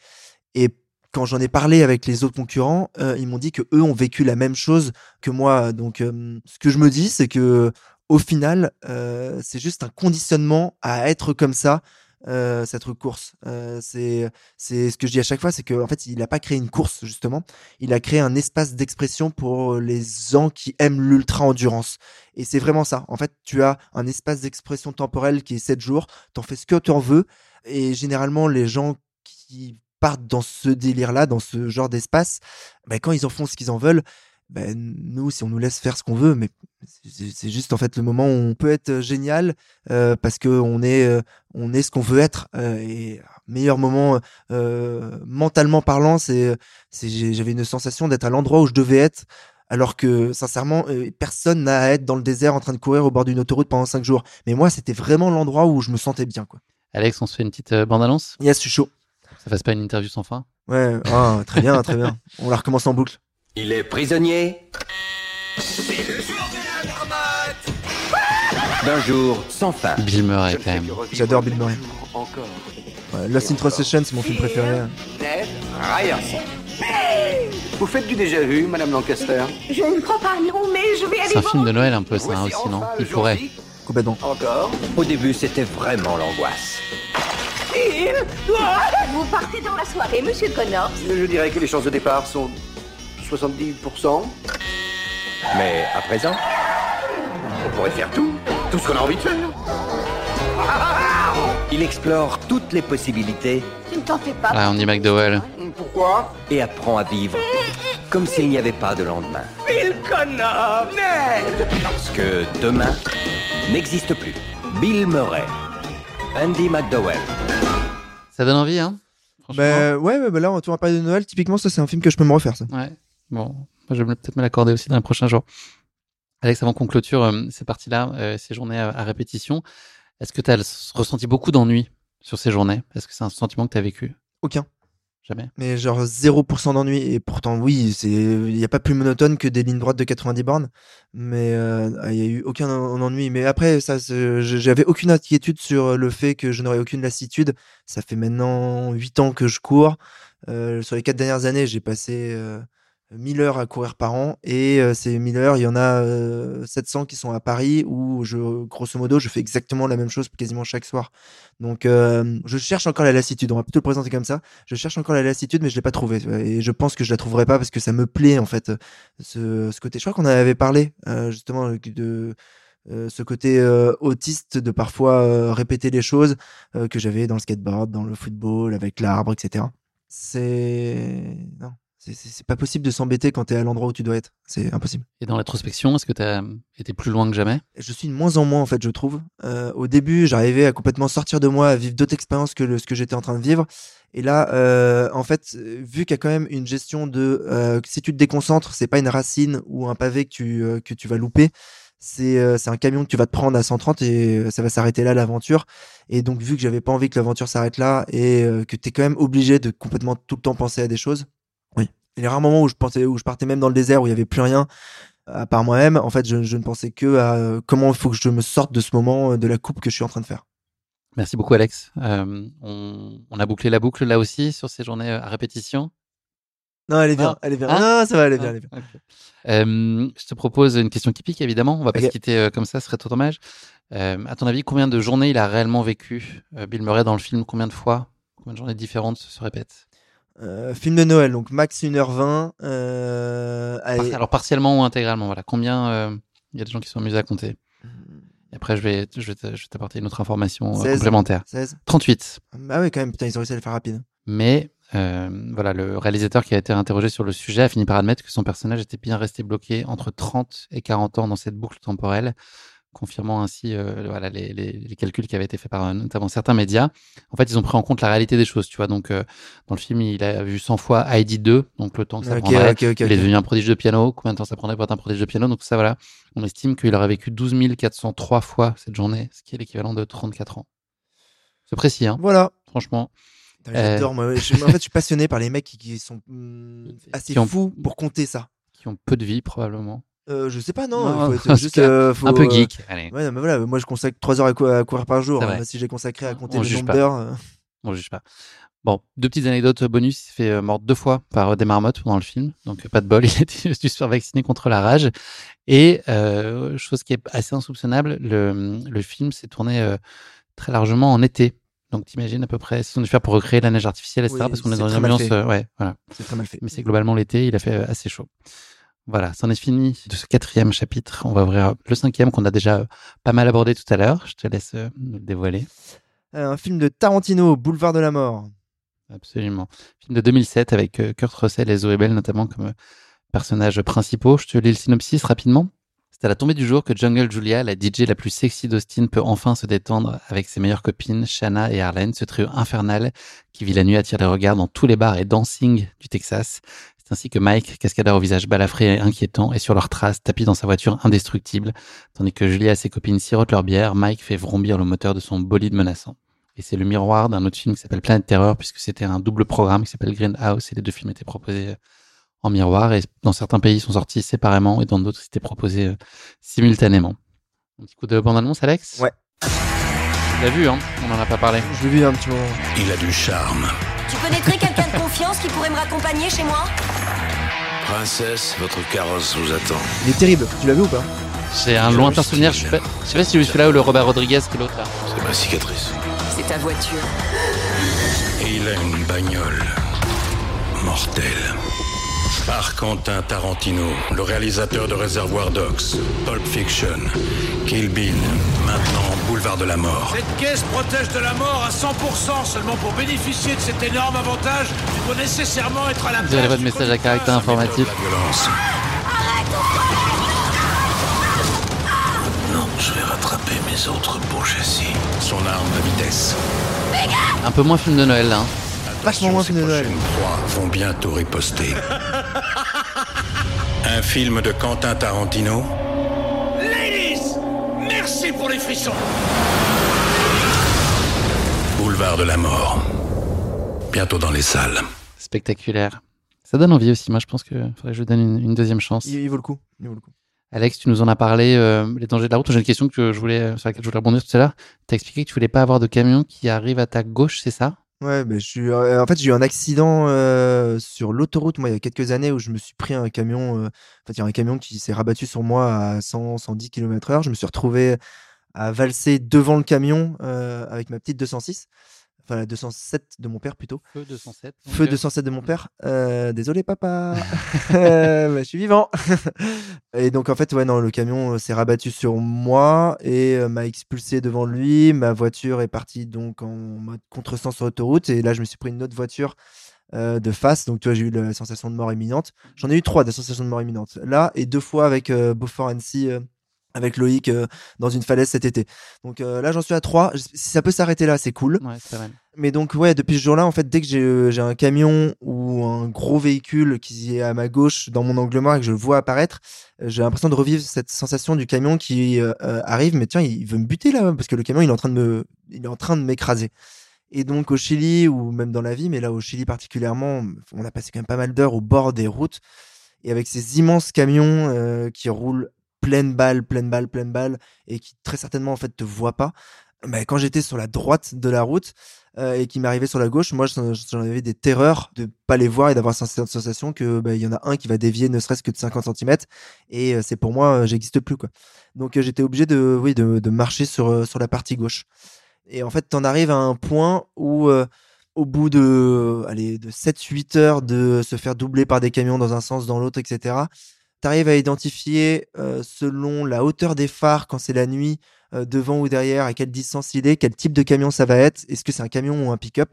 Et quand j'en ai parlé avec les autres concurrents, euh, ils m'ont dit que eux ont vécu la même chose que moi. Donc, euh, ce que je me dis, c'est que au final, euh, c'est juste un conditionnement à être comme ça euh, cette course. Euh, c'est ce que je dis à chaque fois, c'est qu'en fait, il n'a pas créé une course justement. Il a créé un espace d'expression pour les gens qui aiment l'ultra endurance. Et c'est vraiment ça. En fait, tu as un espace d'expression temporelle qui est 7 jours. T'en fais ce que tu en veux. Et généralement, les gens qui partent dans ce délire-là, dans ce genre d'espace, ben, quand ils en font ce qu'ils en veulent, ben, nous, si on nous laisse faire ce qu'on veut, mais c'est juste en fait le moment où on peut être génial euh, parce que on est, euh, on est ce qu'on veut être. Euh, et meilleur moment euh, mentalement parlant, c'est, j'avais une sensation d'être à l'endroit où je devais être. Alors que sincèrement, euh, personne n'a à être dans le désert en train de courir au bord d'une autoroute pendant cinq jours. Mais moi, c'était vraiment l'endroit où je me sentais bien. Quoi. Alex, on se fait une petite bande-annonce? Yes, je suis chaud. Ça fasse pas une interview sans fin? Ouais, oh, très bien, très bien. (laughs) On la recommence en boucle. Il est prisonnier. D'un jour sans fin. Bill Murray, quand même. J'adore Bill Murray. Ouais, Lost in Translation, c'est mon film préféré. Ned Ryan. Vous faites du déjà vu, Madame Lancaster? Je ne crois pas, non, mais je vais aller C'est un film de Noël un peu, ça, hein, aussi, non? Il pourrait. Complètement. Encore Au début, c'était vraiment l'angoisse. Bill Vous partez dans la soirée, monsieur Connors. Je dirais que les chances de départ sont 70%. Mais à présent, On pourrait faire tout. Tout ce qu'on a envie de faire. il explore toutes les possibilités Tu ne t'en fais pas. Ah, on dit McDowell. Pourquoi? Et apprend à vivre comme s'il n'y avait pas de lendemain. Bill Connor Ned Parce que demain n'existe plus. Bill Murray, Andy McDowell. Ça donne envie, hein Franchement. Bah, ouais, bah là, on va parler de Noël. Typiquement, ça, c'est un film que je peux me refaire, ça. Ouais. Bon, je vais peut-être me l'accorder aussi dans les prochains jours. Alex, avant qu'on clôture euh, ces parties-là, euh, ces journées à, à répétition, est-ce que tu as ressenti beaucoup d'ennui sur ces journées? Est-ce que c'est un sentiment que tu as vécu? Aucun. Jamais. Mais genre 0% d'ennui. Et pourtant, oui, il n'y a pas plus monotone que des lignes droites de 90 bornes. Mais euh, il n'y a eu aucun en- ennui. Mais après, ça, j'avais aucune inquiétude sur le fait que je n'aurais aucune lassitude. Ça fait maintenant 8 ans que je cours. Euh, sur les 4 dernières années, j'ai passé euh, 1000 heures à courir par an. Et euh, ces 1000 heures, il y en a euh, 700 qui sont à Paris où, je, grosso modo, je fais exactement la même chose quasiment chaque soir. Donc, euh, je cherche encore la lassitude. On va plutôt le présenter comme ça je cherche encore la lassitude, mais je l'ai pas trouvée. Et je pense que je la trouverai pas parce que ça me plaît en fait ce, ce côté. Je crois qu'on avait parlé euh, justement de euh, ce côté euh, autiste de parfois euh, répéter les choses euh, que j'avais dans le skateboard, dans le football, avec l'arbre, etc. C'est non, c'est- pas possible de s'embêter quand tu es à l'endroit où tu dois être. C'est impossible. Et dans l'introspection, est-ce que tu as été plus loin que jamais? Je suis de moins en moins en fait, je trouve. Euh, au début, j'arrivais à complètement sortir de moi, à vivre d'autres expériences que le- ce que j'étais en train de vivre. Et là, euh, en fait, vu qu'il y a quand même une gestion de euh, si tu te déconcentres, c'est pas une racine ou un pavé que tu que tu vas louper. C'est un camion que tu vas te prendre à 130 et ça va s'arrêter là l'aventure. Et donc vu que j'avais pas envie que l'aventure s'arrête là et que tu es quand même obligé de complètement tout le temps penser à des choses. Les rares moments où je pensais où je partais même dans le désert où il y avait plus rien à part moi-même, en fait, je, je ne pensais que à euh, comment il faut que je me sorte de ce moment euh, de la coupe que je suis en train de faire. Merci beaucoup, Alex. Euh, on, on a bouclé la boucle là aussi sur ces journées euh, à répétition? Non, elle est bien, Ah. elle est bien. Ah. non, ça va, elle est bien, elle est bien. Euh, je te propose une question typique, évidemment. On va pas se quitter euh, comme ça, ce serait trop dommage. Euh, à ton avis, combien de journées il a réellement vécu? Euh, Bill Murray dans le film Combien de fois? Combien de journées différentes se répètent? Euh, film de Noël, donc max 1h20. Euh, allez, Alors partiellement ou intégralement, voilà. Combien euh, il y a des gens qui sont amusés à compter? Et après, je vais, je vais t'apporter une autre information euh, 16. complémentaire. 16. 38. Ah ouais, quand même, putain, ils ont réussi à le faire rapide. Mais euh, voilà, le réalisateur qui a été interrogé sur le sujet a fini par admettre que son personnage était bien resté bloqué entre 30 et 40 ans dans cette boucle temporelle, confirmant ainsi euh, voilà, les, les- les calculs qui avaient été faits par notamment certains médias. En fait, ils ont pris en compte la réalité des choses, tu vois. Donc, euh, dans le film, il a vu 100 fois Heidi 2, donc le temps que ça Ok, prendrait. il est devenu un prodige de piano. Combien de temps ça prendrait pour être un prodige de piano? Donc, ça, voilà. On estime qu'il aurait vécu 12 403 fois cette journée, ce qui est l'équivalent de 34 ans. C'est précis, hein, Voilà. franchement. J'adore, Euh, moi. Je- en fait, je suis passionné par les mecs qui, qui sont hum, assez Qui ont- fous pour compter ça. Qui ont peu de vie, probablement. Euh, je sais pas, non. Non, il faut être parce juste que euh, faut, un peu euh, geek. Allez, Ouais, non, mais voilà, moi je consacre 3 heures à, cou- à courir par jour. Hein. Si j'ai consacré à compter On le nombre d'heures. euh, on juge pas. Bon, deux petites anecdotes bonus. Il s'est fait mordre deux fois par des marmottes pendant le film. Donc, pas de bol. (laughs) Il a dû se faire vacciner contre la rage. Et, euh, chose qui est assez insoupçonnable, le, le film s'est tourné euh, très largement en été. Donc t'imagines à peu près ce qu'ils ont dû faire pour recréer la neige artificielle, etc. Oui, parce qu'on est dans une ambiance. euh, ouais, voilà. C'est très mal fait. Mais c'est globalement l'été, il a fait assez chaud. Voilà, c'en est fini de ce quatrième chapitre. On va ouvrir le cinquième qu'on a déjà euh, pas mal abordé tout à l'heure. Je te laisse euh, nous le dévoiler. Euh, Un film de Tarantino, Boulevard de la mort. Absolument. Film de 2007 avec Kurt Russell et Zoé Bell notamment comme personnages principaux. Je te lis le synopsis rapidement. C'est à la tombée du jour que Jungle Julia, la DJ la plus sexy d'Austin, peut enfin se détendre avec ses meilleures copines, Shanna et Arlene, ce trio infernal qui vit la nuit attire les regards dans tous les bars et dancing du Texas. C'est ainsi que Mike, cascadeur au visage balafré et inquiétant, est sur leurs traces, tapis dans sa voiture indestructible. Tandis que Julia et ses copines sirotent leur bière, Mike fait vrombir le moteur de son bolide menaçant. Et c'est le miroir d'un autre film qui s'appelle Planète Terreur, puisque c'était un double programme qui s'appelle Greenhouse, et les deux films étaient proposés euh, en miroir, et dans certains pays, ils sont sortis séparément, et dans d'autres, ils étaient proposés euh, simultanément. Un petit coup de bande-annonce, Alex? Ouais. Tu l'as vu, hein On n'en a pas parlé. Je l'ai vu un petit moment. Il a du charme. Tu connaîtrais quelqu'un de confiance qui pourrait me raccompagner chez moi Princesse, votre carrosse vous attend. Il est terrible. Tu l'as vu ou pas? J'ai un lointain souvenir, je sais pas, je sais pas si c'est celui-là ou le Robert Rodriguez que l'autre là. C'est ma cicatrice. C'est ta voiture. Et il a une bagnole mortelle. Par Quentin Tarantino, le réalisateur de Réservoir Dogs, Pulp Fiction, Kill Bill, maintenant Boulevard de la Mort. Cette caisse protège de la mort à 100%. Seulement pour bénéficier de cet énorme avantage, tu dois nécessairement être à la Vous avez votre message à caractère informatif. La violence. Non, je vais rattraper mes autres beaux châssis. Son arme de vitesse. Un peu moins film de Noël là. hein. Vachement moins Ces film de Noël. prochaines proies vont bientôt riposter. (laughs) Un film de Quentin Tarantino Ladies, merci pour les frissons. Boulevard de la Mort. Bientôt dans les salles. Spectaculaire. Ça donne envie aussi. Moi, je pense que faudrait que je lui donne une, une deuxième chance. il, il vaut le coup. Il vaut le coup. Alex, tu nous en as parlé, euh, les dangers de la route. J'ai une question que je voulais, sur laquelle je voulais rebondir tout à l'heure. Tu as expliqué que tu voulais pas avoir de camion qui arrive à ta gauche, c'est ça? Ouais, mais je suis. euh, en fait, j'ai eu un accident euh, sur l'autoroute, moi, il y a quelques années, où je me suis pris un camion. euh, un camion qui s'est rabattu sur moi à 100, 110 km/h. Je me suis retrouvé à valser devant le camion euh, avec ma petite 206. Enfin, la 207 de mon père plutôt. Feu 207. donc, Feu euh, 207 de mon père. Euh, désolé, papa. (laughs) Euh, bah, je suis vivant. (laughs) et donc, en fait, ouais, non, le camion euh, s'est rabattu sur moi et euh, m'a expulsé devant lui. Ma voiture est partie donc en mode contresens sur l'autoroute. Et là, je me suis pris une autre voiture euh, de face. Donc, tu vois, j'ai eu la sensation de mort imminente. J'en ai eu trois des sensations de mort imminente. Là, et deux fois avec euh, Beaufort Annecy. euh, avec Loïc euh, dans une falaise cet été. Donc euh, là, j'en suis à trois. Si ça peut s'arrêter là, c'est cool. Ouais. Mais donc, ouais, depuis ce jour-là, en fait, dès que j'ai euh, j'ai un camion ou un gros véhicule qui est à ma gauche dans mon angle mort et que je le vois apparaître, euh, j'ai l'impression de revivre cette sensation du camion qui euh, euh, arrive, mais tiens, il veut me buter là, parce que le camion, il est en train de me, il est en train de m'écraser. Et donc, au Chili, ou même dans la vie, mais là, au Chili particulièrement, on a passé quand même pas mal d'heures au bord des routes. Et avec ces immenses camions euh, qui roulent pleine balle, pleine balle, pleine balle, et qui très certainement en fait te voient pas. Bah, quand j'étais sur la droite de la route euh, et qui m'arrivait sur la gauche, moi j'en avais des terreurs de pas les voir et d'avoir cette sensation que bah, il y en a un qui va dévier ne serait-ce que de 50 cm et euh, c'est pour moi euh, j'existe plus quoi. Donc j'étais obligé de oui de, de marcher sur sur la partie gauche. Et en fait, t'en arrives à un point où au bout de allez de 7 8 heures de se faire doubler par des camions dans un sens dans l'autre etc tu arrives à identifier euh, selon la hauteur des phares quand c'est la nuit, euh, devant ou derrière, à quelle distance il est, quel type de camion ça va être, est-ce que c'est un camion ou un pick-up.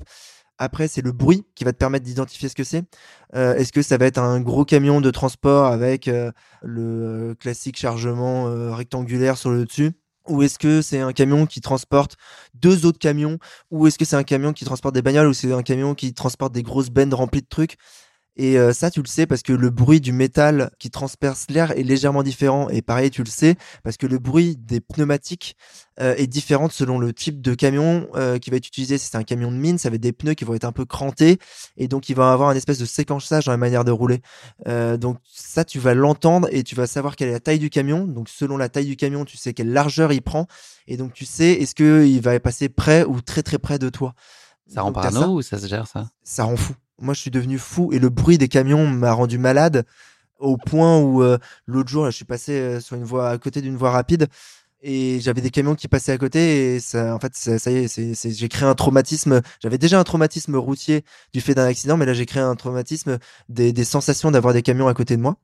Après, c'est le bruit qui va te permettre d'identifier ce que c'est. Euh, est-ce que ça va être un gros camion de transport avec le classique chargement rectangulaire sur le dessus? Ou est-ce que c'est un camion qui transporte deux autres camions? Ou est-ce que c'est un camion qui transporte des bagnoles? Ou c'est un camion qui transporte des grosses bennes remplies de trucs? Et euh, ça, tu le sais parce que le bruit du métal qui transperce l'air est légèrement différent. Et pareil, tu le sais parce que le bruit des pneumatiques euh, est différent selon le type de camion euh, qui va être utilisé. Si c'est un camion de mine, ça va être des pneus qui vont être un peu crantés et donc il va avoir un espèce de séquençage dans la manière de rouler. Euh, donc ça, tu vas l'entendre et tu vas savoir quelle est la taille du camion. Donc selon la taille du camion, tu sais quelle largeur il prend et donc tu sais est-ce que il va passer près ou très très près de toi. Ça rend Donc, parano ou ça se gère ça? Ça rend fou. Moi, je suis devenu fou et le bruit des camions m'a rendu malade au point où euh, l'autre jour, je suis passé euh, sur une voie à côté d'une voie rapide et j'avais des camions qui passaient à côté et ça en fait ça, ça y est c'est, j'ai créé un traumatisme. J'avais déjà un traumatisme routier du fait d'un accident mais là j'ai créé un traumatisme des, sensations d'avoir des camions à côté de moi.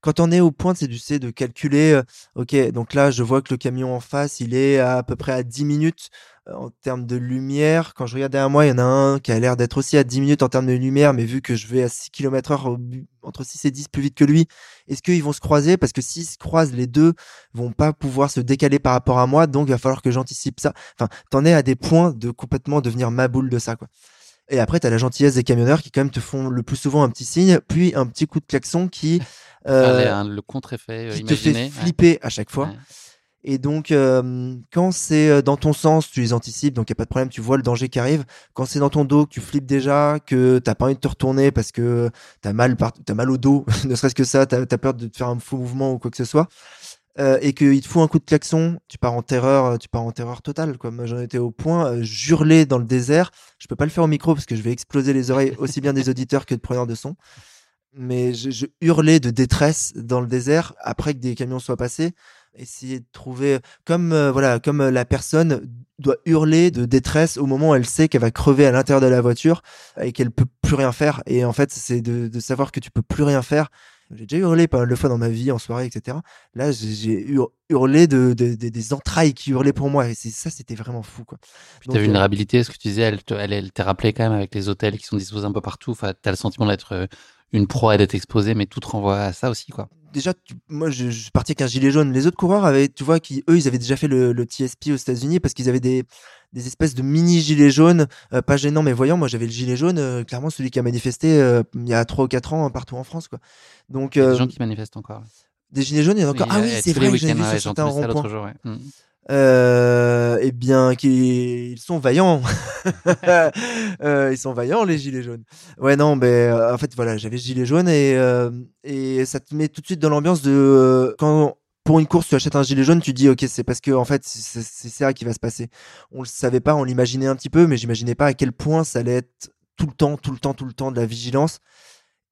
Quand on est au point c'est du c'est de calculer euh, ok donc là je vois que le camion en face il est à, à peu près à 10 minutes en termes de lumière quand je regarde derrière moi il y en a un qui a l'air d'être aussi à 10 minutes en termes de lumière mais vu que je vais à 6 km heure entre 6 et 10 plus vite que lui est-ce qu'ils vont se croiser? Parce que s'ils se croisent les deux vont pas pouvoir se décaler par rapport à moi, donc il va falloir que j'anticipe ça. Enfin, t'en es à des points de complètement devenir ma boule de ça, quoi. Et après, t'as la gentillesse des camionneurs qui quand même te font le plus souvent un petit signe, puis un petit coup de klaxon qui les- euh, un- le contre-effet euh, qui te fait ouais. flipper à chaque fois. Ouais. Et donc, euh, quand c'est euh, dans ton sens, tu les anticipes, donc il n'y a pas de problème, tu vois le danger qui arrive. Quand c'est dans ton dos, que tu flippes déjà, que t'as pas envie de te retourner parce que t'as mal, par... as mal au dos, (laughs) ne serait-ce que ça, t'as as peur de faire un faux mouvement ou quoi que ce soit, euh, et qu'il te fout un coup de klaxon, tu pars en terreur, tu pars en terreur totale. Moi, j'en étais au point, euh, dans le désert. Je peux pas le faire au micro parce que je vais exploser les oreilles aussi bien des auditeurs que de preneurs de son. Mais je, je hurlais de détresse dans le désert après que des camions soient passés essayer de trouver comme euh, voilà comme la personne doit hurler de détresse au moment où elle sait qu'elle va crever à l'intérieur de la voiture et qu'elle peut plus rien faire et en fait c'est de, de savoir que tu peux plus rien faire. J'ai déjà hurlé pas mal de fois dans ma vie en soirée etc là j'ai- j'ai hur- hurlé de, de- de- des entrailles qui hurlaient pour moi et ça c'était vraiment fou quoi. Donc, ta vulnérabilité, ce que tu disais, elle, te- elle, elle t'est rappelée quand même avec les hôtels qui sont disposés un peu partout. Enfin, t'as le sentiment d'être une proie d'être exposé, mais tout te renvoie à ça aussi, quoi. déjà, tu- moi, je, je suis parti avec un gilet jaune. Les autres coureurs avaient, tu vois, qui eux, ils avaient déjà fait le, le TSP aux États-Unis parce qu'ils avaient des, des espèces de mini gilets jaunes, euh, pas gênants mais voyants. Moi, j'avais le gilet jaune, euh, clairement celui qui a manifesté euh, il y a 3 ou 4 ans hein, partout en France, quoi. Donc, Il y a des gens qui manifestent encore. des gilets jaunes, il y en a encore. Oui, ah oui, c'est vrai, j'ai vu ouais, sur j'ai certains Euh, eh bien, qui, ils sont vaillants. (laughs) Euh, ils sont vaillants, les gilets jaunes. Ouais, non, mais euh, en fait, voilà, j'avais gilet jaune et, et ça te met tout de suite dans l'ambiance de quand pour une course tu achètes un gilet jaune, tu dis ok, c'est parce que en fait c'est c'est ça qui va se passer. On le savait pas, on l'imaginait un petit peu, mais j'imaginais pas à quel point ça allait être tout le temps, tout le temps, tout le temps de la vigilance.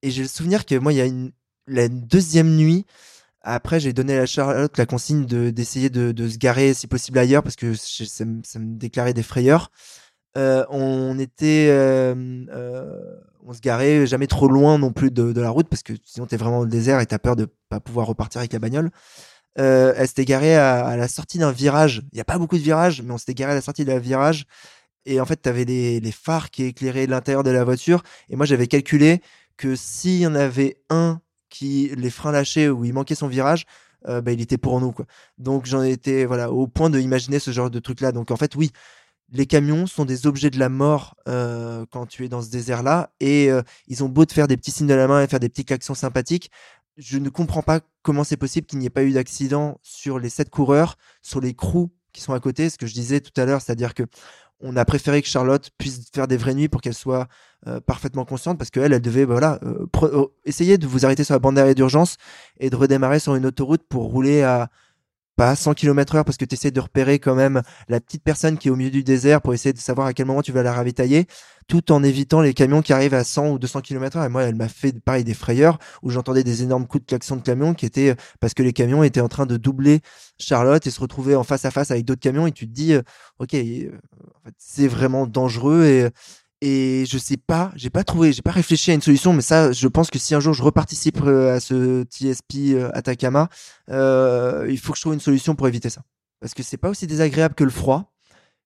Et j'ai le souvenir que moi, il y a une la deuxième nuit. Après, j'ai donné à Charlotte la consigne de d'essayer de, de se garer si possible ailleurs parce que ça, me- déclarait des frayeurs. Euh, on était, euh, euh, on se garait jamais trop loin non plus de, la route parce que sinon t'es vraiment dans le désert et t'as peur de pas pouvoir repartir avec la bagnole. Elle s'était garée à, à la sortie d'un virage. Il y a pas beaucoup de virages, mais on s'était garé à la sortie d'un virage. Et en fait, t'avais les, les phares qui éclairaient l'intérieur de la voiture. Et moi, j'avais calculé que s'il y en avait un qui les freins lâchés ou il manquait son virage, euh, bah, il était pour nous quoi. Donc j'en étais voilà au point de imaginer ce genre de truc là. Donc en fait oui, les camions sont des objets de la mort euh, quand tu es dans ce désert là et euh, ils ont beau te faire des petits signes de la main et faire des petits klaxons sympathiques. Je ne comprends pas comment c'est possible qu'il n'y ait pas eu d'accident sur les sept coureurs, sur les crews qui sont à côté. Ce que je disais tout à l'heure, c'est-à-dire que on a préféré que Charlotte puisse faire des vraies nuits pour qu'elle soit euh, parfaitement consciente parce qu'elle, elle devait euh, euh, essayer de vous arrêter sur la bande d'arrêt d'urgence et de redémarrer sur une autoroute pour rouler à pas à 100 km heure parce que tu essaies de repérer quand même la petite personne qui est au milieu du désert pour essayer de savoir à quel moment tu vas la ravitailler tout en évitant les camions qui arrivent à 100 ou 200 km heure. Et moi elle m'a fait pareil des frayeurs où j'entendais des énormes coups de klaxon de camions qui étaient parce que les camions étaient en train de doubler Charlotte et se retrouver en face à face avec d'autres camions. Et tu te dis euh, ok euh, c'est vraiment dangereux et et je sais pas, j'ai pas trouvé, j'ai pas réfléchi à une solution, mais ça, je pense que si un jour je reparticipe euh, à ce TSP euh, Atacama, euh, il faut que je trouve une solution pour éviter ça. Parce que c'est pas aussi désagréable que le froid,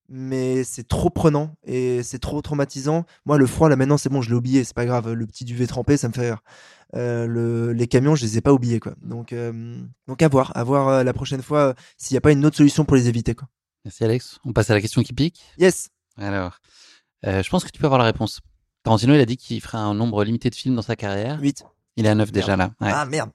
mais c'est trop prenant et c'est trop traumatisant. Moi, le froid, là maintenant, c'est bon, je l'ai oublié, c'est pas grave. Le petit duvet trempé, ça me fait rire. Euh, le, les camions, je les ai pas oubliés, quoi. Donc, euh, donc à voir, à voir la prochaine fois s'il n'y a pas une autre solution pour les éviter, quoi. Merci Alex. On passe à la question qui pique. Yes. Alors, euh, je pense que tu peux avoir la réponse. Tarantino, il a dit qu'il ferait un nombre limité de films dans sa carrière. 8. Il est à 9 déjà là. Ouais. Ah merde.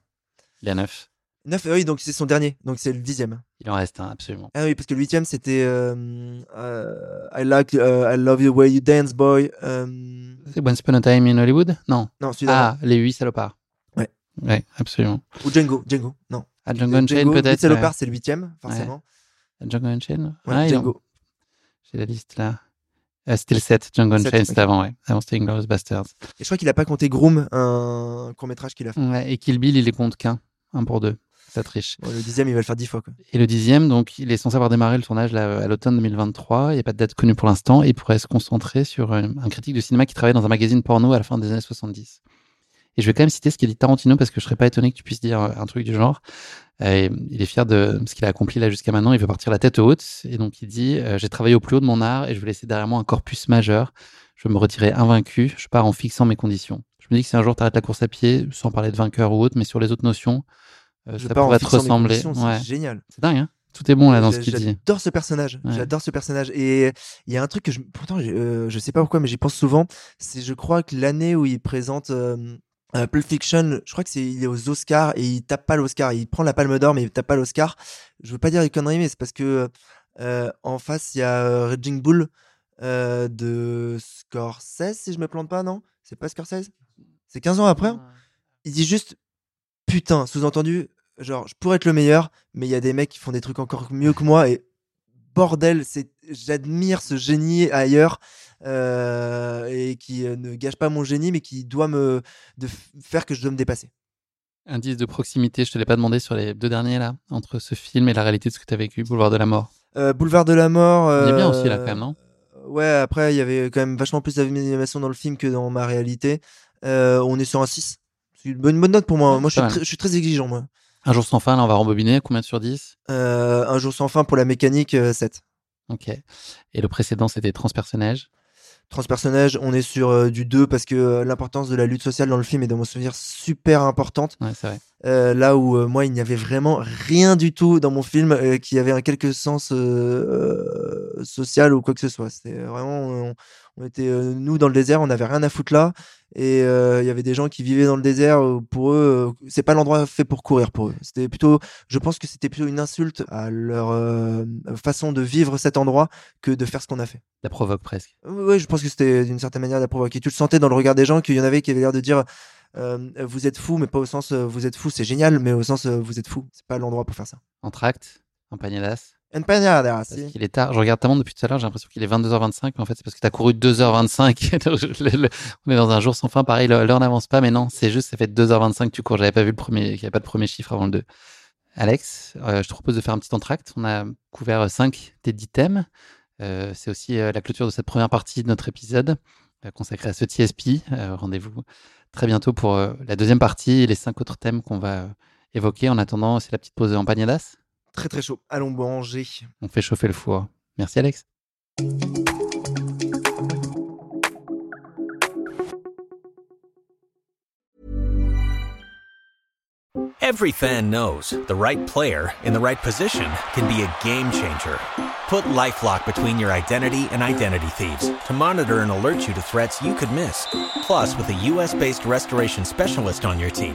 Il est à 9. 9, oui, donc c'est son dernier, donc c'est le dixième. Il en reste un, absolument. Ah oui, parce que le huitième c'était euh, euh, I like, euh, I love you way you dance, boy. Euh, C'est Once Upon a Time in Hollywood? Non. Non, celui-là. Ah, les 8 salopards. Ouais. Ouais, absolument. Ou Django, Django, non. Ah, Django Unchained peut-être. Huit salopards, ouais. c'est le huitième, forcément. Ouais. Django Unchained? Ouais, Ah, Django. J'ai la liste là. Ah, c'était le 7, Django Sept, Unchained, ok. c'était avant, ouais. Avant, c'était Inglourious Bastards. Et je crois qu'il a pas compté Groom, un court métrage qu'il a fait. Ouais, et Kill Bill, il les compte qu'un. Un pour deux. Ça triche. Bon, le dixième, il va le faire dix fois. Quoi. Et le dixième, donc, il est censé avoir démarré le tournage là, à l'automne 2023. Il n'y a pas de date connue pour l'instant. Et il pourrait se concentrer sur euh, un critique de cinéma qui travaillait dans un magazine porno à la fin des années 70. Et je vais quand même citer ce qu'a dit Tarantino parce que je serais pas étonné que tu puisses dire euh, un truc du genre. Euh, il est fier de ce qu'il a accompli là jusqu'à maintenant. Il veut partir la tête haute. Et donc, il dit J'ai travaillé au plus haut de mon art et je veux laisser derrière moi un corpus majeur. Je me retirer invaincu. Je pars en fixant mes conditions. Je me dis que si un jour tu arrêtes la course à pied, sans parler de vainqueur ou autre, mais sur les autres notions, euh, ça pourrait te ressembler. Ouais. C'est génial. C'est dingue, hein Tout est bon là dans ce qu'il dit. J'adore ce personnage. Ouais. J'adore ce personnage. Et il y a un truc que je, pourtant, je, euh, je sais pas pourquoi, mais j'y pense souvent. C'est, je crois que l'année où il présente euh, euh, Pulp Fiction, je crois que c'est il est aux Oscars et il tape pas l'Oscar. Il prend la Palme d'Or, mais il tape pas l'Oscar. Je veux pas dire une connerie, mais c'est parce que euh, en face il y a euh, Raging Bull euh, de Scorsese, si je me plante pas, non? C'est pas Scorsese? C'est 15 ans après. hein? Il dit juste putain, sous-entendu, genre je pourrais être le meilleur, mais il y a des mecs qui font des trucs encore mieux que moi et bordel, c'est j'admire ce génie ailleurs euh, et qui euh, ne gâche pas mon génie, mais qui doit me de faire que je dois me dépasser. Indice de proximité, je te l'ai pas demandé sur les deux derniers là, entre ce film et la réalité de ce que tu as vécu, Boulevard de la Mort. Euh, Boulevard de la mort. Il est bien euh, aussi là quand même, non? Ouais, après il y avait quand même vachement plus d'animation dans le film que dans ma réalité. Euh, on est sur un 6. C'est une bonne, note pour moi. Moi je suis, très, je suis très exigeant moi. Un jour sans fin, là on va rembobiner, combien sur 10 Euh, un jour sans fin pour la mécanique euh, 7. Ok. Et le précédent c'était Transpersonnage. Transpersonnage, on est sur euh, du 2 parce que euh, l'importance de la lutte sociale dans le film est dans mon souvenir super importante. Ouais, c'est vrai. Euh, là où moi il n'y avait vraiment rien du tout dans mon film qui avait un quelque sens social ou quoi que ce soit. C'était vraiment on, on était euh, nous dans le désert, on n'avait rien à foutre là et euh, il y avait des gens qui vivaient dans le désert. euh, pour eux, c'est pas l'endroit fait pour courir pour eux. C'était plutôt, je pense que c'était plutôt une insulte à leur euh, façon de vivre cet endroit que de faire ce qu'on a fait. La provoque presque. Oui, je pense que c'était d'une certaine manière la provoquer. Tu le sentais dans le regard des gens qu'il y en avait qui avaient l'air de dire vous êtes fou, mais pas au sens vous êtes fou, c'est génial, mais au sens vous êtes fou. C'est pas l'endroit pour faire ça. Entracte, Campagnadas. Empanada, Parce si. qu'il est tard. Je regarde ta montre depuis tout à l'heure, j'ai l'impression qu'il est 22h25, mais en fait c'est parce que tu as couru 2h25. (laughs) Le- le- On est dans un jour sans fin, pareil, l'heure n'avance pas, mais non, c'est juste, ça fait 2h25 que tu cours. J'avais pas vu le premier, qu'il n'y avait pas de premier chiffre avant le 2. Alex, euh, je te propose de faire un petit entracte. On a couvert 5 des 10 thèmes. Euh, c'est aussi euh, la clôture de cette première partie de notre épisode euh, consacré à ce TSP. Euh, Rendez-vous très bientôt pour euh, la deuxième partie et les cinq autres thèmes qu'on va euh, évoquer. En attendant, c'est la petite pause en pagnadas. Très très chaud. Allons manger. On fait chauffer le four. Merci Alex. Every fan knows the right player in the right position can be a game changer. Put LifeLock between your identity and identity thieves to monitor and alert you to threats you could miss. Plus, with a US-based restoration specialist on your team,